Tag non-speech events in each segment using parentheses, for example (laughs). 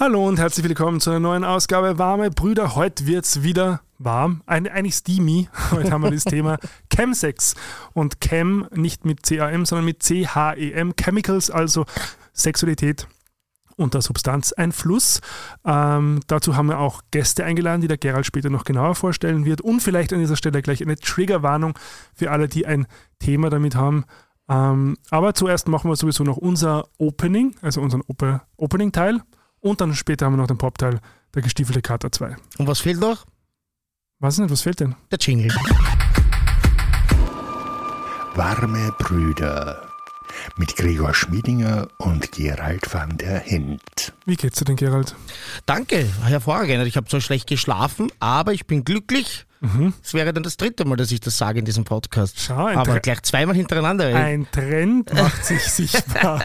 Hallo und herzlich willkommen zu einer neuen Ausgabe Warme Brüder. Heute wird es wieder warm, eigentlich steamy. (laughs) Heute haben wir das Thema Chemsex. Und Chem nicht mit C-A-M, sondern mit C-H-E-M. Chemicals, also Sexualität unter Substanzeinfluss. Ähm, dazu haben wir auch Gäste eingeladen, die der Gerald später noch genauer vorstellen wird. Und vielleicht an dieser Stelle gleich eine Triggerwarnung für alle, die ein Thema damit haben. Ähm, aber zuerst machen wir sowieso noch unser Opening, also unseren Op Opening-Teil. Und dann später haben wir noch den Popteil, der gestiefelte Kater 2. Und was fehlt noch? Weiß nicht, was fehlt denn? Der Jingle. Warme Brüder mit Gregor Schmiedinger und Gerald van der Hint. Wie geht's dir denn, Gerald? Danke, hervorragend. Ich habe zwar schlecht geschlafen, aber ich bin glücklich Mhm. Es wäre dann das dritte Mal, dass ich das sage in diesem Podcast. Schau, Aber Tre gleich zweimal hintereinander. Ein Trend macht sich (laughs) sichtbar.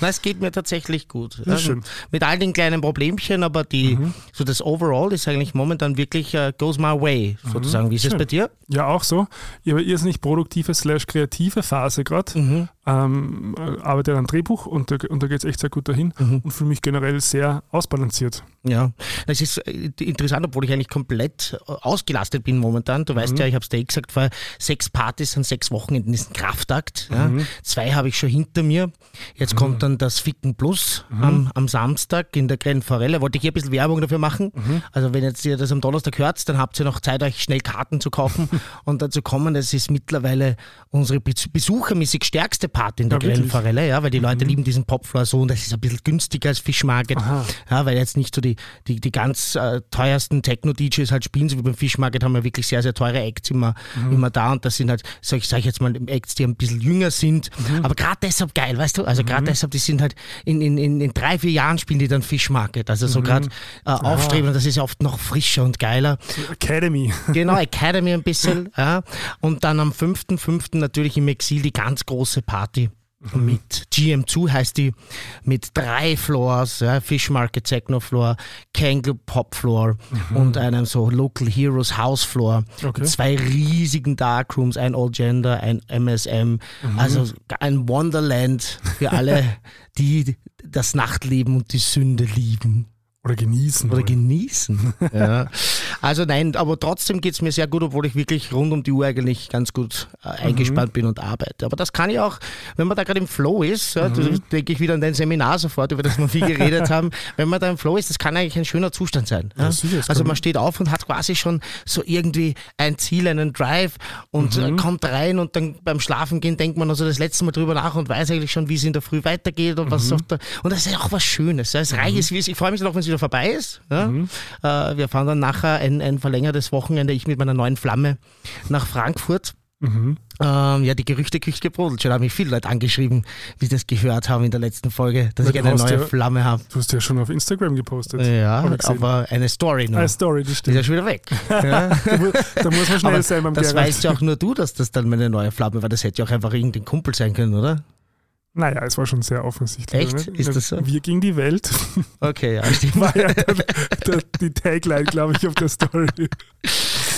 Nein, es geht mir tatsächlich gut. Also, mit all den kleinen Problemchen, aber die, mhm. so das Overall ist eigentlich momentan wirklich uh, goes my way, mhm. sozusagen. Wie ist es bei dir? Ja, auch so. Ich habe irrsinnig produktive slash kreative Phase gerade. Mhm. Ähm, arbeite an Drehbuch und da, und da geht es echt sehr gut dahin mhm. und fühle mich generell sehr ausbalanciert. Ja, es ist äh, interessant, obwohl ich eigentlich komplett äh, ausgelastet bin momentan. Du weißt mhm. ja, ich habe es dir eh gesagt, vor sechs Partys an sechs Wochen in diesem Kraftakt. Ja. Mhm. Zwei habe ich schon hinter mir. Jetzt mhm. kommt dann das Ficken Plus mhm. am, am, Samstag in der Grand Forelle. Wollte ich hier ein bisschen Werbung dafür machen. Mhm. Also wenn jetzt ihr das am Donnerstag hört, dann habt ihr noch Zeit, euch schnell Karten zu kaufen (laughs) und dazu kommen. Das ist mittlerweile unsere besuchermäßig stärkste Party in der ja, Grand Forelle, ja, weil die Leute lieben diesen Popfloor so und das ist ein bisschen günstiger als Fischmarket. Ja, weil jetzt nicht so die, die, die ganz äh, teuersten Techno-DJs halt spielen, so wie beim Fischmarket haben wir wirklich sehr, sehr teure Acts immer, mhm. immer da und das sind halt, sag ich, sag ich jetzt mal, Acts, die ein bisschen jünger sind, mhm. aber gerade deshalb geil, weißt du? Also gerade mhm. deshalb, die sind halt in, in, in, in drei, vier Jahren spielen die dann Fischmarket, also so mhm. gerade äh, aufstreben, das ist ja oft noch frischer und geiler. Academy. (laughs) Genau, Academy ein bisschen, ja. Und dann am 5.5. natürlich im Exil die ganz große Party mit GM2 heißt die, mit drei Floors, ja, Fish Market Techno Floor, Kangle Pop Floor mhm. und einem so Local Heroes House Floor. Okay. Zwei riesigen Darkrooms, ein All Gender, ein MSM, mhm. also ein Wonderland für alle, (laughs) die das Nachtleben und die Sünde lieben. Oder genießen. Oder genießen. (laughs) ja. Also nein, aber trotzdem geht es mir sehr gut, obwohl ich wirklich rund um die Uhr eigentlich ganz gut äh, eingespannt mhm. bin und arbeite. Aber das kann ich auch, wenn man da gerade im Flow ist, ja, mhm. denke ich wieder an dein Seminar sofort, über das wir viel geredet haben. (laughs) Wenn man da im Flow ist, das kann eigentlich ein schöner Zustand sein. Ja? Ja, also man steht auf und hat quasi schon so irgendwie ein Ziel, einen Drive und äh, mhm. kommt rein und dann beim Schlafen gehen denkt man also das letzte Mal drüber nach und weiß eigentlich schon, wie es in der Früh weitergeht und was mhm. da, und das ist auch was Schönes. Es reicht, mhm. ich freue mich noch, wenn es wieder vorbei ist. Ja? Mhm. Äh, wir fahren dann nachher ein, ein verlängertes Wochenende, ich mit meiner neuen Flamme nach Frankfurt. Mhm. Ähm, ja, die Gerüchteküche gebrodelt. Schon haben mich viele Leute angeschrieben, wie sie das gehört haben in der letzten Folge, dass Weil ich eine neue ja, Flamme habe. Du hast ja schon auf Instagram gepostet. Ja, aber eine Story noch. Eine Story, das stimmt. Die ist ja schon wieder weg. (laughs) ja. da, muss man schnell aber sein beim Das Gerhard. weißt ja auch nur du, dass das dann meine neue Flamme war. Das hätte ja auch einfach irgendein Kumpel sein können, oder? Naja, es war schon sehr offensichtlich. Echt? Ne? Ist das so? Wir gegen die Welt. Okay, ja, (laughs) stimmt. War ja der, der, die Tagline, glaube ich, auf der Story.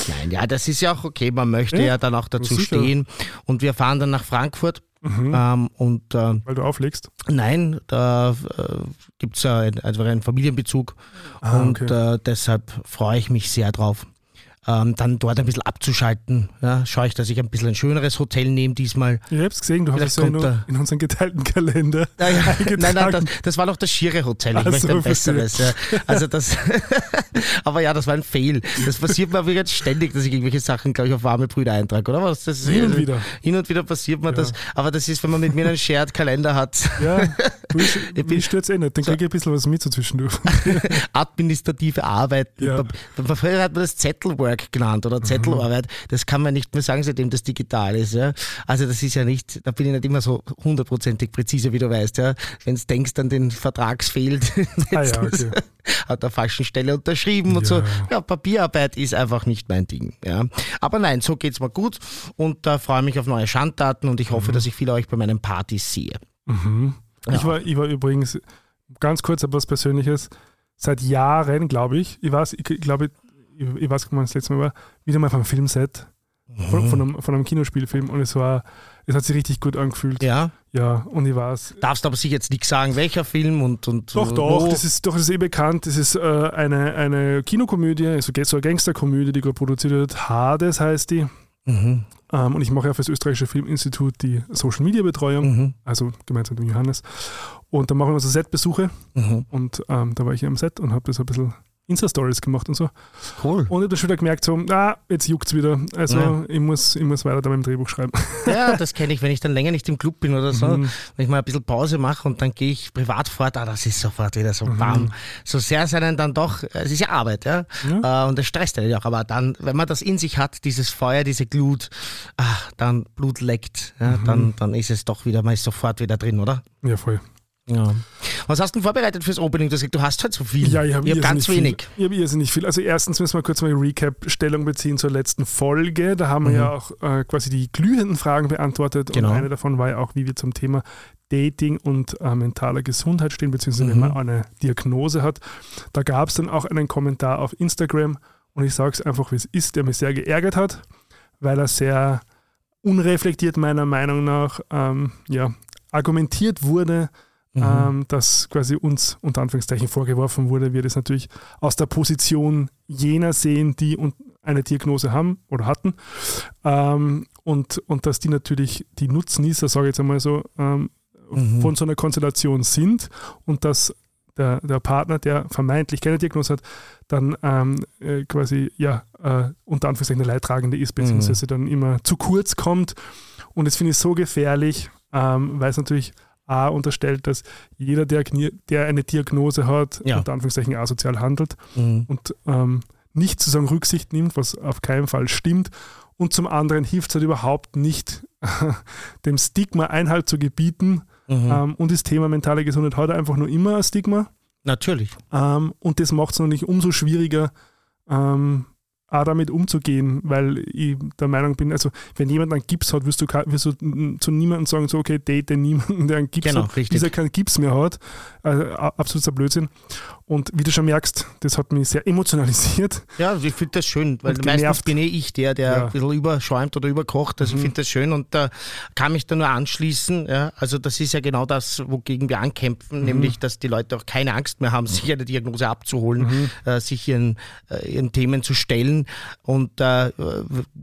Nein, ja, das ist ja auch okay. Man möchte ja, ja dann auch dazu stehen. Und wir fahren dann nach Frankfurt. Mhm. Ähm, und, äh, Weil du auflegst? Nein, da äh, gibt es ja ein, einfach einen Familienbezug. Ah, und okay. äh, deshalb freue ich mich sehr drauf ähm, dann dort ein bisschen abzuschalten. Ja, schaue ich, dass ich ein bisschen ein schöneres Hotel nehme diesmal. Ich habe es gesehen, du hast es ja in, in unseren geteilten Kalender ja, (laughs) ja. Nein, nein, das, das, war noch das schiere Hotel. Ich Ach möchte so, ein besseres. Also das, (laughs) aber ja, das war ein Fail. Das passiert mir jetzt ständig, dass ich irgendwelche Sachen, glaube ich, auf warme Brüder eintrage, oder was? Das hin und wieder. Hin und wieder passiert mir das. Aber das ist, wenn man mit mir einen Shared-Kalender hat. Ja, (laughs) ich bin stürzt eh nicht. Dann kriege ich ein bisschen was mit so zwischendurch. Administrative Arbeit. Ja. Früher hat man das Zettelwork Zettelwerk genannt oder Zettelarbeit. Mhm. Das kann man nicht mehr sagen, seitdem das digital ist. Ja. Also das ist ja nicht, da bin ich nicht immer so hundertprozentig präzise, wie du weißt. Ja. Wenn du denkst an den Vertragsfehlt, (laughs) ah, ja, okay. hat der falschen Stelle unterschrieben ja. und so. Ja, Papierarbeit ist einfach nicht mein Ding. Ja. Aber nein, so geht es mir gut und da freue ich mich auf neue Schandtaten und ich hoffe, mhm. dass ich viele euch bei meinen Partys sehe. Mhm. Ja. Ich, war, ich war übrigens, ganz kurz etwas Persönliches, seit Jahren, glaube ich, ich weiß, ich glaube, ich, ich weiß gar nicht, das letzte Mal war, wieder mal vom Filmset. Von, von, einem, von einem Kinospielfilm und es war, es hat sich richtig gut angefühlt. Ja. Ja, und ich weiß. Darfst aber sich jetzt nicht sagen, welcher Film und. und Doch, äh, doch, wo. das ist, doch, das ist eh bekannt. Das ist äh, eine, eine Kinokomödie, also so eine Gangsterkomödie, die gerade produziert wird. Hades heißt die. Mhm. Ähm, und ich mache ja für das Österreichische Filminstitut die Social Media Betreuung, Mhm. also gemeinsam mit dem Johannes. Und da machen wir so Setbesuche. Mhm. Und ähm, da war ich am Set und habe das ein bisschen Insta-Stories gemacht und so. Cool. Und ich habe schon wieder gemerkt, so, na, jetzt juckt es wieder. Also Ja. ich, muss, ich muss weiter da beim Drehbuch schreiben. (laughs) Ja, das kenne ich, wenn ich dann länger nicht im Club bin oder so, Mhm. wenn ich mal ein bisschen Pause mache und dann gehe ich privat fort, ah, das ist sofort wieder so Mhm. warm. So sehr es einen dann doch, es ist ja Arbeit, ja, äh, und das stresst ja auch, aber dann, wenn man das in sich hat, dieses Feuer, diese Glut, ah, dann Blut leckt, ja, Mhm. dann, dann ist es doch wieder, man ist sofort wieder drin, oder? Ja, voll. Ja. Was hast du denn vorbereitet fürs Opening? Du hast gesagt, du hast halt so viel. Ja, ich habe hab ganz wenig. Viel. Ich habe irrsinnig viel. Also erstens müssen wir kurz mal Recap-Stellung beziehen zur letzten Folge. Da haben wir ja auch äh, quasi die glühenden Fragen beantwortet. Mhm. Genau. Und eine davon war ja auch, wie wir zum Thema Dating und äh, mentaler Gesundheit stehen, beziehungsweise Mhm. wenn man eine Diagnose hat. Da gab es dann auch einen Kommentar auf Instagram und ich sage es einfach, wie es ist, der mich sehr geärgert hat, weil er sehr unreflektiert meiner Meinung nach ähm, ja, argumentiert wurde, Mhm. ähm, dass quasi uns unter Anführungszeichen vorgeworfen wurde, wir das natürlich aus der Position jener sehen, die eine Diagnose haben oder hatten ähm, und, und dass die natürlich die Nutznießer, sage ich jetzt einmal so, ähm, Mhm. von so einer Konstellation sind und dass der, der Partner, der vermeintlich keine Diagnose hat, dann ähm, äh, quasi ja äh, unter Anführungszeichen der Leidtragende ist, beziehungsweise dann immer zu kurz kommt. Und das finde ich so gefährlich, ähm, weil es natürlich A unterstellt, dass jeder, der, der eine Diagnose hat, Ja. unter Anführungszeichen asozial handelt Mhm. und ähm, nicht sozusagen Rücksicht nimmt, was auf keinen Fall stimmt. Und zum anderen hilft es halt überhaupt nicht, (laughs) dem Stigma Einhalt zu gebieten. Mhm. Ähm, und das Thema mentale Gesundheit hat einfach nur immer ein Stigma. Natürlich. Ähm, und das macht es natürlich umso schwieriger, ähm, auch damit umzugehen, weil ich der Meinung bin, also wenn jemand einen Gips hat, wirst du, wirst du zu niemandem sagen, so okay, date niemanden, der einen Gips Genau, hat, richtig. dieser keinen Gips mehr hat. Äh, a- absoluter Blödsinn. Und wie du schon merkst, das hat mich sehr emotionalisiert. Ja, ich finde das schön, weil meistens bin eh ich der, der Ja. Mhm. ein bisschen überschäumt oder überkocht. Also ich finde das schön und da kann mich da nur anschließen. Ja. Also das ist ja genau das, wogegen wir ankämpfen, Mhm. nämlich, dass die Leute auch keine Angst mehr haben, (laughs) sich eine Diagnose abzuholen, Mhm. äh, sich ihren, äh, ihren Themen zu stellen und äh,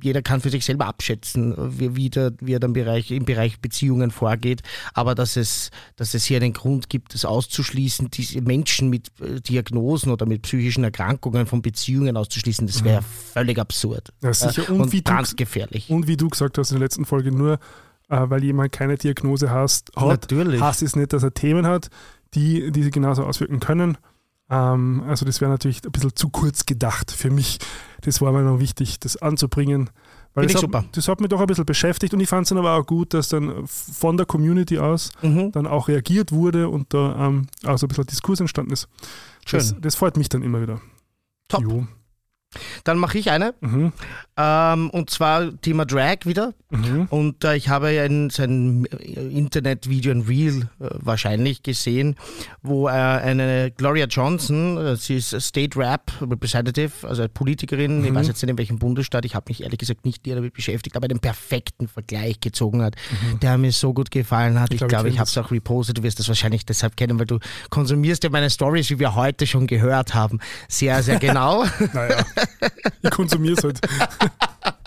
jeder kann für sich selber abschätzen, wie, wie, der, wie er dann Bereich, im Bereich Beziehungen vorgeht. Aber dass es, dass es hier einen Grund gibt, das auszuschließen, diese Menschen mit äh, Diagnosen oder mit psychischen Erkrankungen von Beziehungen auszuschließen, das wäre völlig absurd. Mhm. Ja, sicher. Äh, Und und, wie du- ganz gefährlich. Und wie du gesagt hast in der letzten Folge, nur äh, weil jemand keine Diagnose hast, hat, Natürlich. heißt es nicht, dass er Themen hat, die, die sich genauso auswirken können. Ähm, also das wäre natürlich ein bisschen zu kurz gedacht für mich. Das war mir noch wichtig, das anzubringen. Weil Finde das ich hat, super. das hat mich doch ein bisschen beschäftigt und ich fand es dann aber auch gut, dass dann von der Community aus Mhm. dann auch reagiert wurde und da ähm, auch so ein bisschen Diskurs entstanden ist. Das, Schön. das freut mich dann immer wieder. Top. Jo. Dann mache ich eine. Mhm. Ähm, und zwar Thema Drag wieder. Mhm. Und äh, ich habe ein, sein Internetvideo, ein Reel äh, wahrscheinlich gesehen, wo äh, eine Gloria Johnson, äh, sie ist State Rap Representative, also Politikerin, ich weiß jetzt nicht in welchem Bundesstaat, ich habe mich ehrlich gesagt nicht damit beschäftigt, aber einen perfekten Vergleich gezogen hat, der mir so gut gefallen hat. Ich glaub, ich glaube, kenn ich habe es auch repostet, du wirst das wahrscheinlich deshalb kennen, weil du konsumierst ja meine Stories, wie wir heute schon gehört haben, sehr, sehr (laughs) genau. Naja, ich konsumiere es halt. (laughs)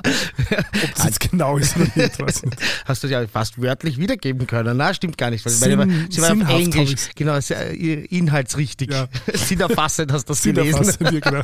Ob das jetzt genau ist oder nicht, weiß ich nicht. Hast du ja fast wörtlich wiedergeben können. Na, stimmt gar nicht. weil Sinn- meine, sie war auf Englisch. Genau, äh, inhaltsrichtig. Ja. (laughs) Sinnerfassend hast du das gelesen. wir, genau.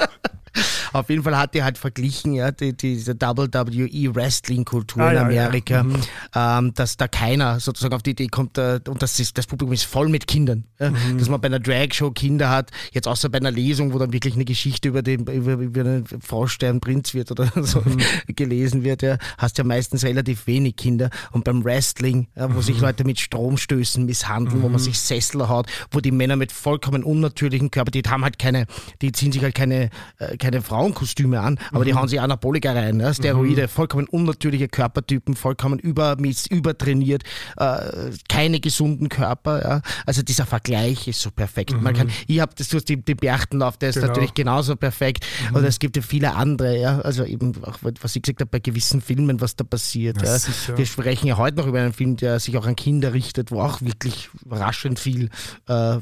Auf jeden Fall hat die halt verglichen, ja, die, diese WWE Wrestling-Kultur Ah, in ja, Amerika, ja. Mhm. ähm, dass da keiner sozusagen auf die Idee kommt, äh, und das, ist, das Publikum ist voll mit Kindern, ja, Mhm. dass man bei einer Drag-Show Kinder hat, jetzt außer bei einer Lesung, wo dann wirklich eine Geschichte über den, über, über einen Frosch, der ein Prinz wird oder (laughs) so Mhm. gelesen wird, ja, hast ja meistens relativ wenig Kinder. Und beim Wrestling, ja, wo Mhm. sich Leute mit Stromstößen misshandeln, wo man sich Sessel haut, wo die Männer mit vollkommen unnatürlichen Körper, die haben halt keine, die ziehen sich halt keine, äh, keine Frau Frauenkostüme an, aber die hauen sich Anabolika rein, ne? Steroide, vollkommen unnatürliche Körpertypen, vollkommen über, übertrainiert, äh, keine gesunden Körper. Ja? Also dieser Vergleich ist so perfekt. Man kann, ich habe das, du hast die, die Berchtenlauf, der ist Genau. natürlich genauso perfekt. Oder es gibt ja viele andere, ja. Also eben auch, was ich gesagt habe, bei gewissen Filmen, was da passiert. Ja. Wir sprechen ja heute noch über einen Film, der sich auch an Kinder richtet, wo auch wirklich überraschend viel äh,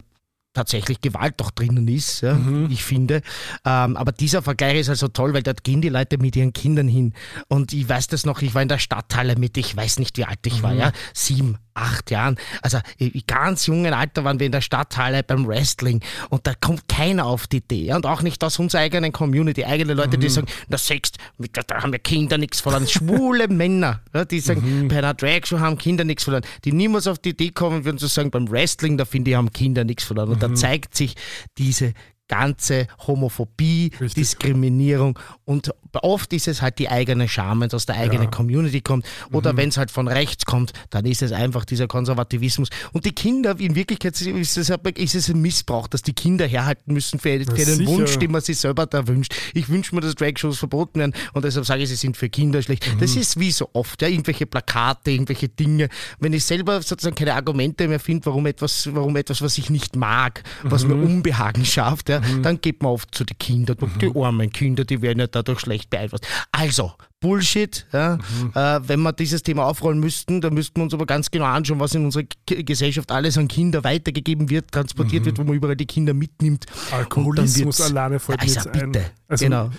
tatsächlich Gewalt doch drinnen ist, ja, Mhm. ich finde. Ähm, aber dieser Vergleich ist also toll, weil dort gehen die Leute mit ihren Kindern hin. Und ich weiß das noch, ich war in der Stadthalle mit, ich weiß nicht, wie alt ich Mhm. war, ja, sieben, acht Jahren. Also im ganz jungen Alter waren wir in der Stadthalle beim Wrestling und da kommt keiner auf die Idee. Und auch nicht aus unserer eigenen Community, eigene Leute, Mhm. die sagen, na sechst, da haben wir Kinder nichts verloren. Schwule (laughs) Männer, die sagen, Mhm. bei einer Drag-Show haben Kinder nichts verloren. Die niemals auf die Idee kommen würden zu sagen, beim Wrestling, da finde ich, haben Kinder nichts verloren. Mhm. Und da zeigt sich diese ganze Homophobie, Richtig. Diskriminierung und oft ist es halt die eigene Scham, wenn es aus der eigenen Ja. Community kommt oder wenn es halt von rechts kommt, dann ist es einfach dieser Konservativismus. Und die Kinder, in Wirklichkeit ist es, ist es ein Missbrauch, dass die Kinder herhalten müssen für, für den. Wunsch, den man sich selber da wünscht. Ich wünsche mir, dass Drag-Shows verboten werden und deshalb sage ich, sie sind für Kinder schlecht. Das ist wie so oft, ja, irgendwelche Plakate, irgendwelche Dinge. Wenn ich selber sozusagen keine Argumente mehr finde, warum etwas, warum etwas, was ich nicht mag, was mir Unbehagen schafft, ja, dann geht man oft zu den Kindern. Die armen Kinder, die werden ja dadurch schlecht beeinflusst. Also, Bullshit. Ja. Äh, wenn wir dieses Thema aufrollen müssten, dann müssten wir uns aber ganz genau anschauen, was in unserer K Gesellschaft alles an Kinder weitergegeben wird, transportiert wird, wo man überall die Kinder mitnimmt. Alkoholismus alleine fällt mir Also bitte, Also genau.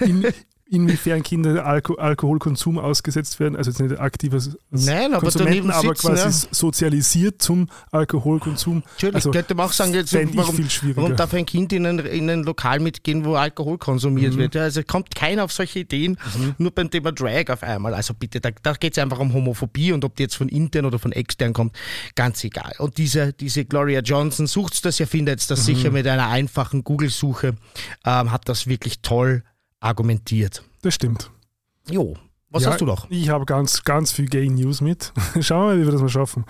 in, inwiefern Kinder Alko Alkoholkonsum ausgesetzt werden, also jetzt nicht aktives Nein, aber Konsumenten, aber sitzen, quasi ja. sozialisiert zum Alkoholkonsum. Natürlich, also, könnte man auch sagen, jetzt, warum, warum darf ein Kind in ein, in ein Lokal mitgehen, wo Alkohol konsumiert Mhm. wird? Ja, also kommt keiner auf solche Ideen, nur beim Thema Drag auf einmal. Also bitte, da, da geht es einfach um Homophobie und ob die jetzt von intern oder von extern kommt, ganz egal. Und diese, diese Gloria Johnson sucht das, ihr findet Mhm. das sicher mit einer einfachen Google-Suche, ähm, hat das wirklich toll argumentiert. Das stimmt. Jo, was Ja, hast du noch? Ich habe ganz, ganz viel Gay News mit. (laughs) Schauen wir mal, wie wir das mal schaffen.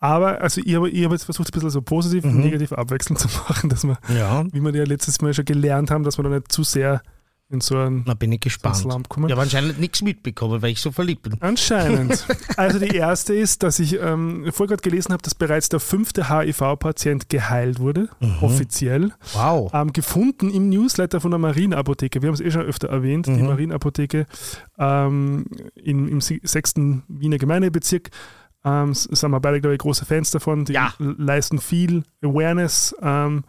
Aber also ich habe, ich habe jetzt versucht, ein bisschen so positiv und Mhm. negativ abwechselnd zu (laughs) machen, dass wir, Ja, wie wir ja letztes Mal schon gelernt haben, dass wir da nicht zu sehr in so einen da bin ich gespannt. Slump kommen. Ich habe anscheinend nichts mitbekommen, weil ich so verliebt bin. Anscheinend. (laughs) Also die erste ist, dass ich ähm, vorher gerade gelesen habe, dass bereits der fünfte HIV-Patient geheilt wurde, Mhm. offiziell. Wow. Ähm, gefunden im Newsletter von der Marienapotheke. Wir haben es eh schon öfter erwähnt, die Mhm. Marienapotheke ähm, in, im sechsten Wiener Gemeindebezirk. Ähm, sind wir beide, glaube ich, große Fans davon. Die Ja. leisten viel Awareness. Ähm,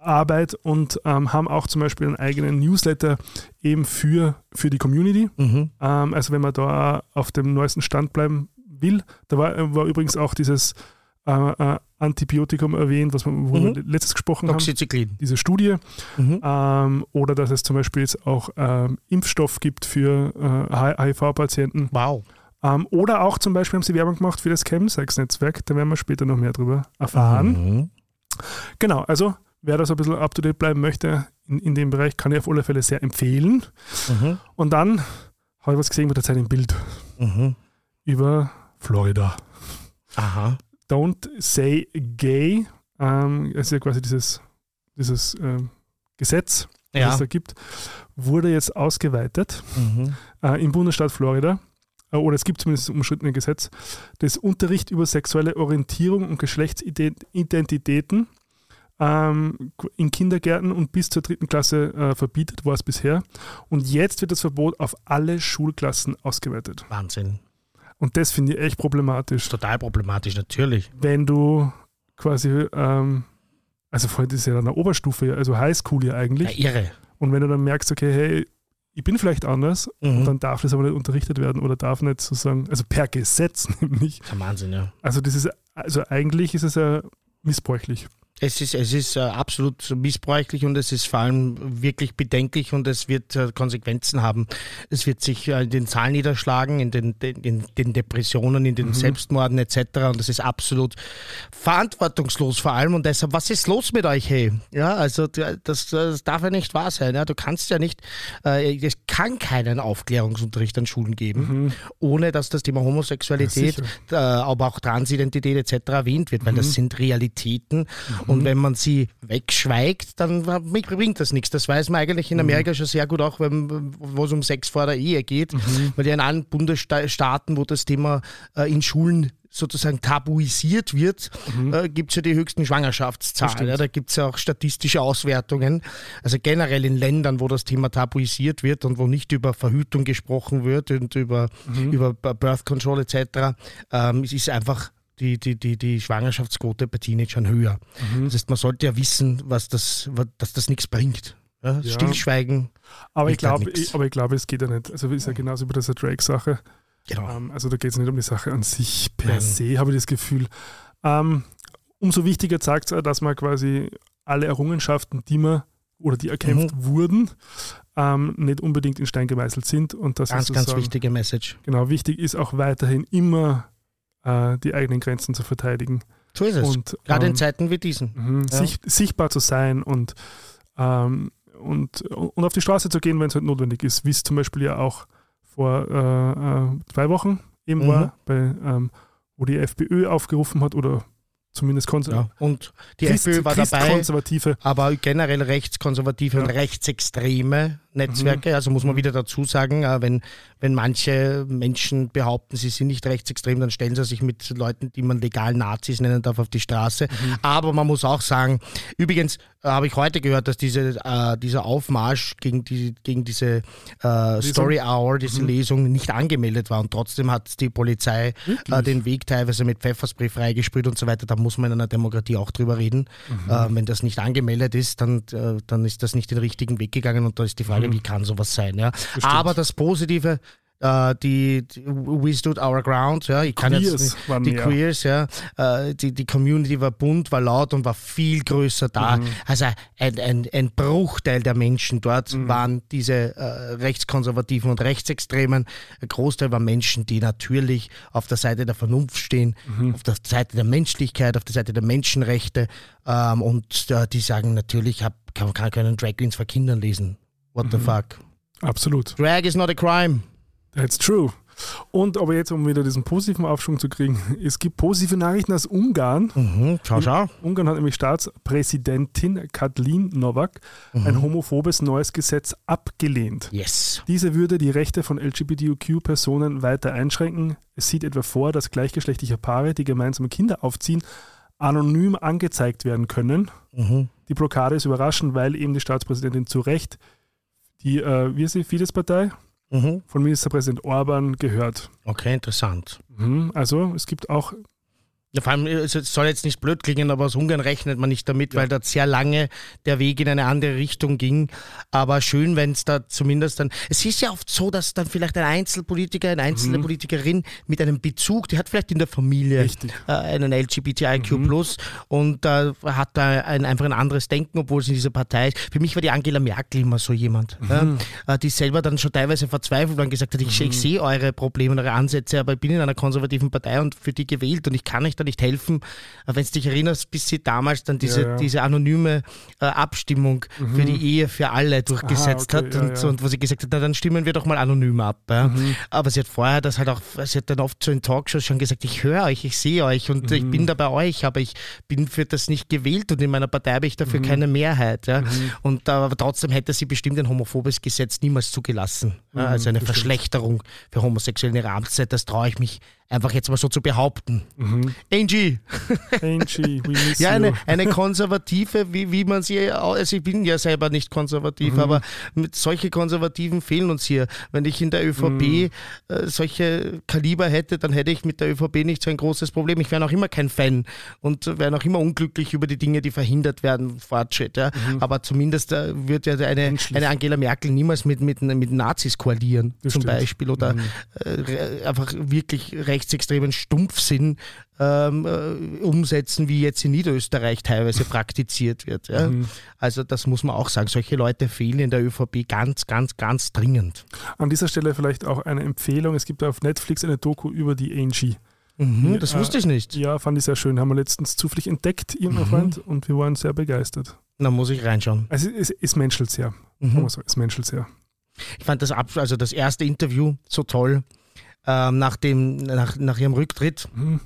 Arbeit und ähm, haben auch zum Beispiel einen eigenen Newsletter eben für, für die Community. Mhm. Ähm, also wenn man da auf dem neuesten Stand bleiben will, da war, war übrigens auch dieses äh, äh, Antibiotikum erwähnt, was wir, Mhm. wir letztes gesprochen haben, diese Studie. Mhm. Ähm, oder dass es zum Beispiel jetzt auch ähm, Impfstoff gibt für äh, HIV-Patienten. Wow. Ähm, oder auch zum Beispiel haben sie Werbung gemacht für das Chemsex-Netzwerk, da werden wir später noch mehr drüber erfahren. Mhm. Genau, also wer da so ein bisschen up-to-date bleiben möchte in, in dem Bereich, kann ich auf alle Fälle sehr empfehlen. Mhm. Und dann habe ich was gesehen mit der Zeit im Bild Mhm. über Florida. Aha. Don't say gay, ähm, das ist ja quasi dieses, dieses ähm, Gesetz, das Ja. es da gibt, wurde jetzt ausgeweitet Mhm. äh, im Bundesstaat Florida. Äh, Oder es gibt zumindest das umstrittene Gesetz, das Unterricht über sexuelle Orientierung und Geschlechtsidentitäten ähm, in Kindergärten und bis zur dritten Klasse äh, verbietet, war es bisher. Und jetzt wird das Verbot auf alle Schulklassen ausgeweitet. Wahnsinn. Und das finde ich echt problematisch. Total problematisch, natürlich. wenn du quasi, ähm, also vorhin ist ja dann eine Oberstufe, ja, also Highschool ja Ja, eigentlich. irre. Und wenn du dann merkst, okay, hey, ich bin vielleicht anders, Mhm. dann darf das aber nicht unterrichtet werden oder darf nicht sozusagen, also per Gesetz (laughs) nämlich. Das ist Wahnsinn, ja. Also das ist, also eigentlich ist es ja missbräuchlich. Es ist, es ist äh, absolut missbräuchlich und es ist vor allem wirklich bedenklich und es wird äh, Konsequenzen haben. Es wird sich äh, in den Zahlen niederschlagen, in den, in den Depressionen, in den Mhm. Selbstmorden etc. Und das ist absolut verantwortungslos vor allem. Und deshalb, was ist los mit euch, hey? Ja, also das, das darf ja nicht wahr sein. Ja? Du kannst ja nicht, äh, es kann keinen Aufklärungsunterricht an Schulen geben, ohne dass das Thema Homosexualität, Mhm. Ja, äh, aber auch Transidentität etc. erwähnt wird, weil Mhm. das sind Realitäten Und wenn man sie wegschweigt, dann bringt das nichts. Das weiß man eigentlich in Mhm. Amerika schon sehr gut, auch wenn, wo es um Sex vor der Ehe geht, Mhm. weil ja in allen Bundesstaaten, wo das Thema äh, in Schulen sozusagen tabuisiert wird, äh, gibt es ja die höchsten Schwangerschaftszahlen. Mhm. Ja, da gibt es ja auch statistische Auswertungen. Also generell in Ländern, wo das Thema tabuisiert wird und wo nicht über Verhütung gesprochen wird und über, Mhm. über Birth Control etc., ähm, es ist einfach die, die, die, die Schwangerschaftsquote bei Teenagern höher. Mhm. Das heißt, man sollte ja wissen, was das, was, dass das nichts bringt. Ja, Ja. Stillschweigen, Aber ich halt glaube, aber ich glaube, es geht ja nicht. Also ist ja genauso wie bei dieser Drake-Sache. genau. Ähm, also da geht es nicht um die Sache an sich per Nein. se, habe ich das Gefühl. Ähm, umso wichtiger zeigt es, dass man quasi alle Errungenschaften, die man oder die erkämpft Mhm. wurden, ähm, nicht unbedingt in Stein gemeißelt sind und dass Ganz, es ganz wichtige Message. Genau, wichtig ist auch weiterhin immer äh, die eigenen Grenzen zu verteidigen So ist es. und Gerade ähm, in Zeiten wie diesen. Mhm, Ja. sich, sichtbar zu sein und, ähm, und, und auf die Straße zu gehen, wenn es halt notwendig ist, wie es zum Beispiel ja auch vor äh, äh, zwei Wochen eben Mhm. war, bei, ähm, wo die FPÖ aufgerufen hat oder zumindest konser Ja. Und die Christ- FPÖ war dabei, aber generell rechtskonservative Ja. Und rechtsextreme Netzwerke. Also muss man wieder dazu sagen, äh, wenn, wenn manche Menschen behaupten, sie sind nicht rechtsextrem, dann stellen sie sich mit Leuten, die man legal Nazis nennen darf, auf die Straße. Mhm. Aber man muss auch sagen, übrigens äh, habe ich heute gehört, dass diese, äh, dieser Aufmarsch gegen, die, gegen diese äh, Story Hour, diese Mhm. Lesung nicht angemeldet war und trotzdem hat die Polizei äh, den Weg teilweise mit Pfefferspray freigesprüht und so weiter. Da muss man in einer Demokratie auch drüber reden. Mhm. Wenn das nicht angemeldet ist, dann, dann ist das nicht den richtigen Weg gegangen und da ist die Frage, Mhm. wie kann sowas sein? Ja? Aber das Positive, äh, die, die We Stood Our Ground, ja, ich kann jetzt Queers waren die. Queers, ja, äh, die, die Community war bunt, war laut und war viel größer da. Mhm. Also ein, ein, ein Bruchteil der Menschen dort Mhm. waren diese äh, Rechtskonservativen und Rechtsextremen. Ein Großteil waren Menschen, die natürlich auf der Seite der Vernunft stehen, Mhm. auf der Seite der Menschlichkeit, auf der Seite der Menschenrechte ähm, und äh, die sagen natürlich, hab, kann, kann können Drag Queens vor Kindern lesen. What Mhm. the fuck? Absolut. Drag is not a crime. That's true. Und aber jetzt, um wieder diesen positiven Aufschwung zu kriegen, (laughs) es gibt positive Nachrichten aus Ungarn. Mhm. Schau, schau. Ungarn hat nämlich Staatspräsidentin Katlin Novak ein homophobes neues Gesetz abgelehnt. Yes. Diese würde die Rechte von LGBTQ-Personen weiter einschränken. Es sieht etwa vor, dass gleichgeschlechtliche Paare, die gemeinsam Kinder aufziehen, anonym angezeigt werden können. Mhm. Die Blockade ist überraschend, weil eben die Staatspräsidentin zu Recht die, äh, wie ist sie, Fidesz-Partei Mhm. von Ministerpräsident Orban gehört. Okay, interessant. Mhm. Also es gibt auch Ja, vor allem, es soll jetzt nicht blöd klingen, aber aus Ungarn rechnet man nicht damit, weil dort sehr lange der Weg in eine andere Richtung ging. Aber schön, wenn es da zumindest dann. Es ist ja oft so, dass dann vielleicht ein Einzelpolitiker, eine einzelne Mhm. Politikerin mit einem Bezug, die hat vielleicht in der Familie äh, einen LGBTIQ Mhm. und äh, hat da ein, einfach ein anderes Denken, obwohl sie in dieser Partei ist. Für mich war die Angela Merkel immer so jemand, Mhm. ja, äh, die selber dann schon teilweise verzweifelt war und gesagt hat, ich, ich sehe eure Probleme und eure Ansätze, aber ich bin in einer konservativen Partei und für die gewählt und ich kann euch da nicht helfen. Wenn du dich erinnerst, bis sie damals dann diese, Ja, ja. diese anonyme äh, Abstimmung für die Ehe für alle durchgesetzt okay, hat und, und wo sie gesagt hat, na, dann stimmen wir doch mal anonym ab. Mhm. Aber sie hat vorher das halt auch, sie hat dann oft so in Talkshows schon gesagt, ich höre euch, ich sehe euch und ich Mhm. bin da bei euch, aber ich bin für das nicht gewählt und in meiner Partei habe ich Mhm. dafür keine Mehrheit. Ja. Und äh, aber trotzdem hätte sie bestimmt ein homophobes Gesetz niemals zugelassen. Also eine Mhm. Verschlechterung für Homosexuelle in ihrer Amtszeit, das traue ich mich einfach jetzt mal so zu behaupten. Mhm. Angie, Angie, we miss ja, you. eine, eine konservative, wie, wie man sie, also ich bin ja selber nicht konservativ, Mhm. aber mit solche Konservativen fehlen uns hier. Wenn ich in der ÖVP Mhm. äh, solche Kaliber hätte, dann hätte ich mit der ÖVP nicht so ein großes Problem. Ich wäre noch immer kein Fan und wäre noch immer unglücklich über die Dinge, die verhindert werden, Fortschritt. Ja. Aber zumindest äh, wird ja eine, Mhm. Eine Angela Merkel niemals mit, mit, mit Nazis koalieren, Das zum stimmt. Beispiel, oder Mhm. äh, einfach wirklich rechtsextremen Stumpfsinn ähm, äh, umsetzen, wie jetzt in Niederösterreich teilweise praktiziert wird. Ja? Mhm. Also das muss man auch sagen. Solche Leute fehlen in der ÖVP ganz, ganz, ganz dringend. An dieser Stelle vielleicht auch eine Empfehlung. Es gibt auf Netflix eine Doku über die Angie. Mhm, das äh, wusste ich nicht. Ja, fand ich sehr schön. Haben wir letztens zufällig entdeckt, irgendein Mhm. Freund, und wir waren sehr begeistert. Da muss ich reinschauen. Also es, es menschelt sehr. Mhm. Also, es menschelt sehr. Ich fand das, also das erste Interview so toll. Ähm, nach, dem, nach, nach ihrem Rücktritt Mhm.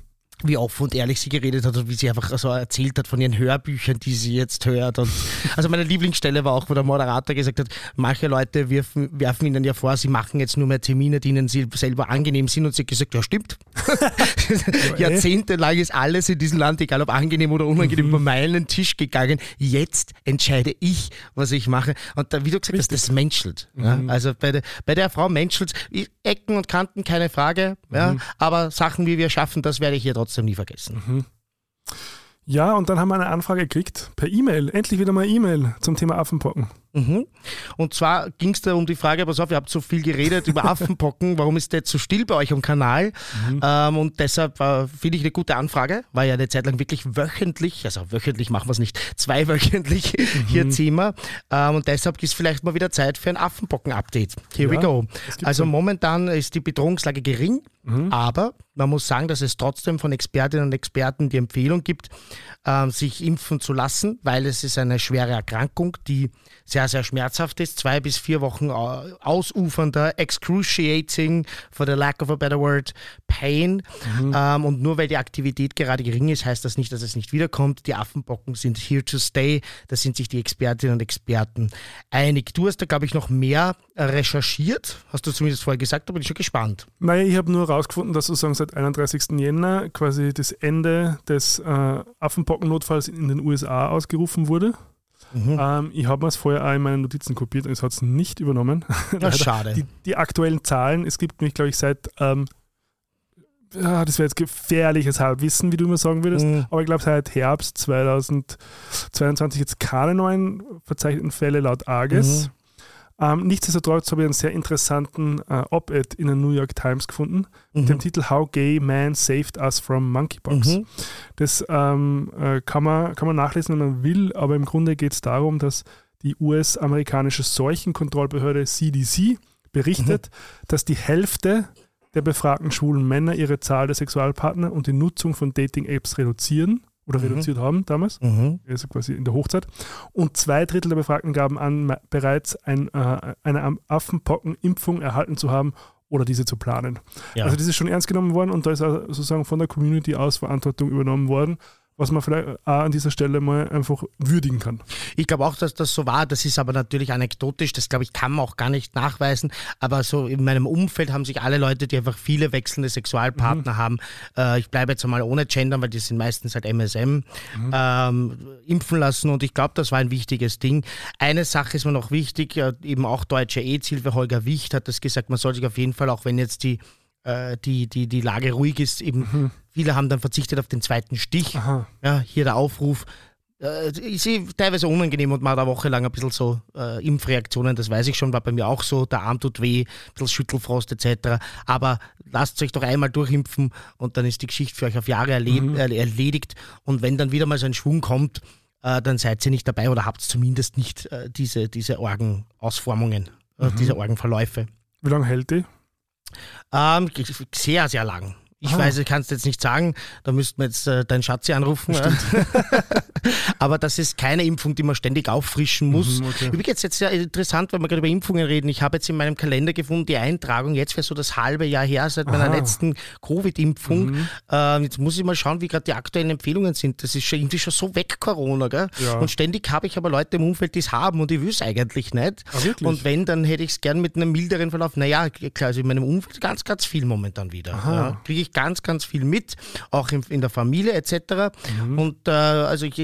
Wie offen und ehrlich sie geredet hat und wie sie einfach so erzählt hat von ihren Hörbüchern, die sie jetzt hört. Und (laughs) also meine Lieblingsstelle war auch, wo der Moderator gesagt hat, manche Leute werfen, werfen ihnen ja vor, sie machen jetzt nur mehr Termine, die ihnen sie selber angenehm sind und sie hat gesagt, ja stimmt. (laughs) Jahrzehntelang ist alles in diesem Land, egal ob angenehm oder unangenehm, über meinen Tisch gegangen. Jetzt entscheide ich, was ich mache. Und da, wie du gesagt hast, das menschelt. Ja? Also bei der, bei der Frau menschelt Ecken und Kanten, keine Frage. Ja? Aber Sachen, wie wir schaffen, das werde ich hier trotzdem trotzdem nie vergessen. Ja, und dann haben wir eine Anfrage gekriegt per E-Mail. Endlich wieder mal E-Mail zum Thema Affenpocken. Mhm. Und zwar ging es da um die Frage, pass auf, ihr habt so viel geredet über (laughs) Affenpocken, warum ist der jetzt so still bei euch am Kanal? Mhm. Ähm, und deshalb äh, finde ich eine gute Anfrage, war ja eine Zeit lang wirklich wöchentlich, also wöchentlich machen wir es nicht, (laughs) zweiwöchentlich mhm. hier Thema. Ähm, und deshalb ist vielleicht mal wieder Zeit für ein Affenpocken-Update. Here ja, we go. Also so. momentan ist die Bedrohungslage gering, mhm. aber man muss sagen, dass es trotzdem von Expertinnen und Experten die Empfehlung gibt, äh, sich impfen zu lassen, weil es ist eine schwere Erkrankung, die sehr, sehr schmerzhaft ist. Zwei bis vier Wochen ausufernder, excruciating, for the lack of a better word, Pain. Mhm. Ähm, und nur weil die Aktivität gerade gering ist, heißt das nicht, dass es nicht wiederkommt. Die Affenbocken sind here to stay. Da sind sich die Expertinnen und Experten einig. Du hast da, glaube ich, noch mehr recherchiert. Hast du zumindest vorher gesagt, da bin ich schon gespannt. Nein, ich habe nur herausgefunden, dass sozusagen seit 31. Jänner quasi das Ende des äh, Affenpockennotfalls in den USA ausgerufen wurde. Mhm. Ähm, ich habe mir es vorher auch in meinen Notizen kopiert und es hat es nicht übernommen. (laughs) Ja, schade. Die, die, aktuellen Zahlen, es gibt mich, glaube ich, seit, ähm, ja, das wäre jetzt gefährliches Halbwissen, wie du immer sagen würdest, mhm. aber ich glaube, seit Herbst 2022 jetzt keine neuen verzeichneten Fälle laut AGES. Mhm. Ähm, nichtsdestotrotz habe ich einen sehr interessanten äh, Op-Ed in der New York Times gefunden mhm. mit dem Titel How Gay Man Saved Us from Monkeypox. Mhm. Das ähm, äh, kann, man, kann man nachlesen, wenn man will, aber im Grunde geht es darum, dass die US-amerikanische Seuchenkontrollbehörde CDC berichtet, mhm. dass die Hälfte der befragten schwulen Männer ihre Zahl der Sexualpartner und die Nutzung von Dating-Apps reduzieren oder mhm. reduziert haben damals, mhm. also quasi in der Hochzeit. Und zwei Drittel der Befragten gaben an, bereits ein, äh, eine Affenpockenimpfung erhalten zu haben oder diese zu planen. Ja. Also das ist schon ernst genommen worden und da ist auch sozusagen von der Community aus Verantwortung übernommen worden was man vielleicht auch an dieser Stelle mal einfach würdigen kann. Ich glaube auch, dass das so war. Das ist aber natürlich anekdotisch. Das glaube ich kann man auch gar nicht nachweisen. Aber so in meinem Umfeld haben sich alle Leute, die einfach viele wechselnde Sexualpartner mhm. haben, äh, ich bleibe jetzt einmal ohne Gendern, weil die sind meistens halt MSM, mhm. ähm, impfen lassen. Und ich glaube, das war ein wichtiges Ding. Eine Sache ist mir noch wichtig, äh, eben auch deutsche AIDS-Hilfe, Holger Wicht hat das gesagt, man soll sich auf jeden Fall, auch wenn jetzt die äh, die, die, die Lage ruhig ist, eben mhm. Viele haben dann verzichtet auf den zweiten Stich. Aha. Ja, hier der Aufruf. Äh, ist teilweise unangenehm und man hat eine Woche lang ein bisschen so äh, Impfreaktionen, das weiß ich schon, war bei mir auch so, der Arm tut weh, ein bisschen Schüttelfrost etc. Aber lasst euch doch einmal durchimpfen und dann ist die Geschichte für euch auf Jahre erled mhm. erledigt. Und wenn dann wieder mal so ein Schwung kommt, äh, dann seid ihr nicht dabei oder habt zumindest nicht äh, diese, diese Orgenausformungen, äh, mhm. diese Orgenverläufe. Wie lange hält die? Ähm, sehr, sehr lang. Ich ah. weiß, ich kann es jetzt nicht sagen, da müssten wir jetzt äh, deinen Schatzi anrufen. (laughs) Aber das ist keine Impfung, die man ständig auffrischen muss. Mhm, okay. Übrigens jetzt sehr interessant, wenn wir gerade über Impfungen reden. Ich habe jetzt in meinem Kalender gefunden, die Eintragung jetzt wäre so das halbe Jahr her seit Aha. meiner letzten Covid-Impfung. Mhm. Äh, jetzt muss ich mal schauen, wie gerade die aktuellen Empfehlungen sind. Das ist schon irgendwie schon so weg, Corona. Gell? Ja. Und ständig habe ich aber Leute im Umfeld, die es haben und ich will es eigentlich nicht. Ah, und wenn, dann hätte ich es gern mit einem milderen Verlauf. Naja, klar, also in meinem Umfeld ganz, ganz viel momentan wieder. Ja, Kriege ich ganz, ganz viel mit, auch in, in der Familie etc. Mhm. Und äh, also ich,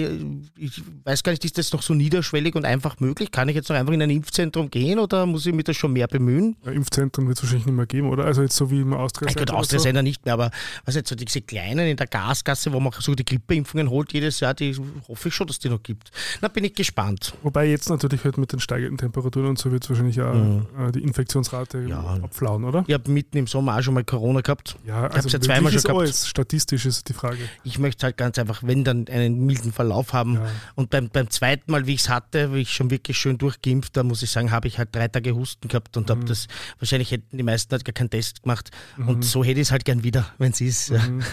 ich, weiß gar nicht, ist das noch so niederschwellig und einfach möglich? Kann ich jetzt noch einfach in ein Impfzentrum gehen oder muss ich mich da schon mehr bemühen? Ja, Impfzentrum wird es wahrscheinlich nicht mehr geben, oder? Also jetzt so wie im Austria Sender. Gut, Austria Sender so. nicht mehr, aber was jetzt so diese kleinen in der Gasgasse, wo man so die Grippeimpfungen holt jedes Jahr, die hoffe ich schon, dass die noch gibt. Da bin ich gespannt. Wobei jetzt natürlich halt mit den steigenden Temperaturen und so wird es wahrscheinlich auch mhm. Die Infektionsrate ja. abflauen, oder? Ich habe mitten im Sommer auch schon mal Corona gehabt. Ja, also ich habe ja zweimal schon gehabt. Alles. Statistisch ist die Frage. Ich möchte halt ganz einfach, wenn dann einen milden Verlauf haben. Ja. Und beim, beim zweiten Mal, wie ich es hatte, wie ich schon wirklich schön durchgeimpft, da muss ich sagen, habe ich halt drei Tage Husten gehabt und mhm. habe das, wahrscheinlich hätten die meisten halt gar keinen Test gemacht. Mhm. Und so hätte ich es halt gern wieder, wenn es ist. Mhm. (laughs)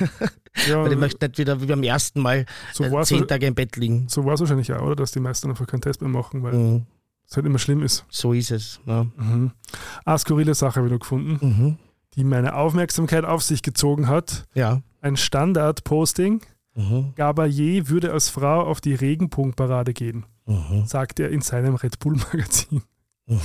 Ja, Weil ich möchte nicht wieder wie beim ersten Mal so äh, zehn Tage im Bett liegen. So war es wahrscheinlich auch, oder? Dass die meisten einfach keinen Test mehr machen, weil mhm. es halt immer schlimm ist. So ist es. Ja. Mhm. Eine skurrile Sache wieder gefunden, mhm. die meine Aufmerksamkeit auf sich gezogen hat. Ja ein Standard-Posting. Mhm. Gabayé würde als Frau auf die Regenbogenparade gehen, Mhm. sagt er in seinem Red Bull-Magazin. Mhm.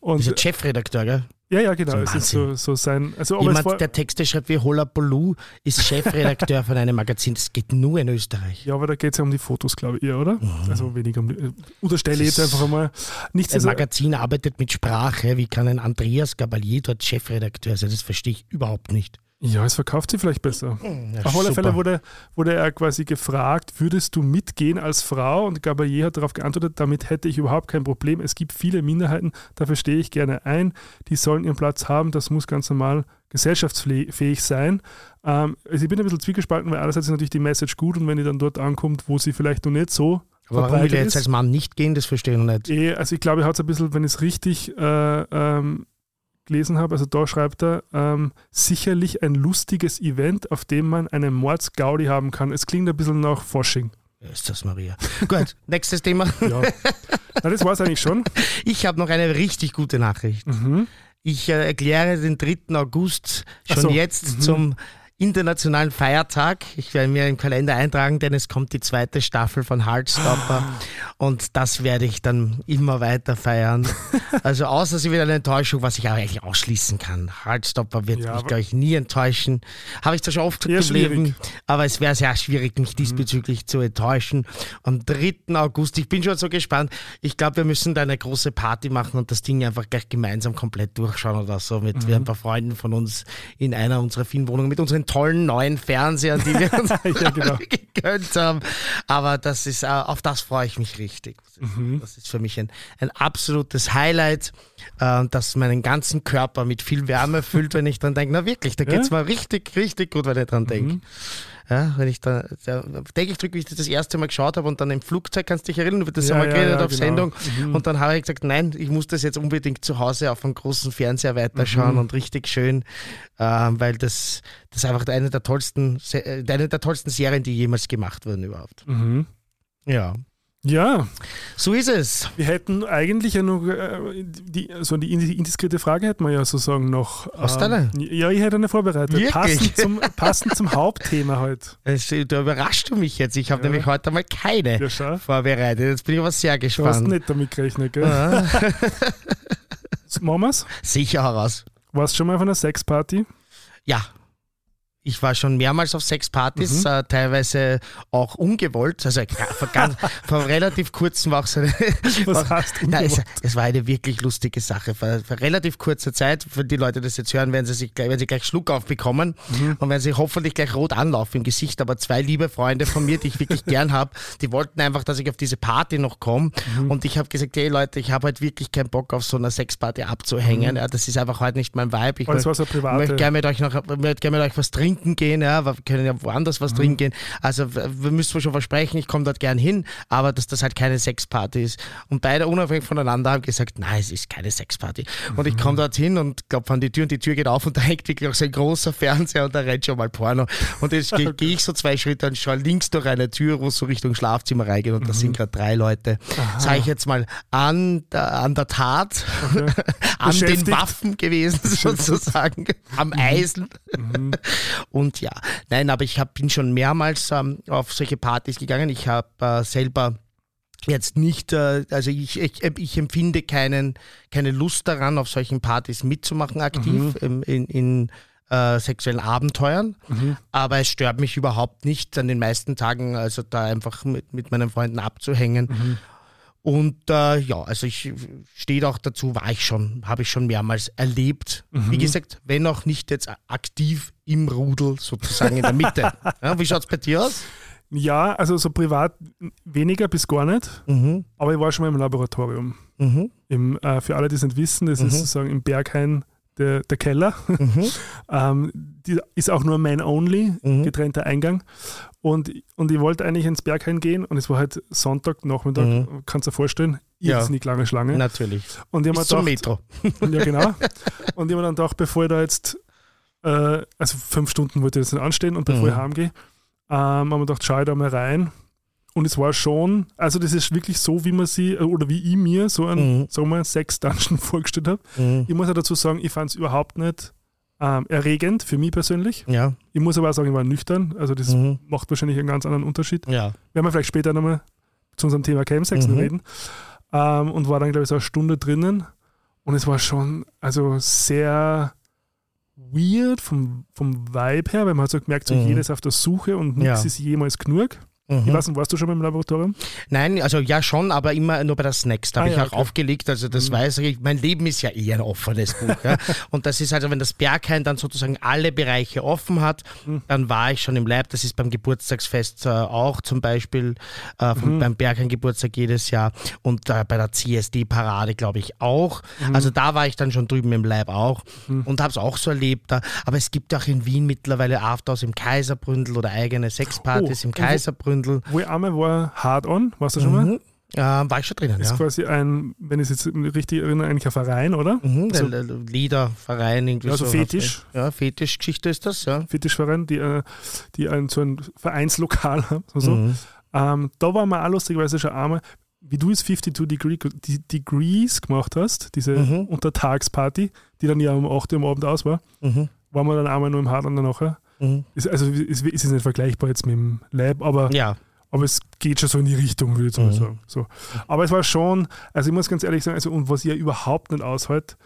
Und Ist ja Chefredakteur, gell? ja, ja, genau. So Es ist so, so sein. Also, Jemand, der Texte schreibt wie Hola Polou, ist Chefredakteur (laughs) von einem Magazin. Das geht nur in Österreich. ja, aber da geht es ja um die Fotos, glaube ich, eher, oder? Mhm. Also weniger um die. äh, Unterstelle jetzt einfach einmal. Nichts Ein Magazin arbeitet mit Sprache. Wie kann ein Andreas Gabalier dort Chefredakteur sein? Das verstehe ich überhaupt nicht. Ja, es verkauft sie vielleicht besser. Ja, Auf alle. Fälle wurde, wurde er quasi gefragt, würdest du mitgehen als Frau? Und Gabayé hat darauf geantwortet, damit hätte ich überhaupt kein Problem. Es gibt viele Minderheiten, dafür stehe ich gerne ein. Die sollen ihren Platz haben, das muss ganz normal gesellschaftsfähig sein. Ähm, also ich bin ein bisschen zwiegespalten, weil einerseits ist natürlich die Message gut und wenn die dann dort ankommt, wo sie vielleicht noch nicht so Aber warum will er jetzt als Mann nicht gehen? Das verstehe ich noch nicht. Eh, also ich glaube, er hat es ein bisschen, wenn ich es richtig äh, ähm, gelesen habe, also da schreibt er, ähm, sicherlich ein lustiges Event, auf dem man einen Mordsgaudi haben kann. Es klingt ein bisschen nach Forsching. Ist das Maria? (laughs) Gut, nächstes Thema. Ja. Na, das war es eigentlich schon. (laughs) Ich habe noch eine richtig gute Nachricht. Mhm. Ich äh, erkläre den 3. August schon so. jetzt Mhm. zum internationalen Feiertag. Ich werde mir im Kalender eintragen, denn es kommt die zweite Staffel von Heartstopper Ah. und das werde ich dann immer weiter feiern. (laughs) also außer sie wird eine Enttäuschung, was ich auch eigentlich ausschließen kann. Heartstopper wird Ja, mich, aber- glaube ich, nie enttäuschen. Habe ich zwar schon oft im Leben, aber es wäre sehr schwierig, mich diesbezüglich zu enttäuschen. Am 3. August, ich bin schon so gespannt. Ich glaube, wir müssen da eine große Party machen und das Ding einfach gleich gemeinsam komplett durchschauen oder so mit Mhm. ein paar Freunden von uns in einer unserer vielen Wohnungen mit unseren tollen neuen Fernsehern, die wir uns (laughs) Ja, (laughs) genau. gegönnt haben. Aber das ist, äh, auf das freue ich mich richtig. Das ist, Mhm. das ist für mich ein, ein absolutes Highlight, äh, das meinen ganzen Körper mit viel Wärme füllt, wenn ich dran denke. Na wirklich, da Ja? geht es mir richtig, richtig gut, wenn ich dran denke. Mhm. Ja, wenn ich da, da denke ich zurück, wie ich das das erste Mal geschaut habe und dann im Flugzeug, kannst du dich erinnern, über das Ja, haben wir ja, geredet ja, auf genau. Sendung. Mhm. Und dann habe ich gesagt, nein, ich muss das jetzt unbedingt zu Hause auf einem großen Fernseher weiterschauen Mhm. und richtig schön, ähm, weil das, das ist einfach eine der tollsten, äh, eine der tollsten Serien, die jemals gemacht wurden überhaupt. Mhm. Ja. Ja, So ist es. wir hätten eigentlich ja noch äh, die, so die indiskrete Frage hätten wir ja sozusagen noch. Hast du eine? Ja, ich hätte eine vorbereitet. Wirklich? Passend zum, passend zum Hauptthema heute. (laughs) Es, da überraschst du mich jetzt. Ich habe Ja. nämlich heute mal keine Ja, vorbereitet. Jetzt bin ich aber sehr Du hast gespannt. nicht damit gerechnet, gell? Ja. (laughs) Machen wir's? Sicher heraus. Warst du schon mal auf einer Sexparty? Ja. Ich war schon mehrmals auf Sexpartys, Mhm. äh, teilweise auch ungewollt. Also vor, ganz, (laughs) vor relativ kurzem war auch so eine, Was heißt Nein, es, es war eine wirklich lustige Sache. Vor, vor relativ kurzer Zeit, für die Leute, die das jetzt hören, werden sie, sich, gleich- werden sie gleich Schluck aufbekommen Mhm. und werden sie hoffentlich gleich rot anlaufen im Gesicht. Aber zwei liebe Freunde von mir, die ich wirklich gern habe, die wollten einfach, dass ich auf diese Party noch komme. Mhm. Und ich habe gesagt, hey Leute, ich habe halt wirklich keinen Bock auf so einer Sexparty abzuhängen. Ja, das ist einfach heute nicht mein Vibe. Ich möchte- war so private. möchte gerne mit euch noch möchte gerne mit euch was trinken gehen, ja, wir können ja woanders Mhm. was trinken gehen. Also wir müssen schon versprechen, ich komme dort gern hin, aber dass das halt keine Sexparty ist. Und beide unabhängig voneinander haben gesagt, nein, es ist keine Sexparty. Und ich Mhm. komme dort hin und klopfe an die Tür und die Tür geht auf und da (laughs) hängt wirklich auch so ein großer Fernseher und da rennt schon mal Porno. Und jetzt gehe (laughs) geh ich so zwei Schritte und schaue links durch eine Tür, wo es so Richtung Schlafzimmer reingeht und da sind gerade drei Leute. Sage ich jetzt mal an der, an der Tat, (laughs) an den. Waffen gewesen sozusagen, am Eisen. Und ja, nein, aber ich hab, bin schon mehrmals ähm, auf solche Partys gegangen. Ich habe äh, selber jetzt nicht, äh, also ich, ich, ich empfinde keinen, keine Lust daran, auf solchen Partys mitzumachen aktiv im- in, in äh, sexuellen Abenteuern. Aber es stört mich überhaupt nicht, an den meisten Tagen also da einfach mit, mit meinen Freunden abzuhängen. Und äh, ja, also ich stehe auch dazu, war ich schon, habe ich schon mehrmals erlebt. Wie gesagt, wenn auch nicht jetzt aktiv im Rudel sozusagen in der Mitte. (laughs) ja, wie schaut es bei dir aus? Ja, also so privat weniger bis gar nicht. Mhm. Aber ich war schon mal im Laboratorium. Mhm. Im, äh, für alle, die es nicht wissen, das ist sozusagen im Berghain der, der Keller. Mhm. (laughs) ähm, die ist auch nur Man-Only, Mhm. getrennter Eingang. Und, und ich wollte eigentlich ins Berghain gehen und es war halt Sonntag, Nachmittag, Mhm. kannst du dir vorstellen, Ja. irrsinnig lange Schlange. Natürlich. Und ich Bis zum gedacht, Metro. (laughs) ja genau. (laughs) Und ich habe dann gedacht, bevor ich da jetzt, äh, also fünf Stunden wollte ich jetzt nicht anstehen und bevor Mhm. ich heimgehe, ähm, habe ich mir gedacht, schau ich da mal rein. Und es war schon, also das ist wirklich so, wie man sie, äh, oder wie ich mir so ein, Mhm. sagen wir, Sex-Dungeon (laughs) vorgestellt habe. Mhm. Ich muss ja dazu sagen, ich fand es überhaupt nicht ähm, erregend für mich persönlich. Ja. Ich muss aber auch sagen, ich war nüchtern. Also das Mhm. macht wahrscheinlich einen ganz anderen Unterschied. Ja. Werden wir vielleicht später nochmal zu unserem Thema Chemsex Mhm. reden. Ähm, und war dann, glaube ich, so eine Stunde drinnen. Und es war schon also sehr weird vom, vom Vibe her, weil man hat so gemerkt, so Mhm. jedes auf der Suche und nichts Ja. ist jemals genug. Mhm. Ich nicht, warst du schon mal im Laboratorium? Nein, also ja schon, aber immer nur bei der Snacks. Da Ah, habe ich ja, auch okay. aufgelegt, also das Mhm. weiß ich. Mein Leben ist ja eher ein offenes Buch. ja. (laughs) Und das ist also, wenn das Berghain dann sozusagen alle Bereiche offen hat, Mhm. dann war ich schon im Lab. Das ist beim Geburtstagsfest äh, auch zum Beispiel, äh, vom, Mhm. beim Berghain Geburtstag jedes Jahr und äh, bei der CSD-Parade, glaube ich, auch. Mhm. Also da war ich dann schon drüben im Lab auch und habe es auch so erlebt. Da. Aber es gibt auch in Wien mittlerweile Afters im Kaiserbründel oder eigene Sexpartys Oh, im und wo- Kaiserbründel. Wo ich einmal war, Hard On, warst du schon mal? Mhm. Äh, war ich schon drinnen, Ist ja. quasi ein, wenn ich es jetzt richtig erinnere, eigentlich ein Verein, oder? Mhm, Also- der Liederverein, irgendwie Ja, so. Fetisch. Ja, Fetischgeschichte ist das, ja. Fetischverein, die, äh, die ein, so ein Vereinslokal (laughs) haben. So. Mhm. Ähm, da war man auch lustigerweise schon einmal, wie du es 52 Degree, Degrees gemacht hast, diese Mhm. Untertagsparty, die dann ja um 8 Uhr am Abend aus war, Mhm. waren wir dann einmal nur im Hard On dann nachher. Mhm. Ist, also ist, ist es nicht vergleichbar jetzt mit dem Lab, aber, Ja, aber es geht schon so in die Richtung, würde ich Mhm. sagen. So. Aber es war schon, also ich muss ganz ehrlich sagen, also, und was ihr überhaupt nicht aushält,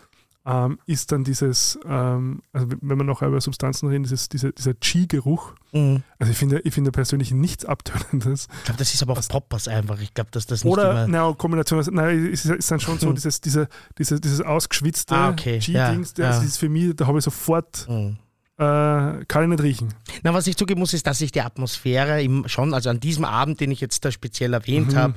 ähm, ist dann dieses, ähm, also wenn wir noch über Substanzen reden, dieses, dieser, dieser Chi-Geruch. mhm. Also ich finde, ich finde persönlich nichts Abtönendes. ich glaube, das ist aber auch Poppers einfach. Ich glaube, dass das nicht Oder, na, Kombination, nein, es ist, ist dann schon so Hm. dieses, diese, diese, dieses ausgeschwitzte Ah, okay, Chi-Dings, ja, das ja. ist für mich, da habe ich sofort, Mhm. Äh, kann ich nicht riechen. Na, was ich zugeben muss, ist, dass ich die Atmosphäre im, schon, also an diesem Abend, den ich jetzt da speziell erwähnt Mhm. habe,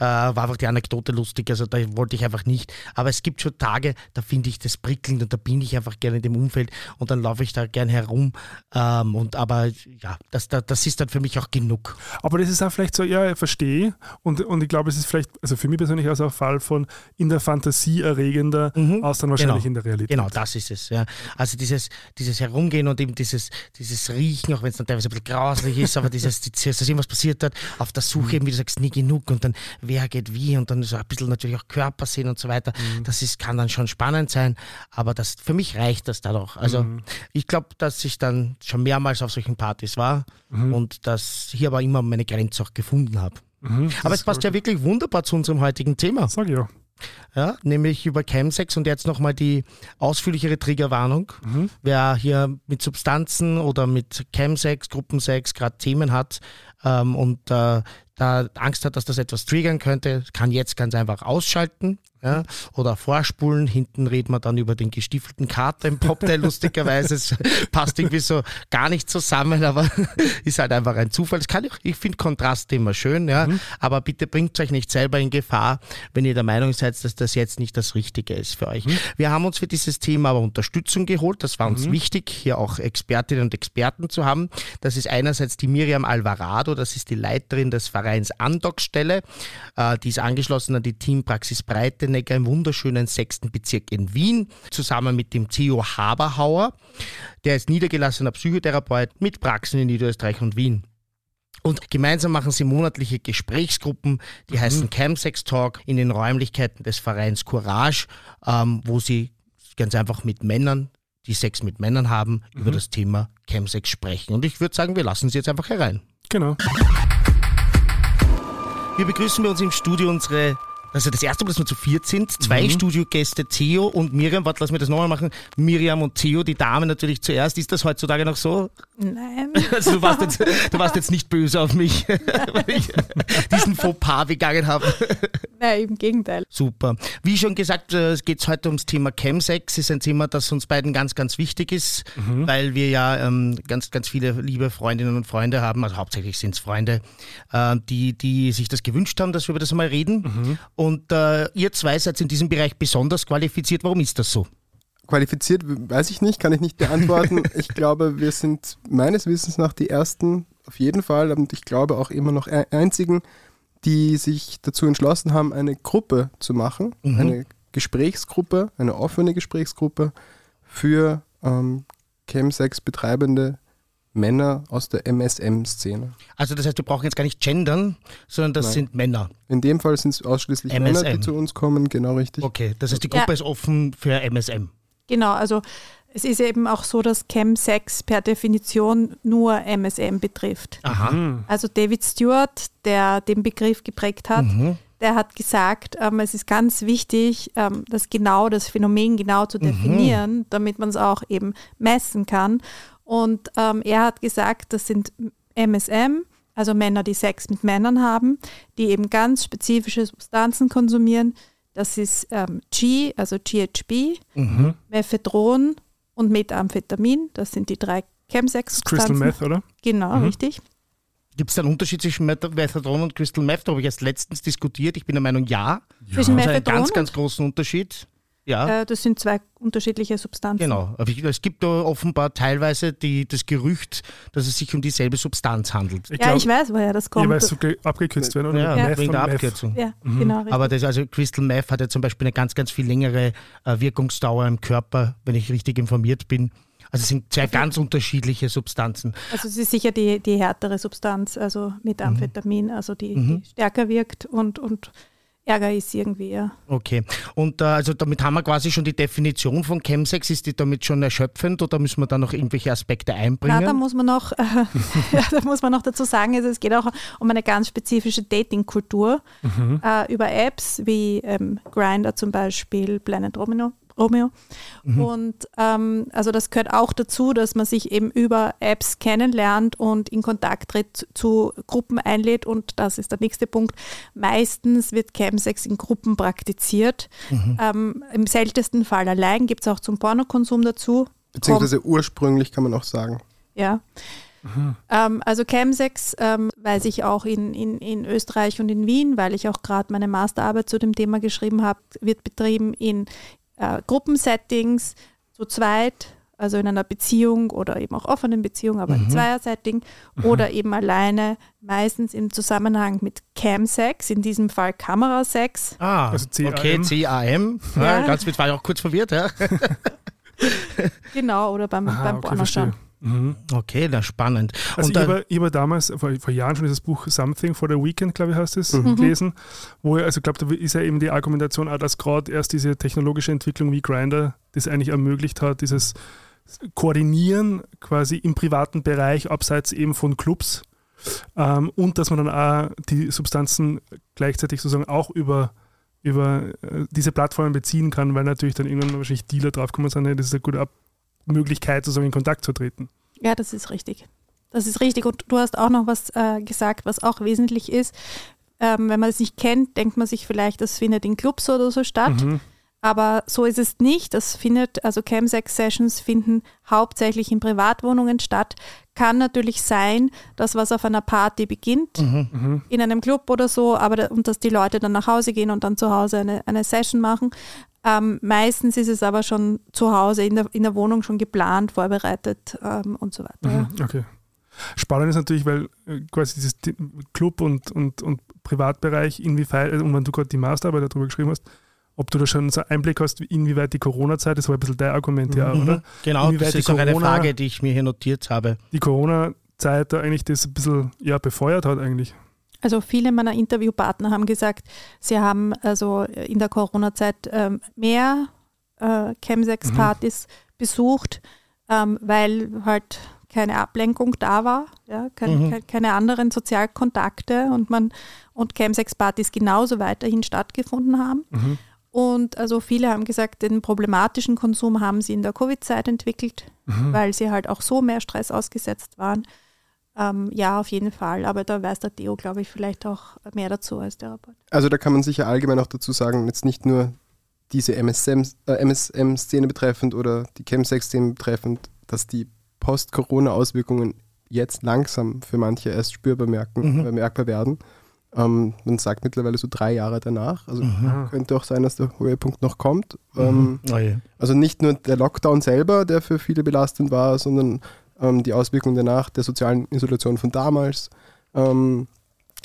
äh, war einfach die Anekdote lustig, also da wollte ich einfach nicht. Aber es gibt schon Tage, da finde ich das prickelnd und da bin ich einfach gerne in dem Umfeld und dann laufe ich da gern herum. Ähm, und aber ja, das, das, das ist dann für mich auch genug. Aber das ist auch vielleicht so, ja, ich verstehe. Und, und ich glaube, es ist vielleicht, also für mich persönlich auch ein Fall von in der Fantasie erregender, Mhm. aus dann wahrscheinlich Genau. in der Realität. Genau, das ist es. Ja. Also dieses, dieses Herumgehen und eben dieses, dieses Riechen, auch wenn es dann teilweise ein bisschen grauslich ist, aber dieses, dieses, dass irgendwas passiert hat, auf der Suche eben, wie du sagst, nie genug und dann wer geht wie und dann so ein bisschen natürlich auch Körper sehen und so weiter. Das ist, kann dann schon spannend sein, aber das, für mich reicht das dann auch. Also ich glaube, dass ich dann schon mehrmals auf solchen Partys war und dass hier aber immer meine Grenze auch gefunden habe. Mhm, Aber es passt ja wirklich wunderbar zu unserem heutigen Thema. Sag ich ja. Ja, nämlich über Chemsex und jetzt nochmal die ausführlichere Triggerwarnung. Mhm. Wer hier mit Substanzen oder mit Chemsex, Gruppensex gerade Themen hat ähm, und äh, da Angst hat, dass das etwas triggern könnte, kann jetzt ganz einfach ausschalten ja, oder vorspulen. Hinten reden wir dann über den gestiefelten Kater im Popteil, (laughs) lustigerweise. Es passt irgendwie so gar nicht zusammen, aber (laughs) ist halt einfach ein Zufall. Das kann ich, ich finde Kontraste immer schön, ja, aber bitte bringt euch nicht selber in Gefahr, wenn ihr der Meinung seid, dass das jetzt nicht das Richtige ist für euch. Wir haben uns für dieses Thema aber Unterstützung geholt. Das war uns wichtig, hier auch Expertinnen und Experten zu haben. Das ist einerseits die Miriam Alvarado, das ist die Leiterin des Vereins Andockstelle. Äh, die ist angeschlossen an die Teampraxis Breitenegger im wunderschönen sechsten Bezirk in Wien, zusammen mit dem Theo Haberhauer. Der ist niedergelassener Psychotherapeut mit Praxen in Niederösterreich und Wien. Und gemeinsam machen sie monatliche Gesprächsgruppen, die heißen Camsex Talk in den Räumlichkeiten des Vereins Courage, ähm, wo sie ganz einfach mit Männern, die Sex mit Männern haben, über das Thema Camsex sprechen. Und ich würde sagen, wir lassen sie jetzt einfach herein. Genau. Wir begrüßen bei uns im Studio unsere, also das erste Mal, dass wir zu viert sind, zwei Studiogäste, Theo und Miriam. Warte, lass mir das nochmal machen. Miriam und Theo, die Damen natürlich zuerst. Ist das heutzutage noch so? Nein. (laughs) Also du warst jetzt, du warst jetzt nicht böse auf mich, (laughs) weil ich diesen Fauxpas begangen habe. (laughs) Nein, im Gegenteil. Super. Wie schon gesagt, äh, es geht heute ums Thema Chemsex. Ist ein Thema, das uns beiden ganz, ganz wichtig ist, weil wir ja ähm, ganz, ganz viele liebe Freundinnen und Freunde haben, also hauptsächlich sind es Freunde, äh, die, die sich das gewünscht haben, dass wir über das einmal reden. Und äh, ihr zwei seid in diesem Bereich besonders qualifiziert. Warum ist das so? Qualifiziert weiß ich nicht, kann ich nicht beantworten. (laughs) ich glaube, wir sind meines Wissens nach die Ersten, auf jeden Fall, und ich glaube auch immer noch einzigen, die sich dazu entschlossen haben, eine Gruppe zu machen, Mhm. eine Gesprächsgruppe, eine offene Gesprächsgruppe für ähm, Chemsex betreibende Männer aus der MSM-Szene. Also das heißt, wir brauchen jetzt gar nicht gendern, sondern das Nein. sind Männer. In dem Fall sind es ausschließlich Männer, die MSM. zu uns kommen, genau richtig. Okay, das heißt, die Ja. Gruppe ist offen für MSM. Genau, also es ist eben auch so, dass Chemsex per Definition nur MSM betrifft. Aha. Also David Stewart, der den Begriff geprägt hat, Mhm. der hat gesagt, ähm, es ist ganz wichtig, ähm, das genau, das Phänomen genau zu definieren, damit man es auch eben messen kann. Und ähm, er hat gesagt, das sind MSM, also Männer, die Sex mit Männern haben, die eben ganz spezifische Substanzen konsumieren. Das ist ähm, G, also GHB, Mhm. Mephedron und Methamphetamin. Das sind die drei Crystal Chemsex-Substanzen. Meth, oder? Genau, Mhm. richtig. Gibt es da einen Unterschied zwischen Meth- Methadon und Crystal Meth? Da habe ich erst letztens diskutiert. Ich bin der Meinung, ja. Zwischen Also einen Mephedron ganz, ganz großen Unterschied. Ja. Äh, das sind zwei unterschiedliche Substanzen. Genau. Es gibt da offenbar teilweise die, das Gerücht, dass es sich um dieselbe Substanz handelt. Ich Ja, glaub, ich weiß, woher das kommt. jeweils so ge- abgekürzt werden, oder? Ja, Meth wegen der. Abkürzung. ja, genau. Richtig. Aber das, also Crystal Meth hat ja zum Beispiel eine ganz, ganz viel längere äh, Wirkungsdauer im Körper, wenn ich richtig informiert bin. Also es sind zwei ganz unterschiedliche Substanzen. also es ist sicher die, die härtere Substanz, also Methamphetamin, Mhm. also die, die stärker wirkt und, und Ärger ist irgendwie, ja. Okay. Und äh, also damit haben wir quasi schon die Definition von Chemsex. Ist die damit schon erschöpfend oder müssen wir da noch irgendwelche Aspekte einbringen? Na, da muss man noch, äh, (laughs) ja, da muss man noch dazu sagen, also es geht auch um eine ganz spezifische Dating-Kultur äh, über Apps wie ähm, Grinder zum Beispiel, Planet Romeo. Romeo. Und ähm, also das gehört auch dazu, dass man sich eben über Apps kennenlernt und in Kontakt tritt zu Gruppen einlädt. Und das ist der nächste Punkt. Meistens wird Chemsex in Gruppen praktiziert. Ähm, Im seltensten Fall allein gibt es auch zum Pornokonsum dazu. Beziehungsweise ursprünglich kann man auch sagen. Ja. Ähm, also Chemsex ähm, weiß ich auch in, in, in Österreich und in Wien, weil ich auch gerade meine Masterarbeit zu dem Thema geschrieben habe, wird betrieben in äh, Gruppensettings zu zweit, also in einer Beziehung oder eben auch offenen Beziehung, aber im Zweiersetting oder eben alleine, meistens im Zusammenhang mit Camsex, in diesem Fall Kamerasex. Ah, Also CAM. okay, CAM. Ja. Ja. ganz mit war ich auch kurz verwirrt. Ja. Genau, oder beim, Aha, beim okay, Pornoschauen. Mhm. Okay, na spannend. Also Und ich habe, ich habe damals, vor, vor Jahren schon dieses Buch Something for the Weekend, glaube ich, heißt es, Mhm. gelesen, wo er, also ich glaube, da ist ja eben die Argumentation auch, dass gerade erst diese technologische Entwicklung wie Grinder das eigentlich ermöglicht hat, dieses Koordinieren quasi im privaten Bereich, abseits eben von Clubs ähm, und dass man dann auch die Substanzen gleichzeitig sozusagen auch über über äh, diese Plattformen beziehen kann, weil natürlich dann irgendwann wahrscheinlich Dealer draufkommen sind, hey, das ist eine gute Ab Möglichkeit, sozusagen in Kontakt zu treten. Ja, das ist richtig. Das ist richtig. Und du hast auch noch was äh, gesagt, was auch wesentlich ist. Ähm, wenn man es nicht kennt, denkt man sich vielleicht, das findet in Clubs oder so statt. Mhm. Aber so ist es nicht. Das findet, also Chemsex-Sessions finden hauptsächlich in Privatwohnungen statt. Kann natürlich sein, dass was auf einer Party beginnt, Mhm. in einem Club oder so, aber und dass die Leute dann nach Hause gehen und dann zu Hause eine, eine Session machen. Ähm, meistens ist es aber schon zu Hause in der, in der Wohnung schon geplant, vorbereitet ähm, und so weiter. ja. Mhm, Okay. Spannend ist natürlich, weil äh, quasi dieses Di- Club- und, und, und Privatbereich, inwieweit, also, und wenn du gerade die Masterarbeit darüber geschrieben hast, ob du da schon so einen Einblick hast, wie- inwieweit die Corona-Zeit, das war ein bisschen dein Argument, ja, Mhm. oder? Genau, das Inwieweit die ist auch eine Corona- Frage, die ich mir hier notiert habe. Die Corona-Zeit da eigentlich das ein bisschen ja, befeuert hat eigentlich. Also viele meiner Interviewpartner haben gesagt, sie haben also in der Corona-Zeit ähm, mehr äh, Chemsex-Partys besucht, ähm, weil halt keine Ablenkung da war, ja, kein, Mhm. kein, keine anderen Sozialkontakte und man und Chemsex-Partys genauso weiterhin stattgefunden haben. Mhm. Und also viele haben gesagt, den problematischen Konsum haben sie in der Covid-Zeit entwickelt, Mhm. weil sie halt auch so mehr Stress ausgesetzt waren. Ähm, ja, auf jeden Fall. Aber da weiß der Theo, glaube ich, vielleicht auch mehr dazu als der Rapport. Also da kann man sicher allgemein auch dazu sagen, jetzt nicht nur diese MSM, äh, MSM-Szene betreffend oder die Chemsex-Szene betreffend, dass die Post-Corona-Auswirkungen jetzt langsam für manche erst spürbar merken, Mhm. äh, merkbar werden. Ähm, man sagt mittlerweile so drei Jahre danach. Also Mhm. könnte auch sein, dass der Höhepunkt noch kommt. Ähm, Oh also nicht nur der Lockdown selber, der für viele belastend war, sondern ähm, die Auswirkungen danach, der sozialen Isolation von damals. Ähm,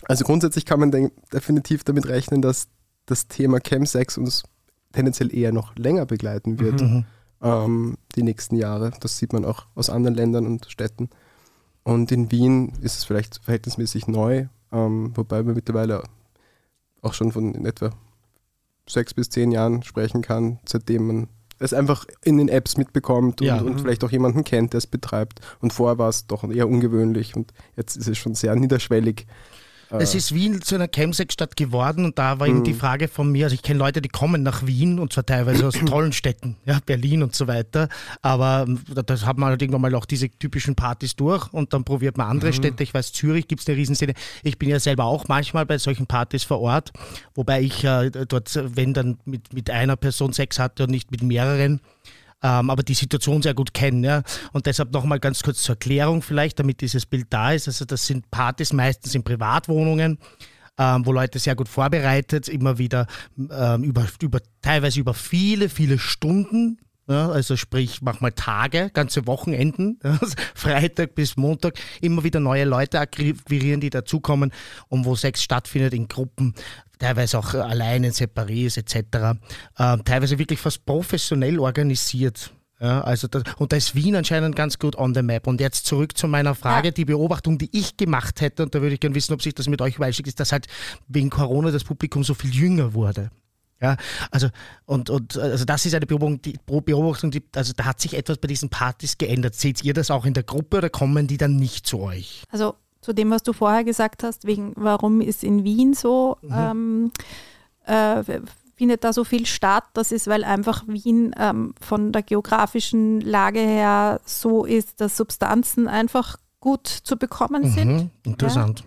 also grundsätzlich kann man denk, definitiv damit rechnen, dass das Thema Chemsex uns tendenziell eher noch länger begleiten wird, Mhm. ähm, die nächsten Jahre. Das sieht man auch aus anderen Ländern und Städten. Und in Wien ist es vielleicht verhältnismäßig neu, ähm, wobei man mittlerweile auch schon von in etwa sechs bis zehn Jahren sprechen kann, seitdem man es einfach in den Apps mitbekommt und, Ja. und vielleicht auch jemanden kennt, der es betreibt. Und vorher war es doch eher ungewöhnlich und jetzt ist es schon sehr niederschwellig. Es ist Wien zu einer Chemsex-Stadt geworden und da war eben die Frage von mir, also ich kenne Leute, die kommen nach Wien und zwar teilweise aus (clears throat) tollen Städten, ja, Berlin und so weiter, aber ähm, da- das hat man halt irgendwann mal auch diese typischen Partys durch und dann probiert man andere Städte. Ich weiß, Zürich gibt es eine Riesenszene. Ich bin ja selber auch manchmal bei solchen Partys vor Ort, wobei ich äh, dort, wenn dann mit, mit einer Person Sex hatte und nicht mit mehreren ähm, aber die Situation sehr gut kennen. Ja? Und deshalb nochmal ganz kurz zur Erklärung vielleicht, damit dieses Bild da ist. Also das sind Partys meistens in Privatwohnungen, ähm, wo Leute sehr gut vorbereitet, immer wieder ähm, über, über, teilweise über viele, viele Stunden. Ja, also sprich, manchmal Tage, ganze Wochenenden, (laughs) Freitag bis Montag, immer wieder neue Leute akquirieren, die dazukommen und wo Sex stattfindet in Gruppen, teilweise auch alleine, separiert etc. Ähm, teilweise wirklich fast professionell organisiert. Ja, also das, und da ist Wien anscheinend ganz gut on the map. Und jetzt zurück zu meiner Frage, Ja. die Beobachtung, die ich gemacht hätte, und da würde ich gerne wissen, ob sich das mit euch übereinschlägt, ist, dass halt wegen Corona das Publikum so viel jünger wurde. Ja, also und, und also das ist eine Beobachtung, die, Beobachtung, die, also da hat sich etwas bei diesen Partys geändert. Seht ihr das auch in der Gruppe oder kommen die dann nicht zu euch? Also zu dem, was du vorher gesagt hast, wegen warum ist in Wien so, ähm, äh, findet da so viel statt. Das ist, weil einfach Wien ähm, von der geografischen Lage her so ist, dass Substanzen einfach gut zu bekommen sind. Mhm, interessant.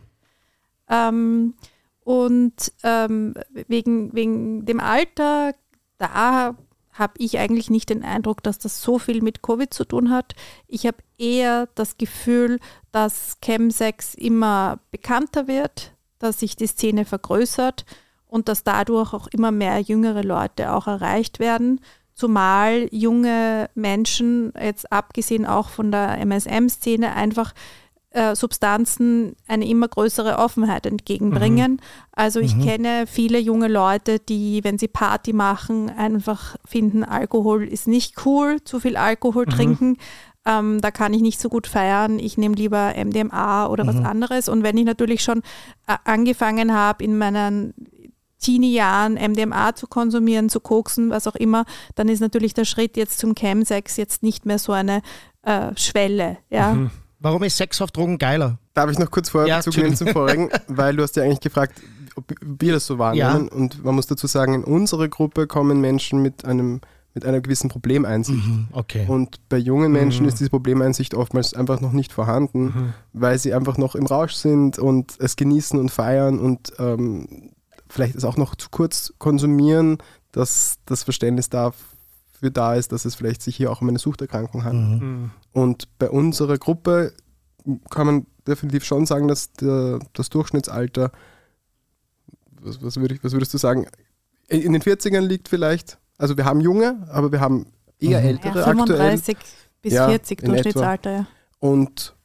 Ähm, und ähm, wegen, wegen dem Alter, da habe ich eigentlich nicht den Eindruck, dass das so viel mit Covid zu tun hat. Ich habe eher das Gefühl, dass Chemsex immer bekannter wird, dass sich die Szene vergrößert und dass dadurch auch immer mehr jüngere Leute auch erreicht werden. Zumal junge Menschen, jetzt abgesehen auch von der MSM-Szene, einfach äh, Substanzen eine immer größere Offenheit entgegenbringen. Also ich kenne viele junge Leute, die, wenn sie Party machen, einfach finden, Alkohol ist nicht cool, zu viel Alkohol trinken. Ähm, da kann ich nicht so gut feiern. Ich nehme lieber MDMA oder was anderes. Und wenn ich natürlich schon äh, angefangen habe, in meinen Teenie-Jahren MDMA zu konsumieren, zu koksen, was auch immer, dann ist natürlich der Schritt jetzt zum Chemsex jetzt nicht mehr so eine äh, Schwelle. Ja. Warum ist Sex auf Drogen geiler? Darf ich noch kurz vorher Ja, Bezug nehmen zum vorigen, (laughs) weil du hast ja eigentlich gefragt, ob wir das so wahrnehmen. Und man muss dazu sagen, in unsere Gruppe kommen Menschen mit einem mit einer gewissen Problemeinsicht. Mhm, okay. Und bei jungen Menschen ist diese Problemeinsicht oftmals einfach noch nicht vorhanden, weil sie einfach noch im Rausch sind und es genießen und feiern und ähm, vielleicht es auch noch zu kurz konsumieren, dass das Verständnis dafür da ist, dass es vielleicht sich hier auch um eine Suchterkrankung handelt. Mhm. Und bei unserer Gruppe kann man definitiv schon sagen, dass der, das Durchschnittsalter, was, was, würd ich, was würdest du sagen, in den 40ern liegt vielleicht. Also wir haben junge, aber wir haben eher Mhm. ältere Ja, aktuell. 35 bis Ja, 40 in etwa. Durchschnittsalter, ja. Und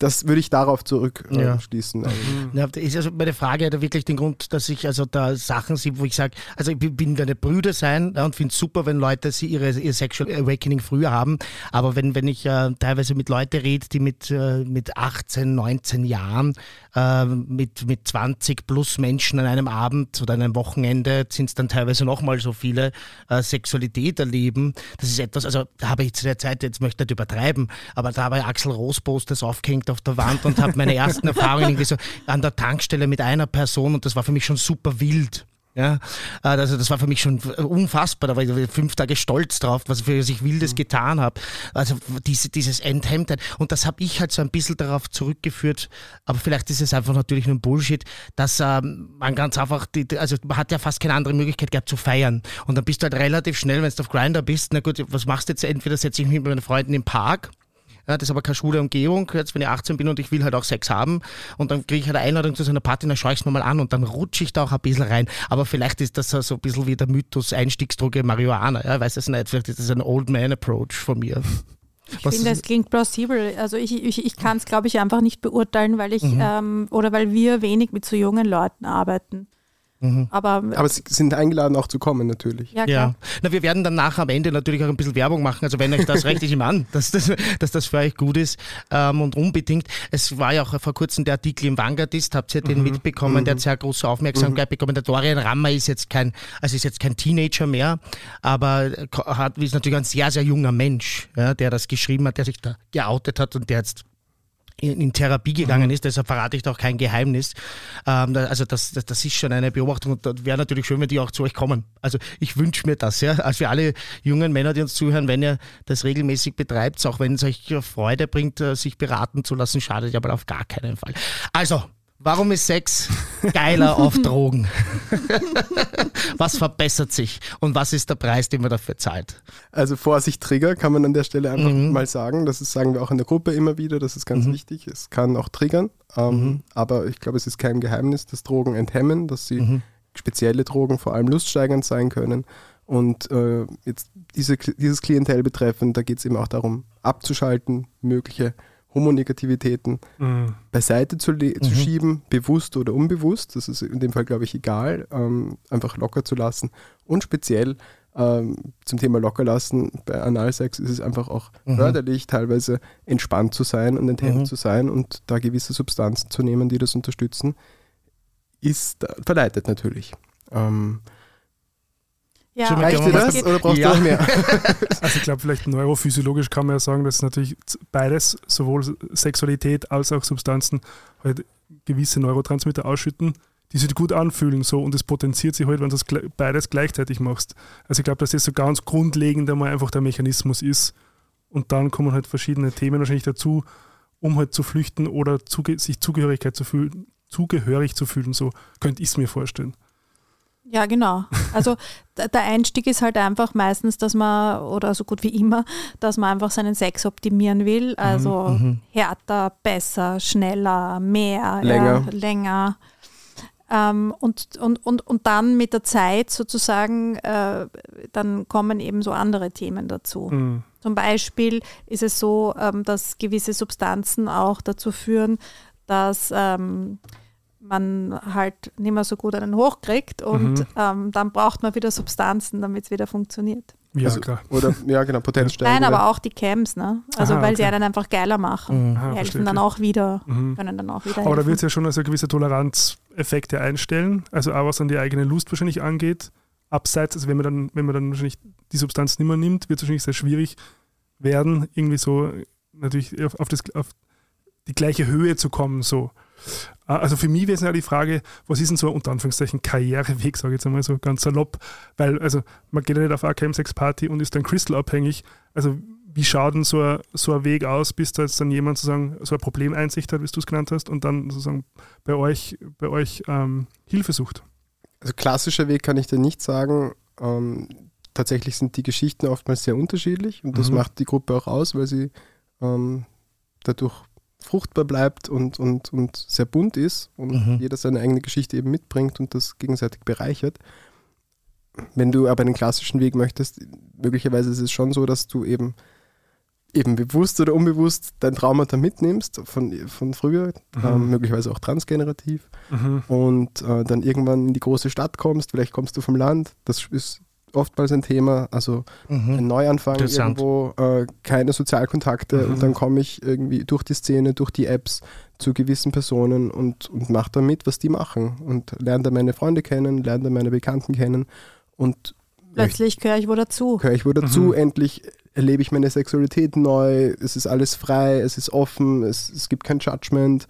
das würde ich darauf zurückschließen. Ja. Äh, schließen eigentlich. Ja, da ist also meine Frage hat ja wirklich den Grund, dass ich also da Sachen sehe, wo ich sage, also ich bin- deine Brüder sein ja, und finde es super, wenn Leute sie ihre, ihr Sexual Awakening früher haben. Aber wenn, wenn ich äh, teilweise mit Leuten rede, die mit, äh, mit 18, 19 Jahren äh, mit, mit 20 plus Menschen an einem Abend oder einem Wochenende sind es dann teilweise nochmal so viele äh, Sexualität erleben. Das ist etwas, also da habe ich zu der Zeit, jetzt möchte ich nicht übertreiben, aber da habe ich Axel Rose Posters aufgehängt auf der Wand und habe meine ersten Erfahrungen so an der Tankstelle mit einer Person und das war für mich schon super wild. Ja, äh, also das war für mich schon unfassbar, da war ich fünf Tage stolz drauf, was für ich Wildes getan habe. Also diese, dieses Enthemmtheit. Und das habe ich halt so ein bisschen darauf zurückgeführt, aber vielleicht ist es einfach natürlich nur ein Bullshit, dass ähm, man ganz einfach, die- also man hat ja fast keine andere Möglichkeit gehabt zu feiern. Und dann bist du halt relativ schnell, wenn du auf Grinder bist, na gut, was machst du jetzt? Entweder setze ich mich mit meinen Freunden im Park ja, das ist aber keine schwule Umgebung, jetzt wenn ich 18 bin und ich will halt auch Sex haben und dann kriege ich halt eine Einladung zu so einer Party, dann schaue ich es mir mal an und dann rutsche ich da auch ein bisschen rein. Aber vielleicht ist das so ein bisschen wie der Mythos Einstiegsdroge Marihuana, ja, ich weiß es nicht, vielleicht ist das ein Old Man Approach von mir. Ich (laughs) finde, es klingt plausibel. Also ich, ich, ich kann es, glaube ich, einfach nicht beurteilen, weil ich Mhm. ähm, oder weil wir wenig mit so jungen Leuten arbeiten. Aber, Aber sie sind eingeladen auch zu kommen natürlich. ja, Ja, klar. na, wir werden dann nachher am Ende natürlich auch ein bisschen Werbung machen. Also wenn euch das recht ist im an, dass das, dass das für euch gut ist ähm, und unbedingt. Es war ja auch vor kurzem der Artikel im Vanguardist, habt ihr den mitbekommen, der hat sehr große Aufmerksamkeit bekommen. Der Dorian Rammer ist jetzt kein, also ist jetzt kein Teenager mehr, aber hat, ist natürlich ein sehr, sehr junger Mensch, ja, der das geschrieben hat, der sich da geoutet hat und der jetzt in, Therapie gegangen ist, deshalb verrate ich da auch kein Geheimnis. Ähm, also das, das, das ist schon eine Beobachtung und da wäre natürlich schön, wenn die auch zu euch kommen. Also ich wünsche mir das, ja. Also für alle jungen Männer, die uns zuhören, wenn ihr das regelmäßig betreibt, auch wenn es euch Freude bringt, äh, sich beraten zu lassen, schadet ja aber auf gar keinen Fall. Also, warum ist Sex geiler auf (laughs) Drogen? (laughs) was verbessert sich und was ist der Preis, den man dafür zahlt? Also Vorsicht Trigger kann man an der Stelle einfach Mhm. mal sagen. Das ist, sagen wir auch in der Gruppe immer wieder, das ist ganz wichtig. Es kann auch triggern, ähm, Mhm. aber ich glaube, es ist kein Geheimnis, dass Drogen enthemmen, dass sie Mhm. spezielle Drogen vor allem luststeigernd sein können. Und äh, jetzt diese, dieses Klientel betreffend, da geht es eben auch darum, abzuschalten, mögliche Homonegativitäten Mhm. beiseite zu, le- zu schieben, bewusst oder unbewusst. Das ist in dem Fall, glaube ich, egal. Ähm, einfach locker zu lassen. Und speziell ähm, zum Thema lockerlassen, bei Analsex ist es einfach auch förderlich, teilweise entspannt zu sein und enthemmt zu sein und da gewisse Substanzen zu nehmen, die das unterstützen, ist verleitet natürlich. Ähm, Ja, Schon reicht dir das oder brauchst Ja. du noch mehr? (laughs) Also ich glaube, vielleicht neurophysiologisch kann man ja sagen, dass natürlich beides, sowohl Sexualität als auch Substanzen, halt gewisse Neurotransmitter ausschütten, die sich gut anfühlen so und es potenziert sich halt, wenn du das beides gleichzeitig machst. Also ich glaube, dass das so ganz grundlegend einmal einfach der Mechanismus ist und dann kommen halt verschiedene Themen wahrscheinlich dazu, um halt zu flüchten oder zuge sich Zugehörigkeit zu fühlen, zugehörig zu fühlen, so könnte ich es mir vorstellen. Ja, genau. Also (laughs) der Einstieg ist halt einfach meistens, dass man, oder so gut wie immer, dass man einfach seinen Sex optimieren will. Also härter, besser, schneller, mehr, Länger. Ja, länger. Ähm, und, und, und, und dann mit der Zeit sozusagen, äh, dann kommen eben so andere Themen dazu. Mhm. Zum Beispiel ist es so, ähm, dass gewisse Substanzen auch dazu führen, dass ähm, man halt nicht mehr so gut einen hochkriegt und Mhm. ähm, dann braucht man wieder Substanzen, damit es wieder funktioniert. Ja, Also, klar. Oder, ja, genau, Potenzsteigerung. Nein, aber auch die Cams, ne? Also Aha, weil okay. sie einen einfach geiler machen. Aha, Die helfen dann auch wieder, Mhm. können dann auch wieder Aber da helfen. wird es ja schon also gewisse Toleranzeffekte einstellen, also auch was an die eigene Lust wahrscheinlich angeht. Abseits, also wenn man dann, wenn man dann wahrscheinlich die Substanz nicht mehr nimmt, wird es wahrscheinlich sehr schwierig werden, irgendwie so natürlich auf, auf, das, auf die gleiche Höhe zu kommen. So. Ah, Also für mich wäre es ja die Frage, was ist denn so ein unter Anführungszeichen Karriereweg, sage ich jetzt einmal so ganz salopp, weil also man geht ja nicht auf eine Chemsex-Party und ist dann Crystal abhängig. Also wie schaut denn so ein, so ein Weg aus, bis da jetzt dann jemand sozusagen so ein Problemeinsicht hat, wie du es genannt hast, und dann sozusagen bei euch, bei euch ähm, Hilfe sucht? Also klassischer Weg kann ich dir nicht sagen. Ähm, tatsächlich sind die Geschichten oftmals sehr unterschiedlich und das Mhm. macht die Gruppe auch aus, weil sie ähm, dadurch fruchtbar bleibt und, und, und sehr bunt ist und Mhm. jeder seine eigene Geschichte eben mitbringt und das gegenseitig bereichert. Wenn du aber den klassischen Weg möchtest, möglicherweise ist es schon so, dass du eben eben bewusst oder unbewusst dein Traumata mitnimmst von, von früher, Mhm. ähm, möglicherweise auch transgenerativ Mhm. und äh, dann irgendwann in die große Stadt kommst, vielleicht kommst du vom Land, das ist oftmals ein Thema, also Mhm. ein Neuanfang irgendwo, äh, keine Sozialkontakte Mhm. und dann komme ich irgendwie durch die Szene, durch die Apps zu gewissen Personen und, und mache da mit, was die machen und lerne da meine Freunde kennen, lerne da meine Bekannten kennen und Plötzlich gehöre ich wo dazu. gehöre ich wo dazu, Mhm. endlich erlebe ich meine Sexualität neu, es ist alles frei, es ist offen, es, es gibt kein Judgment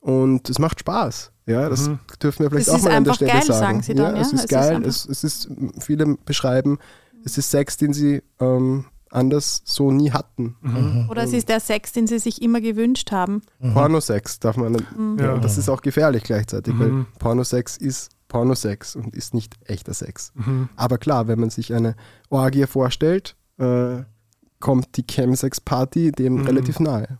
und es macht Spaß. Ja, das Mhm. dürfen wir vielleicht Es auch ist mal an der Stelle geil, sagen. sagen sie dann, ja, es ja? ist Es ist geil, einfach- es, es ist, viele beschreiben, es ist Sex, den sie ähm, anders so nie hatten. Mhm. Oder es ist der Sex, den sie sich immer gewünscht haben. Pornosex darf man, Mhm. Ja. das ist auch gefährlich gleichzeitig, Mhm. weil Pornosex ist Pornosex und ist nicht echter Sex. Mhm. Aber klar, wenn man sich eine Orgie vorstellt, äh, kommt die Chemsex-Party dem Mhm. relativ nahe.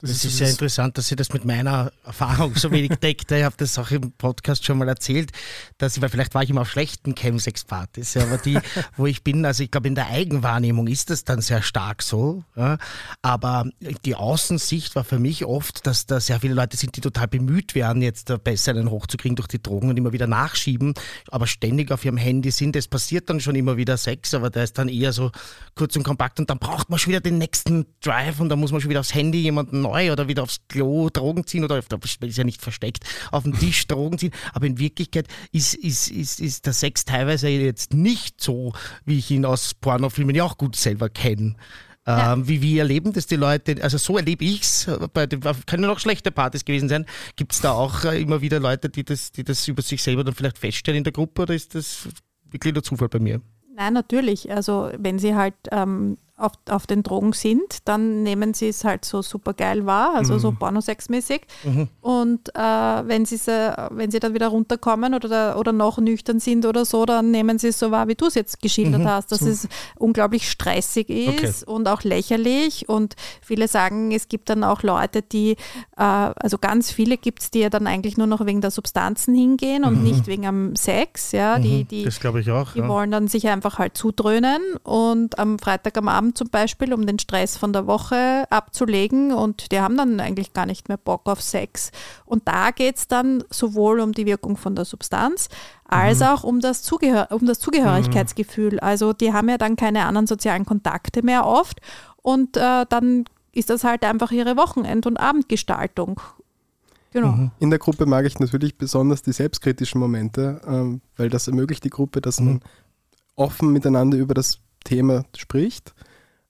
Das, das ist ja interessant, dass Sie das mit meiner Erfahrung so wenig (laughs) deckt. Ich habe das auch im Podcast schon mal erzählt, dass ich, weil vielleicht war ich immer auf schlechten Chemsex-Partys, aber die, (laughs) wo ich bin, also ich glaube, in der Eigenwahrnehmung ist das dann sehr stark so. Ja. Aber die Außensicht war für mich oft, dass da sehr viele Leute sind, die total bemüht werden, jetzt besser einen hochzukriegen durch die Drogen und immer wieder nachschieben, aber ständig auf ihrem Handy sind. Es passiert dann schon immer wieder Sex, aber der ist dann eher so kurz und kompakt und dann braucht man schon wieder den nächsten Drive und dann muss man schon wieder aufs Handy jemanden neu oder wieder aufs Klo Drogen ziehen oder auf der, ist ja nicht versteckt, auf den Tisch Drogen ziehen. Aber in Wirklichkeit ist, ist, ist, ist der Sex teilweise jetzt nicht so, wie ich ihn aus Pornofilmen ja auch gut selber kenne. Ja. Ähm, wie, wie erleben das die Leute? Also so erlebe ich es. Können noch schlechte Partys gewesen sein. Gibt es da auch äh, immer wieder Leute, die das, die das über sich selber dann vielleicht feststellen in der Gruppe oder ist das wirklich nur Zufall bei mir? Nein, natürlich. Also wenn sie halt ähm, auf, auf den Drogen sind, dann nehmen sie es halt so super geil wahr, also mhm. so Pornosex-mäßig. Mhm. Und äh, wenn, sie, wenn sie dann wieder runterkommen oder, oder noch nüchtern sind oder so, dann nehmen sie es so wahr, wie du es jetzt geschildert mhm. hast, dass so. es unglaublich stressig ist okay. und auch lächerlich. Und viele sagen, es gibt dann auch Leute, die, äh, also ganz viele gibt es, die ja dann eigentlich nur noch wegen der Substanzen hingehen und mhm. nicht wegen am Sex. Ja, die, mhm. die, das glaube ich auch. Die ja. wollen dann sich einfach halt zudröhnen und am Freitag am Abend Abend zum Beispiel, um den Stress von der Woche abzulegen und die haben dann eigentlich gar nicht mehr Bock auf Sex. Und da geht es dann sowohl um die Wirkung von der Substanz als mhm. auch um das, Zugehör um das Zugehörigkeitsgefühl. Mhm. Also die haben ja dann keine anderen sozialen Kontakte mehr oft und äh, dann ist das halt einfach ihre Wochenend- und Abendgestaltung. Genau. Mhm. In der Gruppe mag ich natürlich besonders die selbstkritischen Momente, ähm, weil das ermöglicht die Gruppe, dass mhm. man offen miteinander über das Thema spricht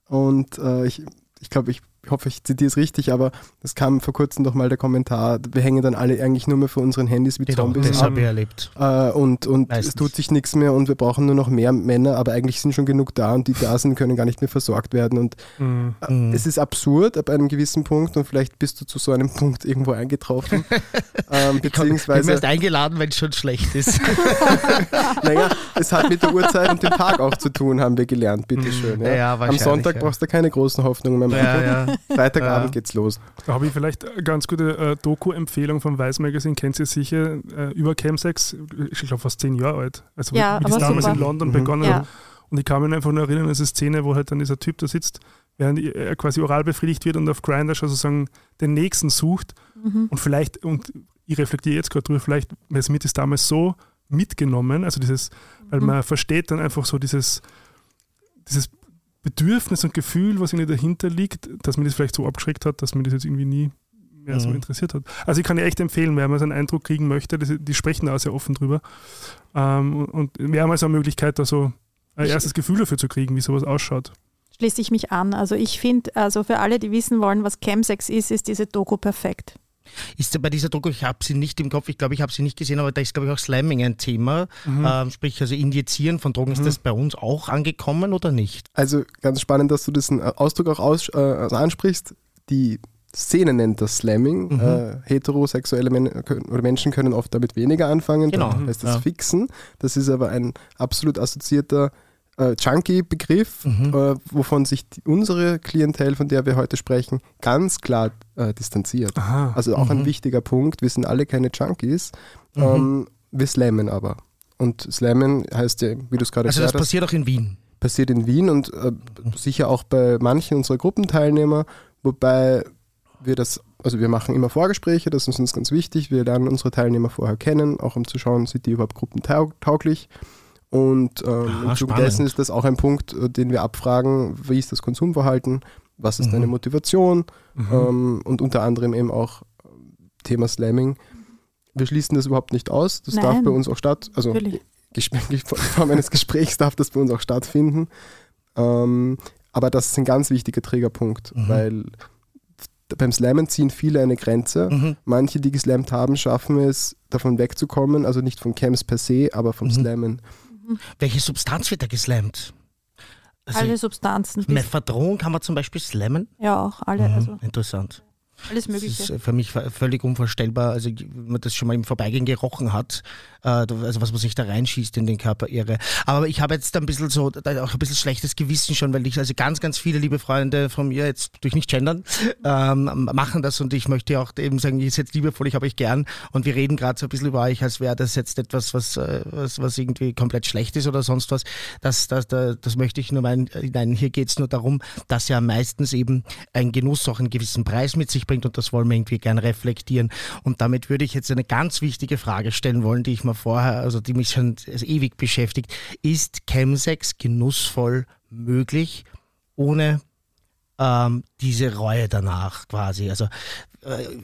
und äh, ich, ich glaube, ich ich hoffe, ich zitiere es richtig, aber es kam vor kurzem doch mal der Kommentar, wir hängen dann alle eigentlich nur mehr vor unseren Handys wie genau, Zombies das habe ich erlebt. Äh, und und es tut sich nichts mehr und wir brauchen nur noch mehr Männer, aber eigentlich sind schon genug da und die da sind, können gar nicht mehr versorgt werden. Und mhm. äh, es ist absurd ab einem gewissen Punkt und vielleicht bist du zu so einem Punkt irgendwo eingetroffen. (laughs) ähm, beziehungsweise, ich bin erst eingeladen, wenn es schon schlecht ist. (laughs) naja, es hat mit der Uhrzeit und dem Tag auch zu tun, haben wir gelernt, bitteschön. Ja. Ja, Am Sonntag brauchst du keine großen Hoffnungen mehr machen. (laughs) Freitagabend geht's los. Da habe ich vielleicht eine ganz gute äh, Doku-Empfehlung vom Weiß Magazine, kennt ihr sicher, äh, über Chemsex, ich glaube fast zehn Jahre alt. Also ja, wie das damals super. in London mhm. begonnen ja. hat. Und ich kann mich einfach nur erinnern, an diese Szene, wo halt dann dieser Typ da sitzt, während er quasi oral befriedigt wird und auf Grindr schon sozusagen den nächsten sucht. Mhm. Und vielleicht, und ich reflektiere jetzt gerade drüber, vielleicht, weil es mit ist damals so mitgenommen, also dieses, weil mhm. man versteht dann einfach so dieses, dieses Bedürfnis und Gefühl, was irgendwie dahinter liegt, dass mir das vielleicht so abgeschreckt hat, dass mir das jetzt irgendwie nie mehr mhm. so interessiert hat. Also ich kann dir echt empfehlen, wer mal so einen Eindruck kriegen möchte, die, die sprechen da sehr offen drüber. Ähm, und wir haben also eine Möglichkeit, da so ein erstes Gefühl dafür zu kriegen, wie sowas ausschaut. Schließe ich mich an. Also ich finde, also für alle, die wissen wollen, was Chemsex ist, ist diese Doku perfekt. Ist bei dieser Doku, ich habe sie nicht im Kopf, ich glaube, ich habe sie nicht gesehen, aber da ist, glaube ich, auch Slamming ein Thema. Mhm. Ähm, sprich, also Injizieren von Drogen, mhm. ist das bei uns auch angekommen oder nicht? Also ganz spannend, dass du diesen Ausdruck auch aus, äh, also ansprichst. Die Szene nennt das Slamming. Mhm. Äh, heterosexuelle Men oder Menschen können oft damit weniger anfangen. Genau. Das heißt das ja. Fixen. Das ist aber ein absolut assoziierter äh, Junkie-Begriff, mhm. äh, wovon sich die, unsere Klientel, von der wir heute sprechen, ganz klar äh, distanziert. Aha. Also auch mhm. ein wichtiger Punkt. Wir sind alle keine Junkies. Mhm. Ähm, wir slammen aber. Und slammen heißt ja, wie du es gerade gesagt hast. Also das passiert auch in Wien. Passiert in Wien und äh, sicher auch bei manchen unserer Gruppenteilnehmer, wobei wir das, also wir machen immer Vorgespräche, das ist uns ganz wichtig. Wir lernen unsere Teilnehmer vorher kennen, auch um zu schauen, sind die überhaupt gruppentauglich. Und ähm, Aha, im Zuge dessen ist das auch ein Punkt, äh, den wir abfragen, wie ist das Konsumverhalten, was ist mhm. deine Motivation mhm. ähm, und unter anderem eben auch äh, Thema Slamming. Wir schließen das überhaupt nicht aus, das Nein. darf bei uns auch statt, also (laughs) in Form eines Gesprächs darf das bei uns auch stattfinden. Ähm, aber das ist ein ganz wichtiger Triggerpunkt, mhm. weil beim Slammen ziehen viele eine Grenze. Mhm. Manche, die geslammt haben, schaffen es, davon wegzukommen, also nicht von Camps per se, aber vom mhm. Slammen. Welche Substanz wird da geslammt? Also alle Substanzen. Mephadron kann man zum Beispiel slammen? Ja, auch alle. Mhm. Also. Interessant. Alles Mögliche. Das ist für mich völlig unvorstellbar. Also, wenn man das schon mal im Vorbeigehen gerochen hat, äh, also was man sich da reinschießt in den Körper, irre. Aber ich habe jetzt ein bisschen so, auch ein bisschen schlechtes Gewissen schon, weil ich, also ganz, ganz viele liebe Freunde von mir, jetzt durch nicht gendern, (laughs) ähm, machen das und ich möchte auch eben sagen, ich jetzt liebevoll, ich habe euch gern und wir reden gerade so ein bisschen über euch, als wäre das jetzt etwas, was, äh, was, was irgendwie komplett schlecht ist oder sonst was. Das, das, das, das möchte ich nur meinen, nein, hier geht es nur darum, dass ja meistens eben ein Genuss auch einen gewissen Preis mit sich bringt und das wollen wir irgendwie gerne reflektieren. Und damit würde ich jetzt eine ganz wichtige Frage stellen wollen, die ich mir vorher, also die mich schon ewig beschäftigt. Ist Chemsex genussvoll möglich, ohne ähm, diese Reue danach quasi. Also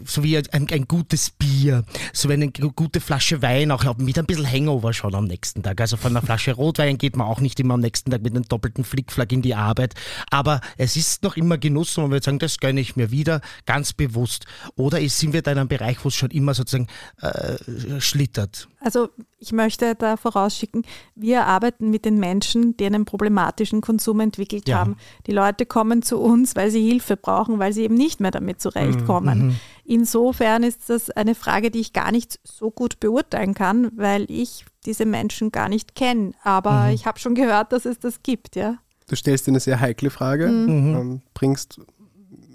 so wie ein, ein, gutes Bier, so wie eine gute Flasche Wein, auch mit ein bisschen Hangover schon am nächsten Tag. Also von einer Flasche Rotwein geht man auch nicht immer am nächsten Tag mit einem doppelten Flickflack in die Arbeit. Aber es ist noch immer Genuss und man würde sagen, das gönne ich mir wieder, ganz bewusst. Oder sind wir da in einem Bereich, wo es schon immer sozusagen äh, schlittert? Also ich möchte da vorausschicken, wir arbeiten mit den Menschen, die einen problematischen Konsum entwickelt ja. haben. Die Leute kommen zu uns, weil sie Hilfe brauchen, weil sie eben nicht mehr damit zurechtkommen. Mhm. Insofern ist das eine Frage, die ich gar nicht so gut beurteilen kann, weil ich diese Menschen gar nicht kenne. Aber mhm. ich habe schon gehört, dass es das gibt, ja. Du stellst dir eine sehr heikle Frage, mhm. ähm, bringst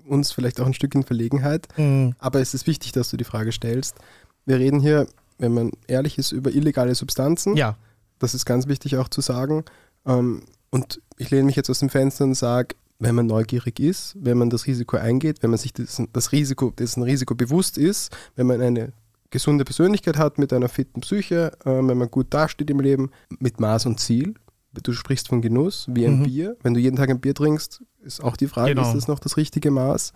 uns vielleicht auch ein Stück in Verlegenheit, mhm. aber es ist wichtig, dass du die Frage stellst. Wir reden hier wenn man ehrlich ist, über illegale Substanzen. Ja. Das ist ganz wichtig auch zu sagen. Ähm, und ich lehne mich jetzt aus dem Fenster und sage, wenn man neugierig ist, wenn man das Risiko eingeht, wenn man sich dessen, das Risiko, dessen Risiko bewusst ist, wenn man eine gesunde Persönlichkeit hat mit einer fitten Psyche, äh, wenn man gut dasteht im Leben, mit Maß und Ziel. Du sprichst von Genuss, wie ein mhm. Bier. Wenn du jeden Tag ein Bier trinkst, ist auch die Frage, genau. ist das noch das richtige Maß?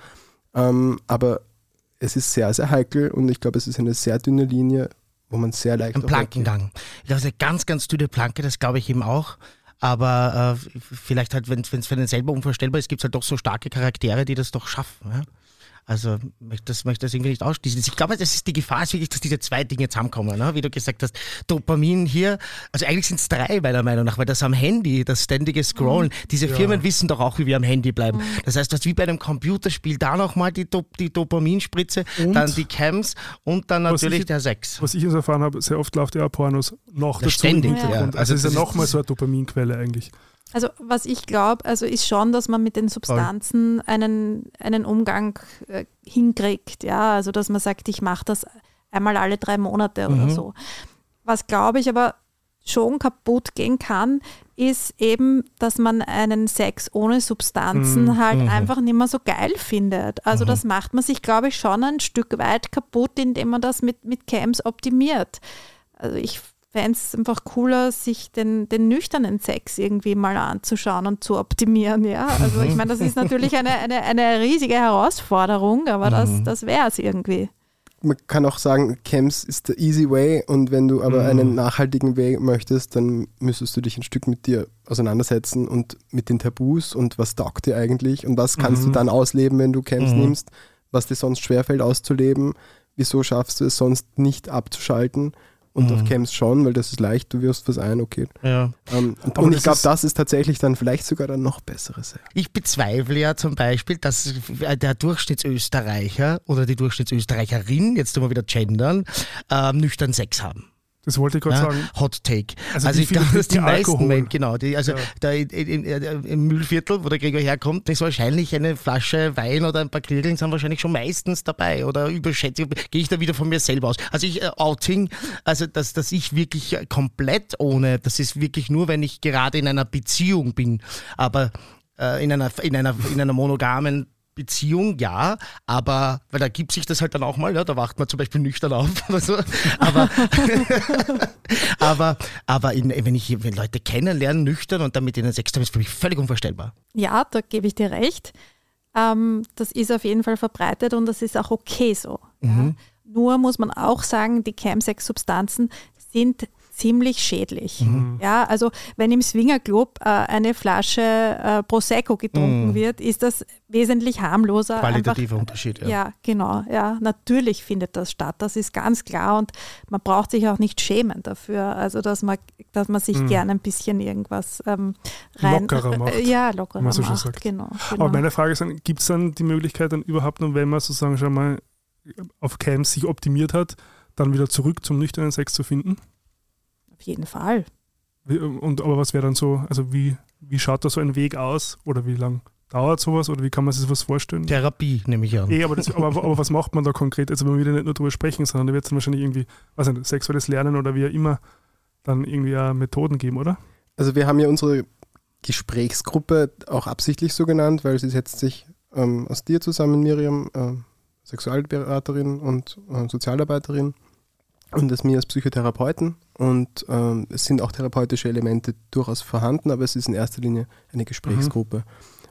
Ähm, aber es ist sehr, sehr heikel und ich glaube, es ist eine sehr dünne Linie, wo man sehr leicht. Ein Plankengang. Das ist eine ganz, ganz dünne Planke, das glaube ich eben auch. Aber äh, vielleicht halt, wenn es für den selber unvorstellbar ist, gibt es halt doch so starke Charaktere, die das doch schaffen. Ja? Also das, möchte das irgendwie nicht ausschließen. Ich glaube, das ist die Gefahr ist wirklich, dass diese zwei Dinge zusammenkommen. Ne? Wie du gesagt hast, Dopamin hier, also eigentlich sind es drei meiner Meinung nach, weil das am Handy, das ständige Scrollen, mhm. diese ja. Firmen wissen doch auch, wie wir am Handy bleiben. Mhm. Das heißt, dass wie bei einem Computerspiel da nochmal die, Dop die Dopaminspritze, und? dann die Cams und dann natürlich ich, der Sex. Was ich jetzt erfahren habe, sehr oft läuft ja Pornos noch das dazu ständig, im Hintergrund. Ja. Also, also ist ja nochmal so eine Dopaminquelle eigentlich. Also was ich glaube, also ist schon, dass man mit den Substanzen einen, einen Umgang äh, hinkriegt. Ja, also dass man sagt, ich mache das einmal alle drei Monate mhm. oder so. Was glaube ich aber schon kaputt gehen kann, ist eben, dass man einen Sex ohne Substanzen mhm. halt mhm. einfach nicht mehr so geil findet. Also mhm. das macht man sich, glaube ich, schon ein Stück weit kaputt, indem man das mit, mit Cams optimiert. Also ich fände es einfach cooler, sich den, den nüchternen Sex irgendwie mal anzuschauen und zu optimieren. Ja? Also ich meine, das ist natürlich eine, eine, eine riesige Herausforderung, aber das, mhm. das wäre es irgendwie. Man kann auch sagen, Camps ist der easy way und wenn du aber mhm. einen nachhaltigen Weg möchtest, dann müsstest du dich ein Stück mit dir auseinandersetzen und mit den Tabus und was taugt dir eigentlich und was kannst mhm. du dann ausleben, wenn du Camps mhm. nimmst, was dir sonst schwerfällt auszuleben, wieso schaffst du es sonst nicht abzuschalten und mhm. auf Camps schon, weil das ist leicht, du wirst was ein, okay. Ja. Ähm, und, und ich glaube, das ist tatsächlich dann vielleicht sogar dann noch besseres. Ich bezweifle ja zum Beispiel, dass der Durchschnittsösterreicher oder die Durchschnittsösterreicherin, jetzt tun wir wieder gendern, ähm, nüchtern Sex haben. Das wollte ich gerade ja, sagen. Hot Take. Also, also ich glaube, dass die meisten Menschen, genau, die, also ja. da in, im Müllviertel, wo der Gregor herkommt, ist wahrscheinlich eine Flasche Wein oder ein paar Kriegeln sind wahrscheinlich schon meistens dabei oder überschätze, gehe ich da wieder von mir selber aus. Also ich, äh, Outing, also dass, dass ich wirklich komplett ohne, das ist wirklich nur, wenn ich gerade in einer Beziehung bin, aber äh, in einer, in, einer, in einer monogamen Beziehung, ja, aber, weil da gibt sich das halt dann auch mal, ja, da wacht man zum Beispiel nüchtern auf (laughs) oder so. Aber, (laughs) aber, aber in, wenn ich wenn Leute kennenlernen, nüchtern und dann mit ihnen Sex haben, ist für mich völlig unvorstellbar. Ja, da gebe ich dir recht. Ähm, das ist auf jeden Fall verbreitet und das ist auch okay so. Mhm. Ja. Nur muss man auch sagen, die Chemsex-Substanzen sind ziemlich schädlich. Ja, also wenn im Swingerclub äh, eine Flasche äh, Prosecco getrunken Mhm. wird, ist das wesentlich harmloser. Qualitativer einfach, Unterschied, ja. Ja, genau. Ja, natürlich findet das statt. Das ist ganz klar und man braucht sich auch nicht schämen dafür. Also dass man, dass man sich gerne ein bisschen irgendwas ähm, rein, Lockerer (laughs) macht, Äh, ja, lockerer man so macht. sagt. Genau. genau. Aber meine Frage ist dann, gibt es dann die Möglichkeit dann überhaupt noch, wenn man sozusagen schon mal auf Cams sich optimiert hat, dann wieder zurück zum nüchternen Sex zu finden? Jeden Fall. Wie- Und aber was wäre dann so, also wie, wie schaut da so ein Weg aus oder wie lang dauert sowas oder wie kann man sich sowas vorstellen? Therapie, nehme ich an. Eh, aber, das, aber, aber was macht man da konkret? Also wenn wir wieder nicht nur drüber sprechen, sondern da wird es dann wahrscheinlich irgendwie, was nicht, sexuelles Lernen oder wie auch immer, dann irgendwie auch Methoden geben, oder? Also wir haben ja unsere Gesprächsgruppe auch absichtlich so genannt, weil sie setzt sich ähm, aus dir zusammen, Miriam, ähm, Sexualberaterin und äh, Sozialarbeiterin und aus mir als Psychotherapeuten. Und ähm, es sind auch therapeutische Elemente durchaus vorhanden, aber es ist in erster Linie eine Gesprächsgruppe.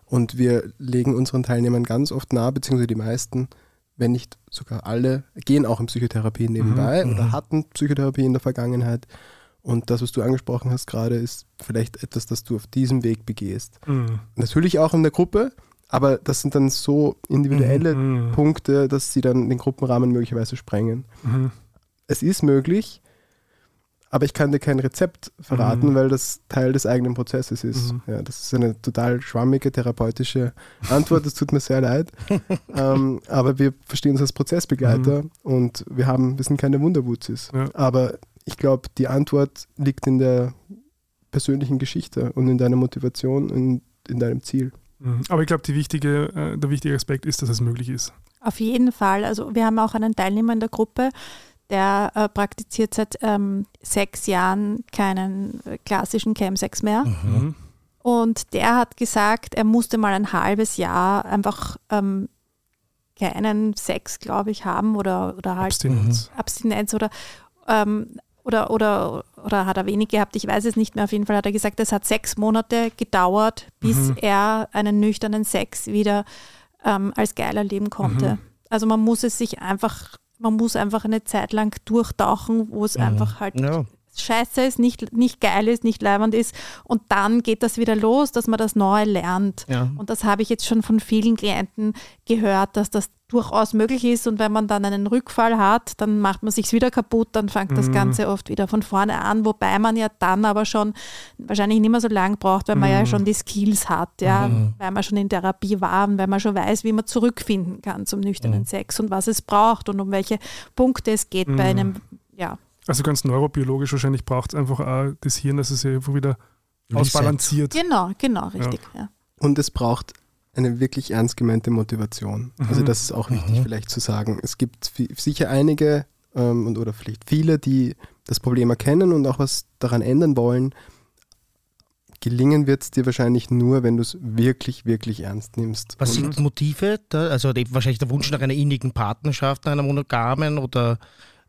Und wir legen unseren Teilnehmern ganz oft nahe, beziehungsweise die meisten, wenn nicht sogar alle, gehen auch in Psychotherapie nebenbei Mhm, oder mhm. hatten Psychotherapie in der Vergangenheit. Und das, was du angesprochen hast gerade, ist vielleicht etwas, das du auf diesem Weg begehst. Mhm. Natürlich auch in der Gruppe, aber das sind dann so individuelle Mhm. Punkte, dass sie dann den Gruppenrahmen möglicherweise sprengen. Mhm. Es ist möglich, aber ich kann dir kein Rezept verraten, Mhm. weil das Teil des eigenen Prozesses ist. Mhm. Ja, das ist eine total schwammige therapeutische Antwort, das tut mir sehr leid. (laughs) ähm, aber wir verstehen uns als Prozessbegleiter und wir haben, wir sind keine Wunderwutzis. Mhm. Ja. Aber ich glaube, die Antwort liegt in der persönlichen Geschichte und in deiner Motivation und in deinem Ziel. Mhm. Aber ich glaube, wichtige, äh, der wichtige Aspekt ist, dass es möglich ist. Auf jeden Fall. Also wir haben auch einen Teilnehmer in der Gruppe, der äh, praktiziert seit ähm, sechs Jahren keinen äh, klassischen Chemsex mehr. Mhm. Und der hat gesagt, er musste mal ein halbes Jahr einfach ähm, keinen Sex, glaube ich, haben oder, oder halt Abstinenz. Abstinenz oder, ähm, oder, oder, oder hat er wenig gehabt, ich weiß es nicht mehr. Auf jeden Fall hat er gesagt, es hat sechs Monate gedauert, bis Mhm. er einen nüchternen Sex wieder ähm, als geil erleben konnte. Mhm. Also man muss es sich einfach, man muss einfach eine Zeit lang durchtauchen, wo es einfach halt Ja. Scheiße ist, nicht, nicht geil ist, nicht leibend ist. Und dann geht das wieder los, dass man das Neue lernt. Ja. Und das habe ich jetzt schon von vielen Klienten gehört, dass das durchaus möglich ist. Und wenn man dann einen Rückfall hat, dann macht man sich wieder kaputt, dann fängt das Mhm. Ganze oft wieder von vorne an, wobei man ja dann aber schon wahrscheinlich nicht mehr so lange braucht, weil man ja Mhm. schon die Skills hat, ja, Mhm. weil man schon in Therapie war und weil man schon weiß, wie man zurückfinden kann zum nüchternen Mhm. Sex und was es braucht und um welche Punkte es geht bei Mhm. einem, ja. Also ganz neurobiologisch wahrscheinlich braucht es einfach auch das Hirn, dass es ja irgendwo wieder Reset. ausbalanciert. Genau, genau, richtig. Ja. Und es braucht eine wirklich ernst gemeinte Motivation. Also Mhm. das ist auch wichtig Mhm. vielleicht zu sagen. Es gibt sicher einige ähm, und, oder vielleicht viele, die das Problem erkennen und auch was daran ändern wollen. Gelingen wird es dir wahrscheinlich nur, wenn du es wirklich, wirklich ernst nimmst. Was Und sind Motive? Da? Also die, wahrscheinlich der Wunsch nach einer innigen Partnerschaft, nach einer monogamen oder,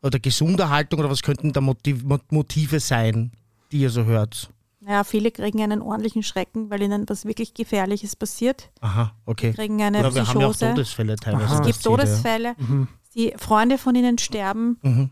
oder Gesunderhaltung oder was könnten da Motiv, Mo- Motive sein, die ihr so hört? Ja, viele kriegen einen ordentlichen Schrecken, weil ihnen was wirklich Gefährliches passiert. Aha, okay. Kriegen eine Ja, wir haben ja auch Psychose. Todesfälle teilweise. Aha. es gibt die Todesfälle. Mhm. Die Freunde von ihnen sterben. Mhm.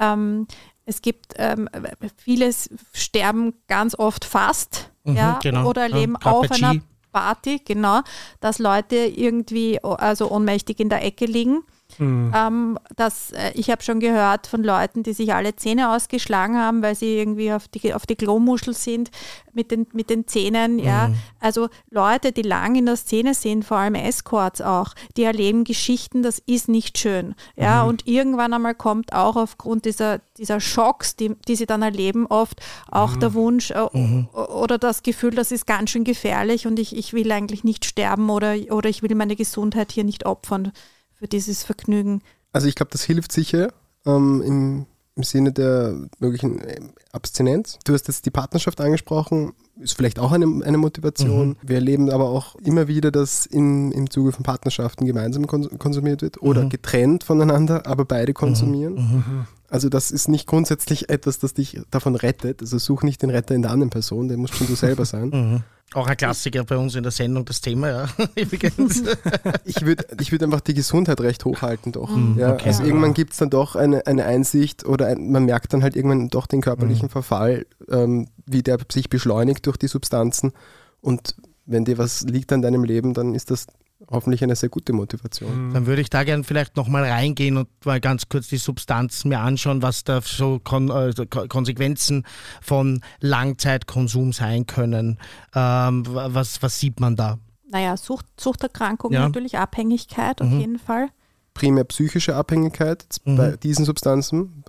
Ähm, es gibt ähm, vieles sterben ganz oft fast, Mhm, ja, genau. oder Ja, leben grad auf einer. Party, genau, dass Leute irgendwie also ohnmächtig in der Ecke liegen. Mhm. Ähm, das, äh, ich habe schon gehört von Leuten, die sich alle Zähne ausgeschlagen haben, weil sie irgendwie auf die, auf die Klomuschel sind mit den, mit den Zähnen. Ja. Mhm. Also Leute, die lang in der Szene sind, vor allem Escorts auch, die erleben Geschichten, das ist nicht schön. Ja. Und irgendwann einmal kommt auch aufgrund dieser, dieser Schocks, die, die sie dann erleben, oft auch der Wunsch äh, o- oder das Gefühl, das ist ganz schön gefährlich und ich, ich will eigentlich nicht sterben oder, oder ich will meine Gesundheit hier nicht opfern für dieses Vergnügen. Also ich glaube, das hilft sicher ähm, im, im Sinne der möglichen ähm, Abstinenz. Du hast jetzt die Partnerschaft angesprochen, ist vielleicht auch eine, eine Motivation. Wir erleben aber auch immer wieder, dass in, im Zuge von Partnerschaften gemeinsam kons konsumiert wird oder Mhm. getrennt voneinander, aber beide konsumieren. Mhm. Also das ist nicht grundsätzlich etwas, das dich davon rettet. Also such nicht den Retter in der anderen Person, der muss schon du selber sein. (laughs) Auch ein Klassiker bei uns in der Sendung, das Thema, ja. (laughs) Übrigens. (laughs) ich würde ich würd einfach die Gesundheit recht hochhalten doch. Mhm, ja, okay. also irgendwann gibt es dann doch eine, eine Einsicht oder ein, man merkt dann halt irgendwann doch den körperlichen Mhm. Verfall, ähm, wie der sich beschleunigt durch die Substanzen. Und wenn dir was liegt an deinem Leben, dann ist das hoffentlich eine sehr gute Motivation. Dann würde ich da gerne vielleicht nochmal reingehen und mal ganz kurz die Substanz mir anschauen, was da so Kon äh, Ko- Konsequenzen von Langzeitkonsum sein können. Ähm, wa- was, was sieht man da? Naja, Sucht, Suchterkrankung Ja. natürlich, Abhängigkeit auf Mhm. jeden Fall. Primär psychische Abhängigkeit Mhm. bei diesen Substanzen,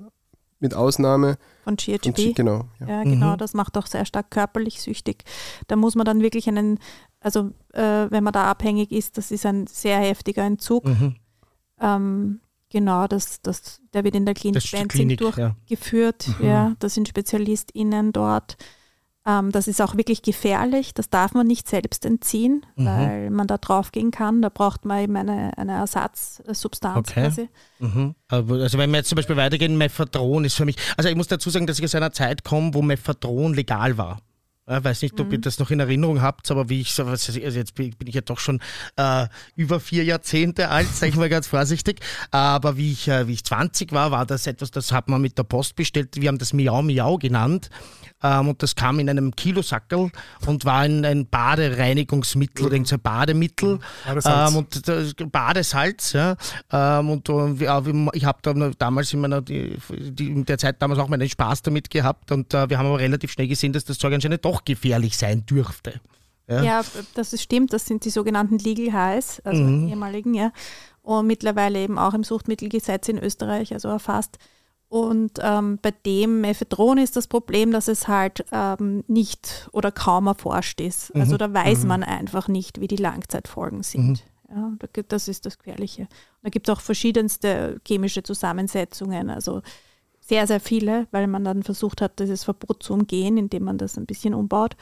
mit Ausnahme Von von GHB. genau. Ja. Ja, genau, Mhm. das macht auch sehr stark körperlich süchtig. Da muss man dann wirklich einen, also äh, wenn man da abhängig ist, das ist ein sehr heftiger Entzug. Mhm. Ähm, genau, das, das, der wird in der Klinik Klinik, ja. durchgeführt. Mhm. Ja, das sind SpezialistInnen dort. Ähm, das ist auch wirklich gefährlich. Das darf man nicht selbst entziehen, Mhm. weil man da draufgehen kann. Da braucht man eben eine, eine Ersatzsubstanz Okay. quasi. Mhm. Also wenn wir jetzt zum Beispiel weitergehen, Mephadron ist für mich, also ich muss dazu sagen, dass ich aus einer Zeit komme, wo Mephadron legal war. Ich weiß nicht, ob ihr das noch in Erinnerung habt, aber wie ich so, also jetzt bin bin ich ja doch schon äh, über vier Jahrzehnte alt, sage ich mal ganz vorsichtig. Aber wie ich, äh, wie ich 20 war, war das etwas, das hat man mit der Post bestellt. Wir haben das Miau Miau genannt. Ähm, und das kam in einem Kilosackel und war ein, ein Badereinigungsmittel oder irgendein Bademittel. Badesalz. Ähm, und das Badesalz, ja. Ähm, und äh, wir- ich habe da damals in meiner, die, die, in der Zeit damals auch meinen Spaß damit gehabt und äh, wir haben aber relativ schnell gesehen, dass das Zeug anscheinend doch gefährlich sein dürfte. Ja. Ja, das ist, stimmt. Das sind die sogenannten Legal Highs, also Mhm. ehemaligen, ja. Und mittlerweile eben auch im Suchtmittelgesetz in Österreich, also erfasst. Und ähm, bei dem Mephedron ist das Problem, dass es halt ähm, nicht oder kaum erforscht ist. Also da weiß man einfach nicht, wie die Langzeitfolgen sind. Ja, da gibt- das ist das Gefährliche. Da gibt es auch verschiedenste chemische Zusammensetzungen, also sehr, sehr viele, weil man dann versucht hat, dieses Verbot zu umgehen, indem man das ein bisschen umbaut.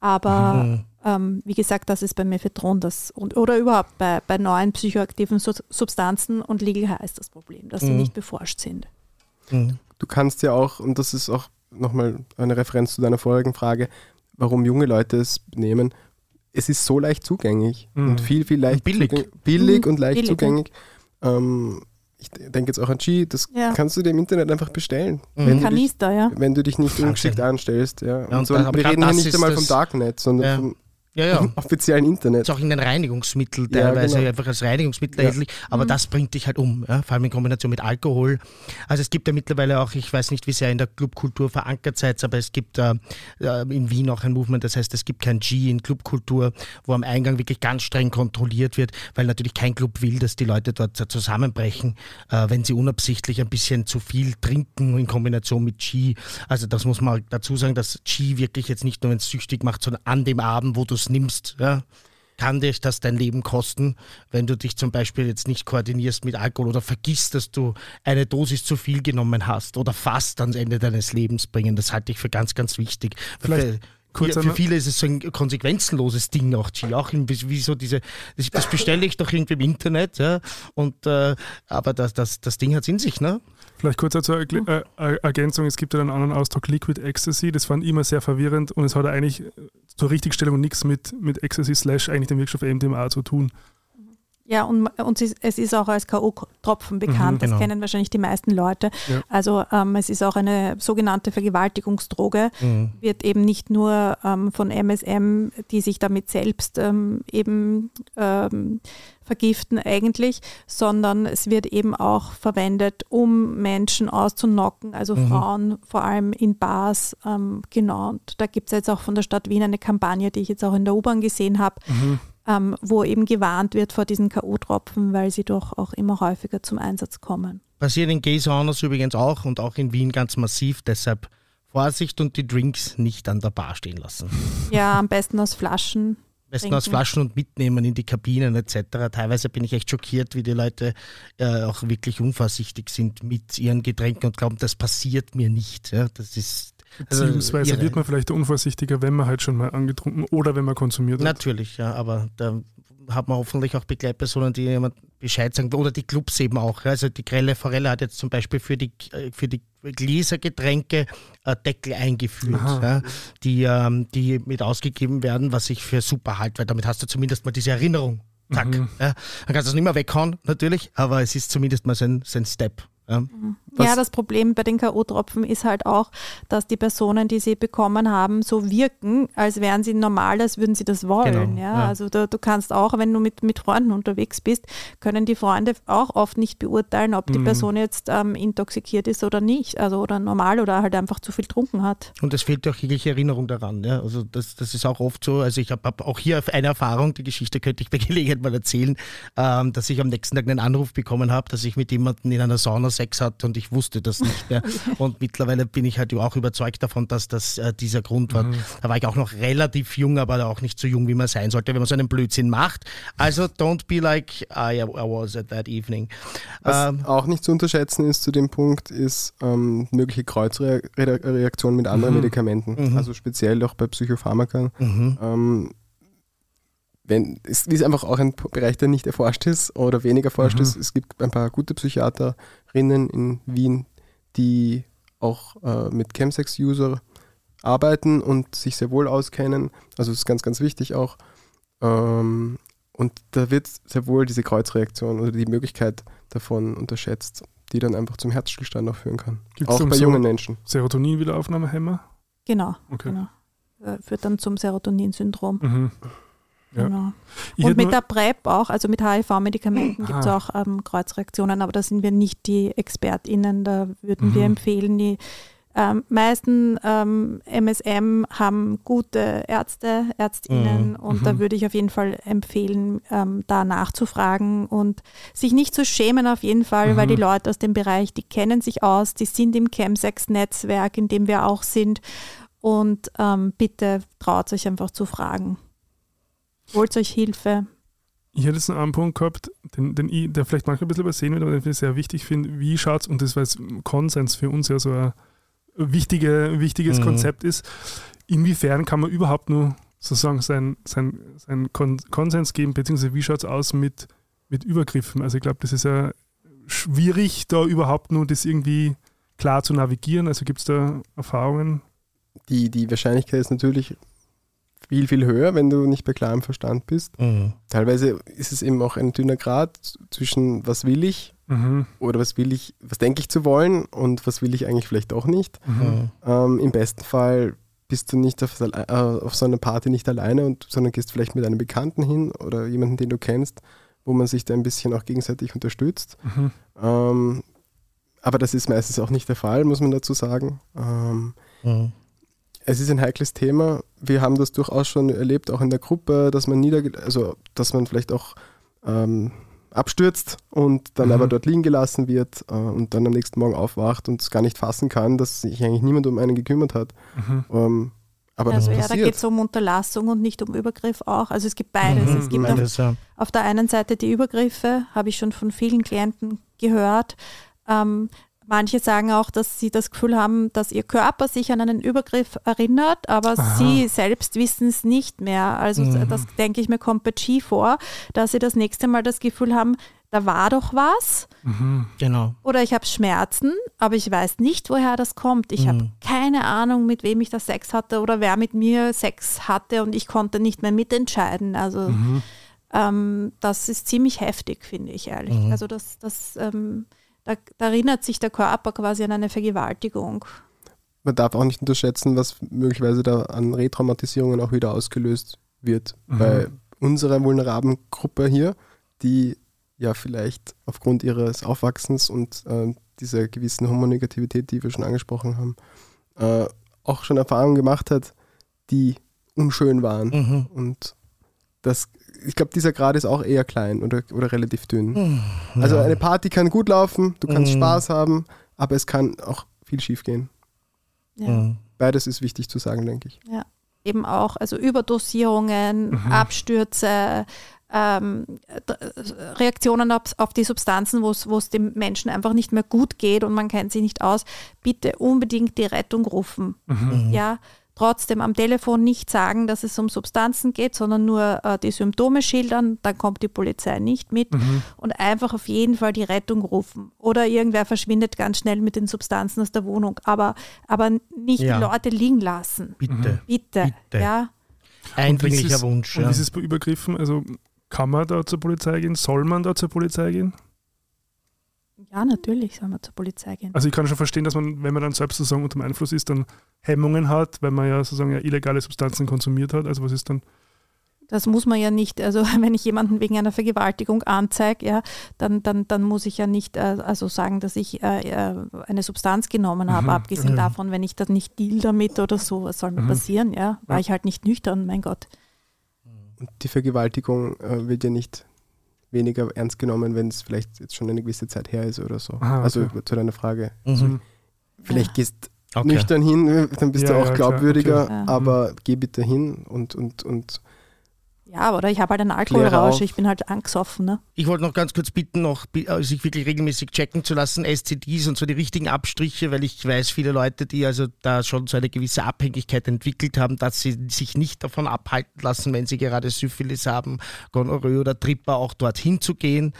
Aber Mhm. ähm, wie gesagt, das ist bei Mephedron das und, oder überhaupt bei, bei neuen psychoaktiven Su Substanzen und Legal ist das Problem, dass sie Mhm. nicht beforscht sind. Mhm. Du kannst ja auch, und das ist auch nochmal eine Referenz zu deiner vorigen Frage, warum junge Leute es nehmen. Es ist so leicht zugänglich Mhm. und viel, viel leicht billig. zugänglich, billig Mhm, und leicht billig, ja. zugänglich. Ähm, ich denke jetzt auch an G, das Ja. kannst du dir im Internet einfach bestellen. Mhm. Wenn, du dich, Kanister, ja. wenn du dich nicht ungeschickt anstellst. Ja. Und und so, wir reden hier nicht einmal vom Darknet, sondern Ja. vom Ja, ja. offiziellen Internet. Ist auch in ein Reinigungsmittel Ja, teilweise genau. einfach als Reinigungsmittel Ja. erhältlich, aber das bringt dich halt um, ja? vor allem in Kombination mit Alkohol. Also es gibt ja mittlerweile auch, ich weiß nicht, wie sehr in der Clubkultur verankert seid, aber es gibt äh, äh, in Wien auch ein Movement, das heißt, es gibt kein G in Clubkultur, wo am Eingang wirklich ganz streng kontrolliert wird, weil natürlich kein Club will, dass die Leute dort zusammenbrechen, äh, wenn sie unabsichtlich ein bisschen zu viel trinken in Kombination mit G. Also das muss man dazu sagen, dass G wirklich jetzt nicht nur, wenn es süchtig macht, sondern an dem Abend, wo du es nimmst, ja, kann dich das dein Leben kosten, wenn du dich zum Beispiel jetzt nicht koordinierst mit Alkohol oder vergisst, dass du eine Dosis zu viel genommen hast oder fast ans Ende deines Lebens bringen. Das halte ich für ganz, ganz wichtig. Vielleicht für, kurz für, für viele ist es so ein konsequenzenloses Ding auch, G. Auch wie so diese, das, das bestelle ich doch irgendwie im Internet, ja. Und äh, aber das, das, das Ding hat es in sich, ne? Vielleicht kurz zur Erkl- äh, äh, Ergänzung, es gibt ja einen anderen Ausdruck, Liquid Ecstasy, das fand ich immer sehr verwirrend und es hat eigentlich zur Richtigstellung nichts mit, mit Ecstasy slash eigentlich dem Wirkstoff MDMA zu tun. Ja, und, und es ist- auch als K.O.-Tropfen bekannt. Mhm, genau. Das kennen wahrscheinlich die meisten Leute. Ja. Also ähm, es ist auch eine sogenannte Vergewaltigungsdroge. Wird eben nicht nur ähm, von MSM, die sich damit selbst ähm, eben ähm, vergiften eigentlich, sondern es wird eben auch verwendet, um Menschen auszunocken, also Mhm. Frauen vor allem in Bars. Ähm, genau, und da gibt es jetzt auch von der Stadt Wien eine Kampagne, die ich jetzt auch in der U-Bahn gesehen habe, ähm, wo eben gewarnt wird vor diesen K.O.-Tropfen, weil sie doch auch immer häufiger zum Einsatz kommen. Passiert in Gay Saunas übrigens auch und auch in Wien ganz massiv, deshalb Vorsicht und die Drinks nicht an der Bar stehen lassen. Ja, am besten aus Flaschen. besten aus. Flaschen und mitnehmen in die Kabinen etc. Teilweise bin ich echt schockiert, wie die Leute äh, auch wirklich unvorsichtig sind mit ihren Getränken und glauben, das passiert mir nicht. Ja, das ist Beziehungsweise irre. wird man vielleicht unvorsichtiger, wenn man halt schon mal angetrunken oder wenn man konsumiert hat. Natürlich, ja, aber da hat man hoffentlich auch Begleitpersonen, die jemand Bescheid sagen. Oder die Clubs eben auch. Also die Grelle Forelle hat jetzt zum Beispiel für die, für die Gläsergetränke Deckel eingeführt, ja, die, ähm, die mit ausgegeben werden, was ich für super halte, weil damit hast du zumindest mal diese Erinnerung. Zack. Mhm. Ja. Dann kannst du es nicht mehr weghauen, natürlich, aber es ist zumindest mal so ein, so ein Step. Ja. Was- Ja, das Problem bei den K.O.-Tropfen ist halt auch, dass die Personen, die sie bekommen haben, so wirken, als wären sie normal, als würden sie das wollen. Genau, ja? ja. Also da, du kannst auch, wenn du mit, mit Freunden unterwegs bist, können die Freunde auch oft nicht beurteilen, ob die Mhm. Person jetzt ähm, intoxikiert ist oder nicht. Also oder normal oder halt einfach zu viel getrunken hat. Und es fehlt auch jegliche Erinnerung daran. Ja? Also das, das ist auch oft so. Also ich habe hab auch hier eine Erfahrung, die Geschichte könnte ich bei (laughs) Gelegenheit mal erzählen, ähm, dass ich am nächsten Tag einen Anruf bekommen habe, dass ich mit jemandem in einer Sauna Sex hatte und ich wusste das nicht mehr. (laughs) Und mittlerweile bin ich halt auch überzeugt davon, dass das äh, dieser Grund war. Da war ich auch noch relativ jung, aber auch nicht so jung, wie man sein sollte, wenn man so einen Blödsinn macht. Also don't be like I, I was at that evening. Was Ähm, auch nicht zu unterschätzen ist zu dem Punkt, ist ähm, mögliche Kreuzreaktionen mit anderen Mhm. Medikamenten. Mhm. Also speziell auch bei Psychopharmakern. mhm. Ähm, wenn, es ist einfach auch ein Bereich, der nicht erforscht ist oder weniger erforscht Mhm. ist. Es gibt ein paar gute Psychiaterinnen in Wien, die auch äh, mit Chemsex-User arbeiten und sich sehr wohl auskennen. Also das ist ganz, ganz wichtig auch. Ähm, und da wird sehr wohl diese Kreuzreaktion oder die Möglichkeit davon unterschätzt, die dann einfach zum Herzstillstand auch führen kann. Gibt's auch bei so jungen Menschen. Serotonin-Wiederaufnahmehemmer? Genau. Okay. genau. Äh, Führt dann zum Serotonin-Syndrom. Mhm. Ja. Genau. Und mit der PrEP auch, also mit HIV-Medikamenten gibt es Ah. auch ähm, Kreuzreaktionen, aber da sind wir nicht die ExpertInnen. Da würden wir Mhm. empfehlen, die ähm, meisten ähm, MSM haben gute Ärzte, ÄrztInnen Mhm. und Mhm. da würde ich auf jeden Fall empfehlen, ähm, da nachzufragen und sich nicht zu schämen auf jeden Fall, weil Mhm. die Leute aus dem Bereich, die kennen sich aus, die sind im Chemsex-Netzwerk, in dem wir auch sind und ähm, bitte traut euch einfach zu fragen. Holt euch Hilfe. Ich hätte jetzt einen anderen Punkt gehabt, den, den ich, der vielleicht manchmal ein bisschen übersehen wird, aber den ich sehr wichtig finde. Wie schaut es, und das, weil es Konsens für uns ja so ein wichtige, wichtiges Mhm. Konzept ist, inwiefern kann man überhaupt nur sozusagen sein, sein, sein Kon Konsens geben, beziehungsweise wie schaut es aus mit, mit Übergriffen? Also ich glaube, das ist ja schwierig, da überhaupt nur das irgendwie klar zu navigieren. Also gibt es da Erfahrungen? Die, die Wahrscheinlichkeit ist natürlich viel, viel höher, wenn du nicht bei klarem Verstand bist. Mhm. Teilweise ist es eben auch ein dünner Grad zwischen was will ich Mhm. oder was will ich, was denke ich zu wollen und was will ich eigentlich vielleicht auch nicht. Mhm. Ähm, Im besten Fall bist du nicht auf, äh, auf so einer Party nicht alleine, und, sondern gehst vielleicht mit einem Bekannten hin oder jemanden, den du kennst, wo man sich da ein bisschen auch gegenseitig unterstützt. Mhm. Ähm, aber das ist meistens auch nicht der Fall, muss man dazu sagen. Ähm, Mhm. Es ist ein heikles Thema. Wir haben das durchaus schon erlebt, auch in der Gruppe, dass man niederge also dass man vielleicht auch ähm, abstürzt und dann Mhm. aber dort liegen gelassen wird äh, und dann am nächsten Morgen aufwacht und es gar nicht fassen kann, dass sich eigentlich niemand um einen gekümmert hat. Mhm. Ähm, aber Also das ja, da passiert. geht es um Unterlassung und nicht um Übergriff auch. Also es gibt beides. Mhm, Es gibt auf, Beides, ja. auf der einen Seite die Übergriffe, habe ich schon von vielen Klienten gehört. Ähm, manche sagen auch, dass sie das Gefühl haben, dass ihr Körper sich an einen Übergriff erinnert, aber Aha. sie selbst wissen es nicht mehr. Also Mhm. das denke ich mir kommt bei G vor, dass sie das nächste Mal das Gefühl haben, da war doch was Mhm. Genau. oder ich habe Schmerzen, aber ich weiß nicht, woher das kommt. Ich habe Mhm. keine Ahnung, mit wem ich da Sex hatte oder wer mit mir Sex hatte und ich konnte nicht mehr mitentscheiden. Also Mhm. ähm, das ist ziemlich heftig, finde ich ehrlich. Mhm. Also das, das ähm, da, da erinnert sich der Körper quasi an eine Vergewaltigung. Man darf auch nicht unterschätzen, was möglicherweise da an Retraumatisierungen auch wieder ausgelöst wird. Mhm. Bei unserer vulnerablen Gruppe hier, die ja vielleicht aufgrund ihres Aufwachsens und äh, dieser gewissen Homonegativität, die wir schon angesprochen haben, äh, auch schon Erfahrungen gemacht hat, die unschön waren. Mhm. Und das, ich glaube, dieser Grad ist auch eher klein oder, oder relativ dünn. Mhm. Also Ja. eine Party kann gut laufen, du kannst Mhm. Spaß haben, aber es kann auch viel schief gehen. Ja. Mhm. Beides ist wichtig zu sagen, denke ich. Eben auch, also Überdosierungen, Mhm. Abstürze, ähm, Reaktionen auf, auf die Substanzen, wo es wo es dem Menschen einfach nicht mehr gut geht und man kennt sich nicht aus, bitte unbedingt die Rettung rufen. Mhm. Ja, trotzdem am Telefon nicht sagen, dass es um Substanzen geht, sondern nur äh, die Symptome schildern, dann kommt die Polizei nicht mit und einfach auf jeden Fall die Rettung rufen. Oder irgendwer verschwindet ganz schnell mit den Substanzen aus der Wohnung, aber, aber nicht Ja. die Leute liegen lassen. Bitte. Bitte. Bitte. Ja. Eindringlicher Wunsch. Und Ja. wie ist es bei Übergriffen? Also kann man da zur Polizei gehen? Soll man da zur Polizei gehen? Ja, natürlich soll man zur Polizei gehen. Also ich kann schon verstehen, dass man, wenn man dann selbst sozusagen unter dem Einfluss ist, dann Hemmungen hat, weil man ja sozusagen ja illegale Substanzen konsumiert hat. Also was ist dann? Das muss man ja nicht, also (laughs) wenn ich jemanden wegen einer Vergewaltigung anzeige, ja, dann, dann, dann muss ich ja nicht äh, also sagen, dass ich äh, äh, eine Substanz genommen habe, Mhm. abgesehen Ja. davon, wenn ich das nicht deal damit oder so, was soll mir Mhm. passieren, ja? War Ja. ich halt nicht nüchtern, mein Gott. Und die Vergewaltigung äh, wird ja nicht weniger ernst genommen, wenn es vielleicht jetzt schon eine gewisse Zeit her ist oder so. Aha, okay. Also zu deiner Frage. Mhm. Vielleicht Ja. gehst Okay. nüchtern hin, (laughs) dann bist Ja, du auch ja, klar, glaubwürdiger, okay. Aber geh bitte hin und, und, und Ja, oder ich habe halt einen Alkoholrausch, ich bin halt angesoffen, ne? Ich wollte noch ganz kurz bitten, noch äh, sich wirklich regelmäßig checken zu lassen, STDs und so die richtigen Abstriche, weil ich weiß, viele Leute, die also da schon so eine gewisse Abhängigkeit entwickelt haben, dass sie sich nicht davon abhalten lassen, wenn sie gerade Syphilis haben, Gonorrhoe oder Tripper, auch dorthin zu gehen.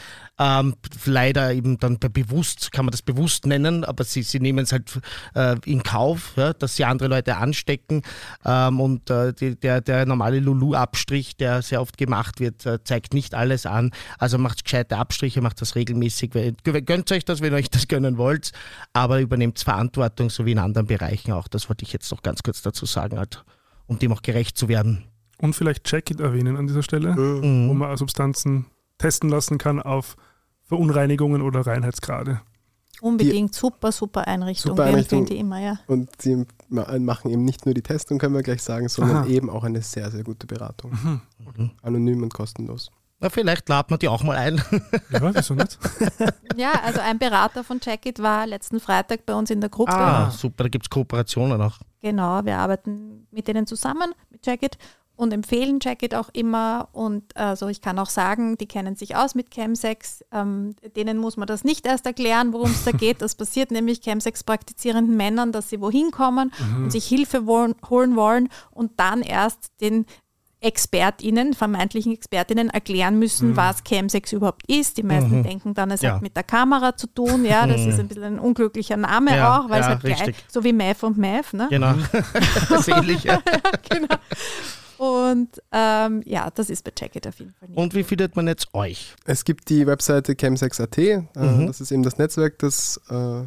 Ähm, leider eben dann bei bewusst, kann man das bewusst nennen, aber sie, sie nehmen es halt äh, in Kauf, ja, dass sie andere Leute anstecken. Ähm, und äh, die, der, der normale Lulu-Abstrich, der sehr oft gemacht wird, äh, zeigt nicht alles an. Also macht gescheite Abstriche, macht das regelmäßig. Gönnt euch das, wenn ihr euch das gönnen wollt, aber übernehmt Verantwortung, so wie in anderen Bereichen auch. Das wollte ich jetzt noch ganz kurz dazu sagen, halt, um dem auch gerecht zu werden. Und vielleicht Check-It erwähnen an dieser Stelle, Mhm. wo man Substanzen testen lassen kann auf Verunreinigungen oder Reinheitsgrade. Unbedingt super, super Einrichtung. Super Einrichtung. die immer, ja. Und sie ma- machen eben nicht nur die Testung, können wir gleich sagen, sondern Aha. eben auch eine sehr, sehr gute Beratung. Mhm. Anonym und kostenlos. Na, vielleicht laden wir die auch mal ein. Ja, wieso nicht? (laughs) Ja, also ein Berater von Checkit war letzten Freitag bei uns in der Gruppe. Ah, super, da gibt es Kooperationen auch. Genau, wir arbeiten mit denen zusammen, mit Jacket und empfehlen Jacket auch immer. Und also ich kann auch sagen, die kennen sich aus mit Chemsex. Ähm, denen muss man das nicht erst erklären, worum es da geht. Das passiert nämlich Chemsex-praktizierenden Männern, dass sie wohin kommen und sich Hilfe wollen, holen wollen und dann erst den ExpertInnen, vermeintlichen ExpertInnen erklären müssen, was Chemsex überhaupt ist. Die meisten Mhm. denken dann, es Ja. hat mit der Kamera zu tun. Ja, das Mhm. ist ein bisschen ein unglücklicher Name Ja, auch, weil es ja, halt gleich, so wie Mev und Mev, ne? Genau. (laughs) (laughs) das ähnlich, (laughs) genau. Und ähm, ja, das ist bei Checkit auf jeden Fall nicht. Und wie findet man jetzt euch? Es gibt die Webseite chemsex.at, äh, Mhm. das ist eben das Netzwerk, das äh,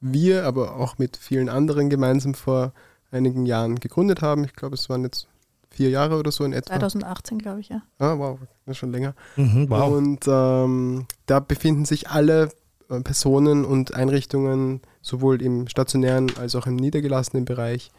wir, aber auch mit vielen anderen gemeinsam vor einigen Jahren gegründet haben. Ich glaube, es waren jetzt vier Jahre oder so in etwa. 2018, glaube ich, ja. Ah, wow, das ist schon länger. Mhm, wow. Und ähm, da befinden sich alle äh, Personen und Einrichtungen, sowohl im stationären als auch im niedergelassenen Bereich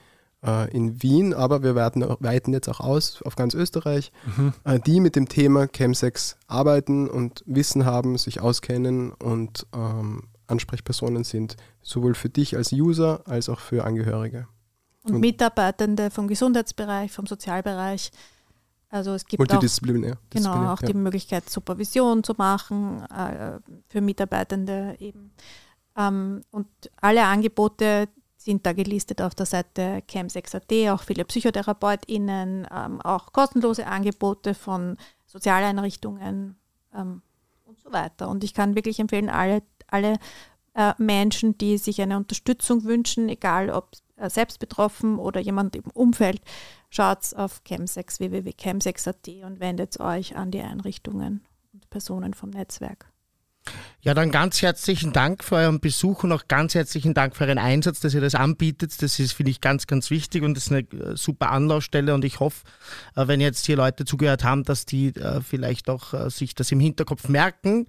äh, in Wien, aber wir weiten, weiten jetzt auch aus auf ganz Österreich, Mhm. äh, die mit dem Thema Chemsex arbeiten und Wissen haben, sich auskennen und ähm, Ansprechpersonen sind, sowohl für dich als User als auch für Angehörige. Und Und- Mitarbeitende vom Gesundheitsbereich, vom Sozialbereich. Also es gibt auch, Multidisziplinär. genau, disziplinär, auch ja. die Möglichkeit, Supervision zu machen äh, für Mitarbeitende eben. Ähm, und alle Angebote sind da gelistet auf der Seite Chem6.at, auch viele PsychotherapeutInnen, ähm, auch kostenlose Angebote von Sozialeinrichtungen ähm, und so weiter. Und ich kann wirklich empfehlen, alle, alle äh, Menschen, die sich eine Unterstützung wünschen, egal ob äh, selbst betroffen oder jemand im Umfeld, schaut auf Chemsex, www.chemsex.at und wendet euch an die Einrichtungen und Personen vom Netzwerk. Ja, dann ganz herzlichen Dank für euren Besuch und auch ganz herzlichen Dank für euren Einsatz, dass ihr das anbietet. Das ist, finde ich, ganz, ganz wichtig und das ist eine äh, super Anlaufstelle und ich hoffe, äh, wenn jetzt hier Leute zugehört haben, dass die äh, vielleicht auch sich das im Hinterkopf merken,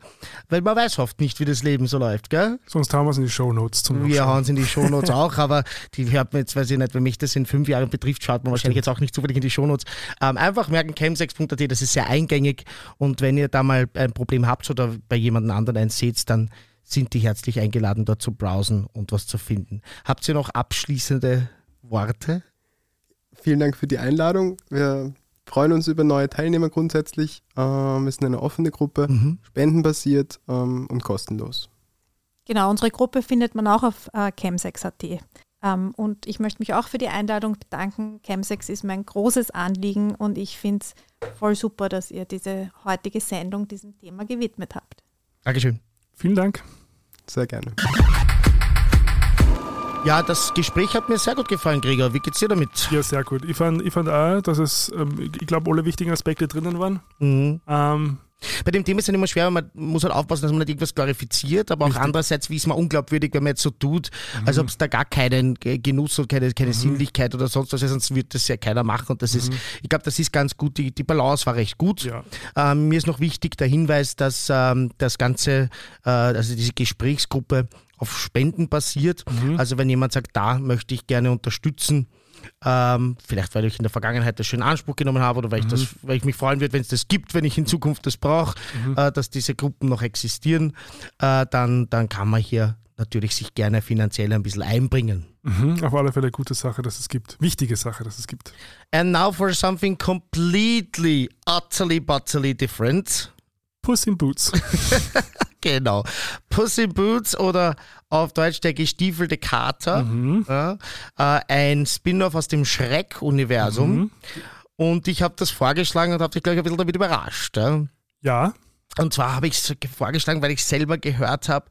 weil man weiß oft nicht, wie das Leben so läuft, gell? Sonst haben wir es in die Shownotes zum Wir Nachschauen. hauen es in die Shownotes auch, aber die hört man jetzt, weiß ich nicht, wenn mich das in fünf Jahren betrifft, schaut man wahrscheinlich jetzt auch nicht zufällig in die Shownotes. Ähm, einfach merken, chemsex.at, das ist sehr eingängig und wenn ihr da mal ein Problem habt oder bei jemandem anderen eins seht, dann sind die herzlich eingeladen, dort zu browsen und was zu finden. Habt ihr noch abschließende Worte? Vielen Dank für die Einladung. Wir freuen uns über neue Teilnehmer grundsätzlich. Ähm, wir sind eine offene Gruppe, Mhm. spendenbasiert ähm, und kostenlos. Genau, unsere Gruppe findet man auch auf äh, chemsex.at. Ähm, und ich möchte mich auch für die Einladung bedanken. Chemsex ist mein großes Anliegen und ich finde es voll super, dass ihr diese heutige Sendung diesem Thema gewidmet habt. Dankeschön. Vielen Dank. Sehr gerne. Ja, das Gespräch hat mir sehr gut gefallen, Gregor. Wie geht's dir damit? Ja, sehr gut. Ich fand, ich fand auch, dass es, ähm, ich glaube, alle wichtigen Aspekte drinnen waren. Mhm. Ähm, Bei dem Thema ist es immer schwer, weil man muss halt aufpassen, dass man nicht irgendwas glorifiziert, aber auch Richtig. andererseits, wie ist man unglaubwürdig, wenn man jetzt so tut, als ob es da gar keinen Ge- Genuss und keine, keine Sinnlichkeit oder sonst was ist, sonst wird das ja keiner machen. Und das ist, ich glaube, das ist ganz gut. Die, die Balance war recht gut. ja. Ähm, mir ist noch wichtig der Hinweis, dass ähm, das Ganze, äh, also diese Gesprächsgruppe auf Spenden basiert. Also wenn jemand sagt, da möchte ich gerne unterstützen, ähm, vielleicht weil ich in der Vergangenheit das schon in Anspruch genommen habe oder weil ich, das, weil ich mich freuen würde, wenn es das gibt, wenn ich in Zukunft das brauche, äh, dass diese Gruppen noch existieren, äh, dann, dann kann man hier natürlich sich gerne finanziell ein bisschen einbringen. Mhm. Auf alle Fälle gute Sache, dass es gibt. Wichtige Sache, dass es gibt. And now for something completely, utterly, butterly different. Puss in Boots. (laughs) Genau. Puss in Boots oder auf Deutsch der gestiefelte Kater. Ja, äh, ein Spin-off aus dem Schreck-Universum. Und ich habe das vorgeschlagen und habe dich gleich ein bisschen damit überrascht. Ja. Ja. Und zwar habe ich es vorgeschlagen, weil ich selber gehört habe.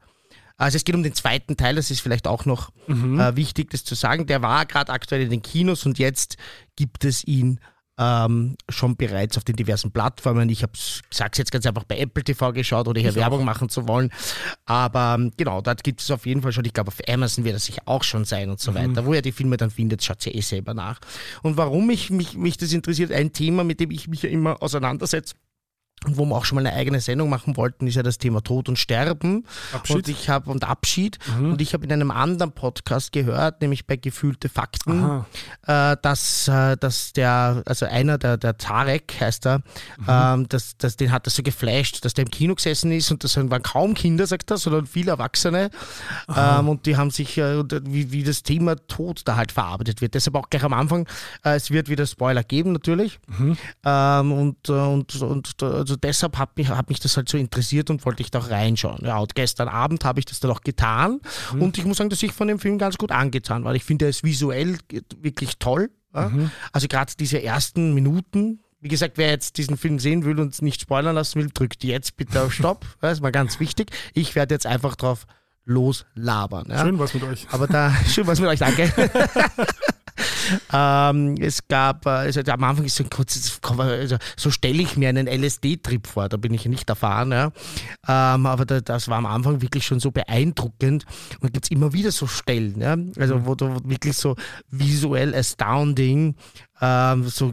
Also es geht um den zweiten Teil, das ist vielleicht auch noch äh, wichtig, das zu sagen. Der war gerade aktuell in den Kinos und jetzt gibt es ihn ähm, schon bereits auf den diversen Plattformen. Ich habe sage jetzt ganz einfach bei Apple TV geschaut, ohne hier Werbung machen zu wollen. Aber ähm, genau, dort gibt es auf jeden Fall schon, ich glaube auf Amazon wird es sicher auch schon sein und so weiter. Wo ihr die Filme dann findet, schaut ihr eh selber nach. Und warum mich, mich, mich das interessiert, ein Thema, mit dem ich mich ja immer auseinandersetze, und wo wir auch schon mal eine eigene Sendung machen wollten, ist ja das Thema Tod und Sterben. Abschied. Und ich habe und Abschied. Und ich habe in einem anderen Podcast gehört, nämlich bei Gefühlte Fakten, äh, dass, äh, dass der, also einer, der, der Tarek heißt er, ähm, dass, dass, den hat das so geflasht, dass der im Kino gesessen ist und das waren kaum Kinder, sagt er, sondern viele Erwachsene. Ähm, und die haben sich, äh, und wie, wie das Thema Tod da halt verarbeitet wird. Deshalb auch gleich am Anfang, äh, es wird wieder Spoiler geben natürlich. Ähm, und, äh, und, und äh, also deshalb hat mich, hat mich das halt so interessiert und wollte ich da auch reinschauen. Ja, und gestern Abend habe ich das dann auch getan und ich muss sagen, dass ich von dem Film ganz gut angetan war. Ich finde, er ist visuell wirklich toll. Ja? Also gerade diese ersten Minuten, wie gesagt, wer jetzt diesen Film sehen will und es nicht spoilern lassen will, drückt jetzt bitte auf Stopp. (laughs) Das ist mal ganz wichtig. Ich werde jetzt einfach drauf loslabern. Ja? Schön was mit euch. Aber da, schön was mit euch, danke. (laughs) ähm, es gab, äh, also am Anfang ist so ein kurzes, also so stelle ich mir einen LSD-Trip vor, da bin ich nicht erfahren, ja. Ähm, aber da, das war am Anfang wirklich schon so beeindruckend und gibt es immer wieder so Stellen, ja. Also wo du wirklich so visuell astounding ähm, so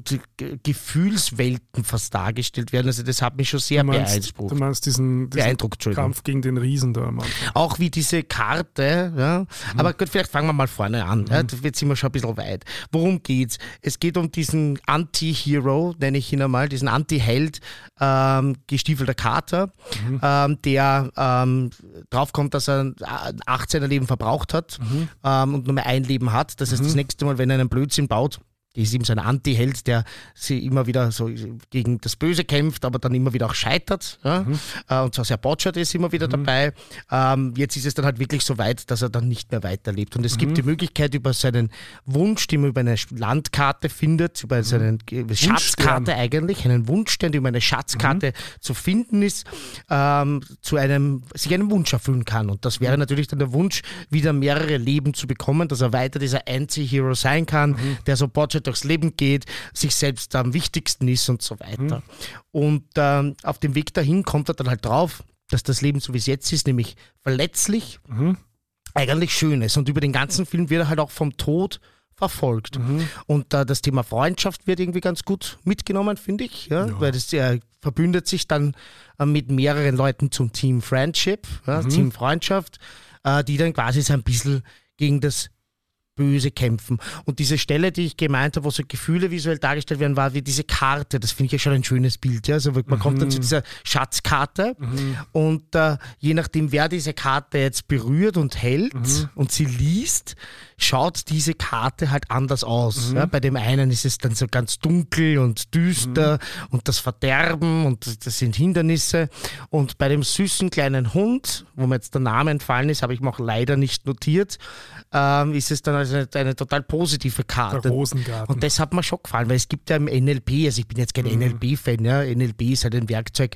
Gefühlswelten fast dargestellt werden. Also das hat mich schon sehr Du meinst, beeindruckt. du meinst diesen, diesen. Kampf gegen den Riesen da am Anfang. Auch wie diese Karte, ja. Aber gut, vielleicht fangen wir mal vorne an. Ja. Jetzt sind wir schon ein bisschen weit. Worum geht's? Es geht um diesen Anti-Hero, nenne ich ihn einmal, diesen Anti-Held, ähm, gestiefelter Kater, ähm, der ähm, draufkommt, dass er 18er Leben verbraucht hat ähm, und nur mehr ein Leben hat. Das heißt, das nächste Mal, wenn er einen Blödsinn baut, ist ihm so ein Anti-Held, der sie immer wieder so gegen das Böse kämpft, aber dann immer wieder auch scheitert. Ja? Äh, Und zwar sehr botschert ist immer wieder dabei. Ähm, jetzt ist es dann halt wirklich so weit, dass er dann nicht mehr weiterlebt. Und es gibt die Möglichkeit über seinen Wunsch, den man über eine Landkarte findet, über seine Schatzkarte eigentlich, einen Wunsch, der über eine Schatzkarte zu finden ist, ähm, zu einem, sich einen Wunsch erfüllen kann. Und das wäre natürlich dann der Wunsch, wieder mehrere Leben zu bekommen, dass er weiter dieser Anti-Hero sein kann, der so botschert durchs Leben geht, sich selbst am wichtigsten ist und so weiter. Und ähm, auf dem Weg dahin kommt er dann halt drauf, dass das Leben so wie es jetzt ist, nämlich verletzlich, eigentlich schön ist. Und über den ganzen Film wird er halt auch vom Tod verfolgt. Und äh, das Thema Freundschaft wird irgendwie ganz gut mitgenommen, finde ich, ja? weil das er verbündet sich dann äh, mit mehreren Leuten zum Team Friendship, ja? Team Freundschaft, äh, die dann quasi so ein bisschen gegen das Böse kämpfen. Und diese Stelle, die ich gemeint habe, wo so Gefühle visuell dargestellt werden, war wie diese Karte. Das finde ich ja schon ein schönes Bild. Ja? Also man kommt dann zu dieser Schatzkarte und äh, je nachdem, wer diese Karte jetzt berührt und hält und sie liest, schaut diese Karte halt anders aus. Ja, bei dem einen ist es dann so ganz dunkel und düster und das Verderben und das sind Hindernisse. Und bei dem süßen kleinen Hund, wo mir jetzt der Name entfallen ist, habe ich mir auch leider nicht notiert, ähm, ist es dann also eine, eine total positive Karte. Der Rosengarten. Und das hat mir schon gefallen, weil es gibt ja im NLP, also ich bin jetzt kein Mhm. NLP-Fan, ja, NLP ist halt ein Werkzeug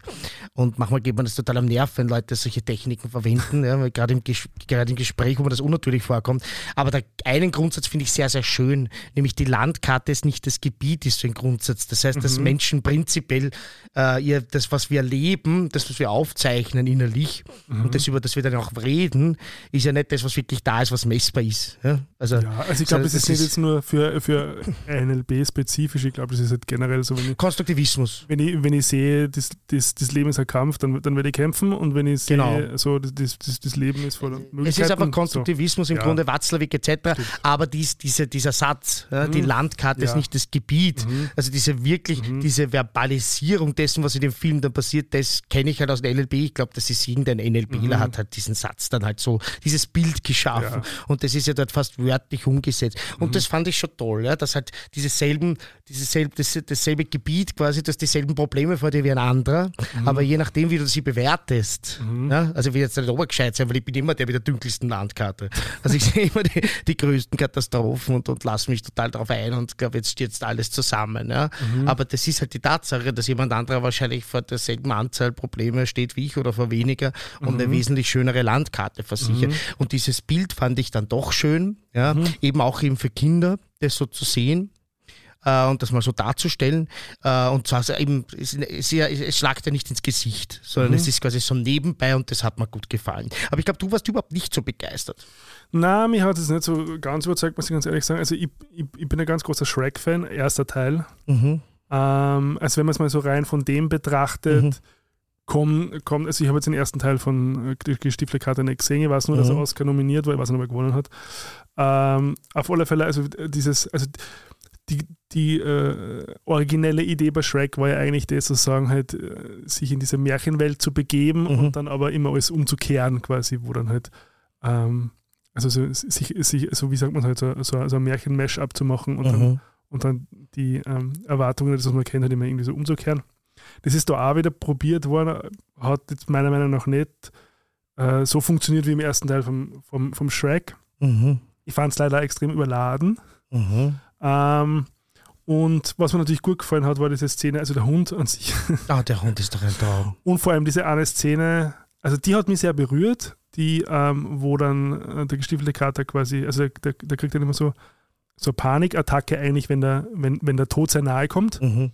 und manchmal geht man das total am Nerv, wenn Leute solche Techniken verwenden, ja, gerade im, gerade im Gespräch, wo man das unnatürlich vorkommt. Aber der einen Grundsatz finde ich sehr, sehr schön, nämlich die Landkarte ist nicht das Gebiet, ist so ein Grundsatz. Das heißt, Mhm. dass Menschen prinzipiell äh, ihr, das, was wir erleben, das, was wir aufzeichnen innerlich Mhm. und das, über das wir dann auch reden, ist ja nicht das, was wirklich da ist, was messbar ist. Ja? Also, Ja, also ich glaube, so, das ist nicht jetzt nur für, für NLP spezifisch, ich glaube, das ist halt generell so, wenn ich, Konstruktivismus. wenn ich, wenn ich sehe, das, das, das Leben ist ein Kampf, dann, dann werde ich kämpfen und wenn ich sehe, Genau. so, das, das, das Leben ist voller Möglichkeiten. Es ist so. Konstruktivismus im Ja. Grunde, Watzlawick etc. Aber dies, diese, dieser Satz, ja, die Mhm. Landkarte ist Ja. nicht das Gebiet. Also diese wirklich, diese Verbalisierung dessen, was in dem Film dann passiert, das kenne ich halt aus dem NLP. Ich glaube, das ist irgendein NLPler hat halt diesen Satz dann halt so, dieses Bild geschaffen. Ja. Und das ist ja dort fast wörtlich umgesetzt. Und das fand ich schon toll, ja, dass halt diese selben, dieses selbe, das, dasselbe Gebiet quasi, dass dieselben Probleme vor dir wie ein anderer, aber je nachdem, wie du sie bewertest, ja, also wie jetzt nicht obergescheit sein, weil ich bin immer der mit der dunkelsten Landkarte. Also ich sehe immer die, die größten Katastrophen und, und lasse mich total darauf ein und glaube, jetzt stürzt alles zusammen. Ja. Aber das ist halt die Tatsache, dass jemand anderer wahrscheinlich vor derselben Anzahl Probleme steht wie ich oder vor weniger und eine wesentlich schönere Landkarte versichert. Und dieses Bild fand ich dann doch schön, ja, eben auch eben für Kinder, das so zu sehen äh, und das mal so darzustellen. Äh, und zwar so eben, es, es, es schlagt ja nicht ins Gesicht, sondern es ist quasi so nebenbei und das hat mir gut gefallen. Aber ich glaube, du warst überhaupt nicht so begeistert. Na, mich hat es nicht so ganz überzeugt, muss ich ganz ehrlich sagen. Also ich, ich, ich bin ein ganz großer Shrek-Fan, erster Teil. Mhm. Ähm, also wenn man es mal so rein von dem betrachtet, Mhm. kommt, kommt, also ich habe jetzt den ersten Teil von äh, die Stiefel-Karte nicht gesehen, ich weiß nur, dass er Mhm. Oscar nominiert war, ich weiß nicht, ob er gewonnen hat. Ähm, auf alle Fälle, also dieses, also die, die äh, originelle Idee bei Shrek war ja eigentlich das, sozusagen halt, äh, sich in diese Märchenwelt zu begeben Mhm. und dann aber immer alles umzukehren, quasi, wo dann halt, ähm, also so, sich, sich, so wie sagt man halt, so, so, so ein Märchen-Mash abzumachen und dann Mhm. und dann die ähm, Erwartungen, das was man kennt, halt immer irgendwie so umzukehren. Das ist da auch wieder probiert worden, hat jetzt meiner Meinung nach nicht äh, so funktioniert wie im ersten Teil vom, vom, vom Shrek. Mhm. Ich fand es leider extrem überladen. Mhm. Ähm, und was mir natürlich gut gefallen hat, war diese Szene, also der Hund an sich. Ah, der Hund ist doch ein Traum. Und vor allem diese eine Szene, also die hat mich sehr berührt, die, ähm, wo dann äh, der gestiefelte Kater quasi, also der, der kriegt dann immer so, so Panikattacke eigentlich, wenn der, wenn, wenn der Tod sehr nahe kommt. Mhm.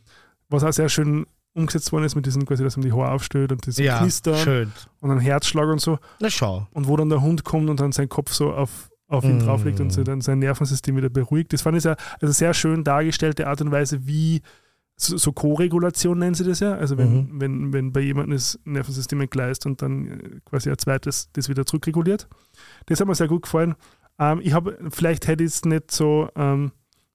was auch sehr schön umgesetzt worden ist mit diesem quasi, dass man die Haare aufstellt und das Ja, Knistern schön. und einen Herzschlag und so. Na schau. Und wo dann der Hund kommt und dann sein Kopf so auf, auf ihn Mm. drauflegt und so dann sein Nervensystem wieder beruhigt. Das fand ich sehr, also sehr schön dargestellte Art und Weise, wie so, so Co-Regulation nennen sie das ja. Also wenn, Mhm. wenn, wenn bei jemandem das Nervensystem entgleist und dann äh, quasi ein zweites das wieder zurückreguliert. Das hat mir sehr gut gefallen. Ähm, ich habe, vielleicht hätte ich es nicht so, ähm,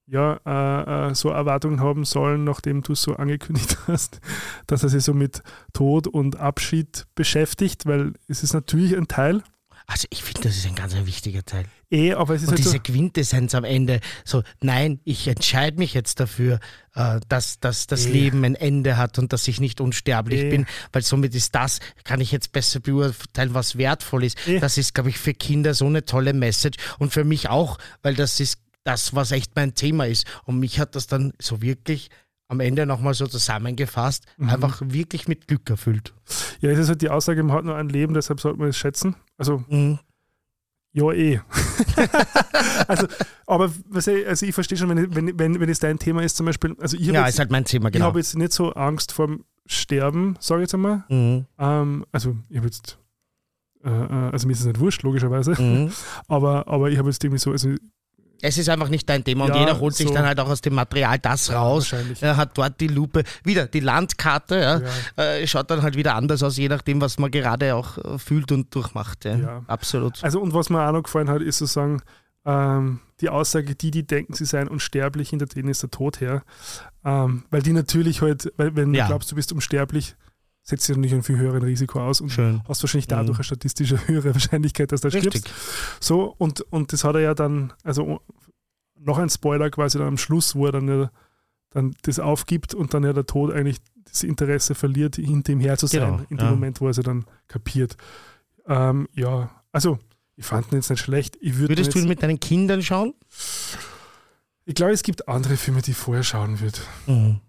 ja, äh, äh, so Erwartungen haben sollen, nachdem du es so angekündigt (laughs) hast, dass er sich so mit Tod und Abschied beschäftigt, weil es ist natürlich ein Teil, Also ich finde, das ist ein ganz ein wichtiger Teil. eh, aber es ist Und halt so, diese Quintessenz am Ende, so, nein, ich entscheide mich jetzt dafür, äh, dass, dass das Eh. Leben ein Ende hat und dass ich nicht unsterblich Eh. bin, weil somit ist das, kann ich jetzt besser beurteilen, was wertvoll ist. Eh. Das ist, glaube ich, für Kinder so eine tolle Message und für mich auch, weil das ist das, was echt mein Thema ist. Und mich hat das dann so wirklich am Ende nochmal so zusammengefasst, Mhm. einfach wirklich mit Glück erfüllt. ja, es ist halt die Aussage, man hat nur ein Leben, deshalb sollte man es schätzen. Also, Mhm. ja, eh. (laughs) also, aber was ich, also ich verstehe schon, wenn, wenn, wenn, wenn es dein Thema ist, zum Beispiel, also ich Ja, jetzt, ist halt mein Thema, ich genau. habe jetzt nicht so Angst vorm Sterben, sage ich jetzt einmal. Mhm. Ähm, also, ich habe jetzt, äh, äh, also mir ist es nicht wurscht, logischerweise, Mhm. (laughs) aber, aber ich habe jetzt irgendwie so, also Es ist einfach nicht dein Thema und Ja, jeder holt sich so. dann halt auch aus dem Material das raus. wahrscheinlich. Er hat dort die Lupe, wieder die Landkarte, ja. Äh, schaut dann halt wieder anders aus, je nachdem, was man gerade auch äh, fühlt und durchmacht. Absolut. Also und was mir auch noch gefallen hat, ist sozusagen ähm, die Aussage, die, die denken, sie seien unsterblich, hinter denen ist der Tod her. Ähm, weil die natürlich halt, weil wenn du glaubst, du bist unsterblich, setzt sich natürlich ein viel höheren Risiko aus und Schön. hast wahrscheinlich dadurch Mhm. eine statistische (laughs) höhere Wahrscheinlichkeit, dass du Richtig. stirbst. So, und, und das hat er ja dann, also noch ein Spoiler quasi dann am Schluss, wo er dann, ja, dann das aufgibt und dann ja der Tod eigentlich das Interesse verliert, hinter ihm her zu sein, Genau, in dem ja. Moment, wo er sie dann kapiert. Ähm, ja, also ich fand ihn jetzt nicht schlecht. Ich, würd Würdest du ihn mit deinen Kindern schauen? ich glaube, es gibt andere Filme, die ich vorher schauen würde. Mhm.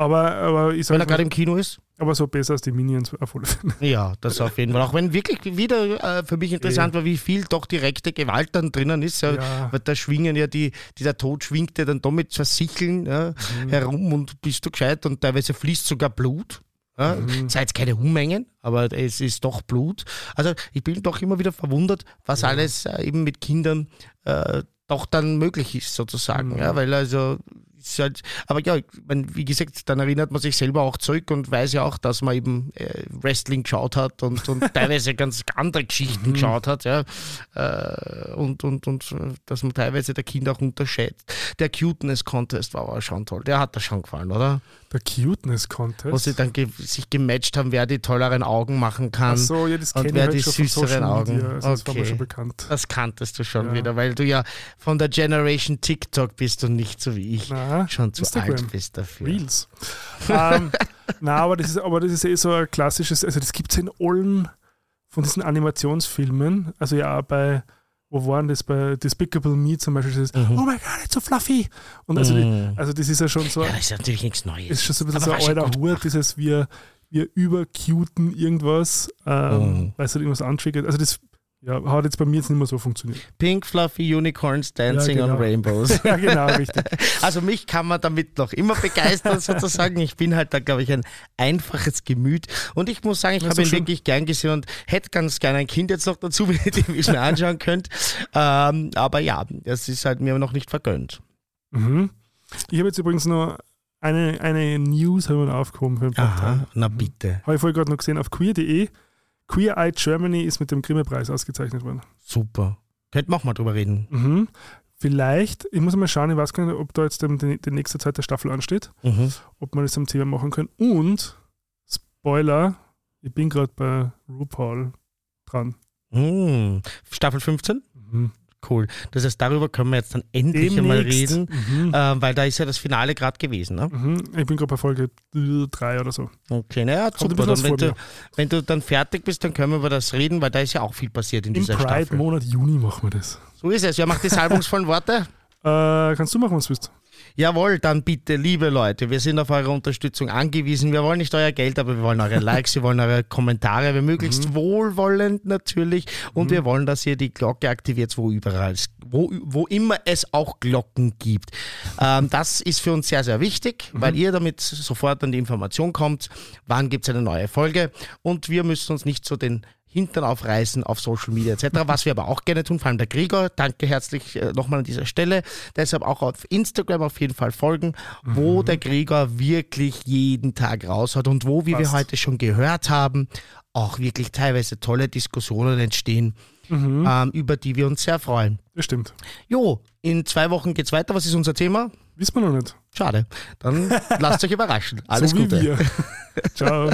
Aber, aber ich Wenn sag er gerade im Kino ist? aber so besser als die Minions (laughs) auf alle Fälle. Ja, das auf jeden Fall. Auch wenn wirklich wieder äh, für mich interessant war, wie viel doch direkte Gewalt dann drinnen ist. Ja, Ja. Weil da schwingen ja die, dieser Tod schwingt ja dann da mit zwei Sicheln ja, Mhm. herum und bist du gescheit und teilweise fließt sogar Blut. Ja, Mhm. Jetzt keine Unmengen, aber es ist doch Blut. Also ich bin doch immer wieder verwundert, was alles äh, eben mit Kindern äh, doch dann möglich ist, sozusagen. Mhm. Ja, weil also ist halt, aber ja, ich mein, wie gesagt, dann erinnert man sich selber auch zurück und weiß ja auch, dass man eben äh, Wrestling geschaut hat und, und (laughs) teilweise ganz andere Geschichten Mhm. geschaut hat, ja. Äh, und, und, und äh, dass man teilweise der Kind auch unterschätzt. Der Cuteness Contest war aber schon toll. Der hat da schon gefallen, oder? Der Cuteness Wo Contest. sie dann ge sich gematcht haben, wer die tolleren Augen machen kann. Ach so, ja, das und wer halt die von süßeren Augen. Media. Also das war mir Okay. schon bekannt. Das kanntest du schon Ja. wieder, weil du ja von der Generation TikTok bist und nicht so wie ich Na, schon zu Instagram. alt bist dafür. Reels. ähm, (laughs) na, aber das, ist, aber das ist eh so ein klassisches, also das gibt es in allen von diesen Animationsfilmen, also ja bei, wo waren das, bei Despicable Me zum Beispiel, das, Mhm. oh mein Gott, it's so fluffy. Und also, die, Mhm. also das ist ja schon so, Ja, das ist natürlich nichts Neues. ist schon so ein bisschen Aber so ein alter Hut, dieses wir, wir übercuten irgendwas, ähm, Mhm. weil es halt irgendwas antriggert. Also das ja, hat jetzt bei mir jetzt nicht mehr so funktioniert. Pink Fluffy Unicorns Dancing Ja, genau. on Rainbows. (laughs) ja, genau, richtig. (laughs) Also mich kann man damit noch immer begeistern sozusagen. Ich bin halt da, glaube ich, ein einfaches Gemüt. Und ich muss sagen, ich habe ihn schön. wirklich gern gesehen und hätte ganz gerne ein Kind jetzt noch dazu, mit dem ich es mir anschauen könnte. Ähm, aber ja, das ist halt mir noch nicht vergönnt. Mhm. Ich habe jetzt übrigens noch eine, eine News haben wir noch aufgehoben für den. Aha, na bitte. Habe ich vorher gerade noch gesehen auf queer.de. Queer Eye Germany ist mit dem Grimme-Preis ausgezeichnet worden. Super. Könnten wir auch mal drüber reden. Mhm. Vielleicht, ich muss mal schauen, ich weiß gar nicht, ob da jetzt die, die nächste Zeit der Staffel ansteht, Mhm. ob wir das am Thema machen können. Und, Spoiler, ich bin gerade bei RuPaul dran. Mhm. Staffel 15? Mhm. Cool. Das heißt, darüber können wir jetzt dann endlich einmal reden, Mhm. äh, weil da ist ja das Finale gerade gewesen. Ne? Mhm. Ich bin gerade bei Folge 3 oder so. Okay, naja, super. Dann, wenn, du, wenn du dann fertig bist, dann können wir über das reden, weil da ist ja auch viel passiert in Im dieser Staffel. Pride-Monat Juni machen wir das. So ist es. Ja, macht die salbungsvollen Worte. (laughs) Äh, kannst du machen, was du willst? Jawohl, dann bitte, liebe Leute, wir sind auf eure Unterstützung angewiesen. Wir wollen nicht euer Geld, aber wir wollen eure Likes, wir wollen eure Kommentare, wir möglichst Mhm. wohlwollend natürlich. Und wir wollen, dass ihr die Glocke aktiviert, wo überall, wo, wo immer es auch Glocken gibt. Ähm, das ist für uns sehr, sehr wichtig, Mhm. weil ihr damit sofort an die Information kommt, wann gibt es eine neue Folge. Und wir müssen uns nicht so den Hintern aufreißen auf Social Media etc., was wir aber auch gerne tun, vor allem der Gregor, danke herzlich äh, nochmal an dieser Stelle, deshalb auch auf Instagram auf jeden Fall folgen, wo der Gregor wirklich jeden Tag raushaut und wo, wie wir Passt. heute schon gehört haben, auch wirklich teilweise tolle Diskussionen entstehen, Mhm. ähm, über die wir uns sehr freuen. Das stimmt. Jo, in zwei Wochen geht's weiter, was ist unser Thema? Wissen wir noch nicht. Schade, dann lasst euch (laughs) überraschen. Alles so Gute. wir. (laughs) Ciao.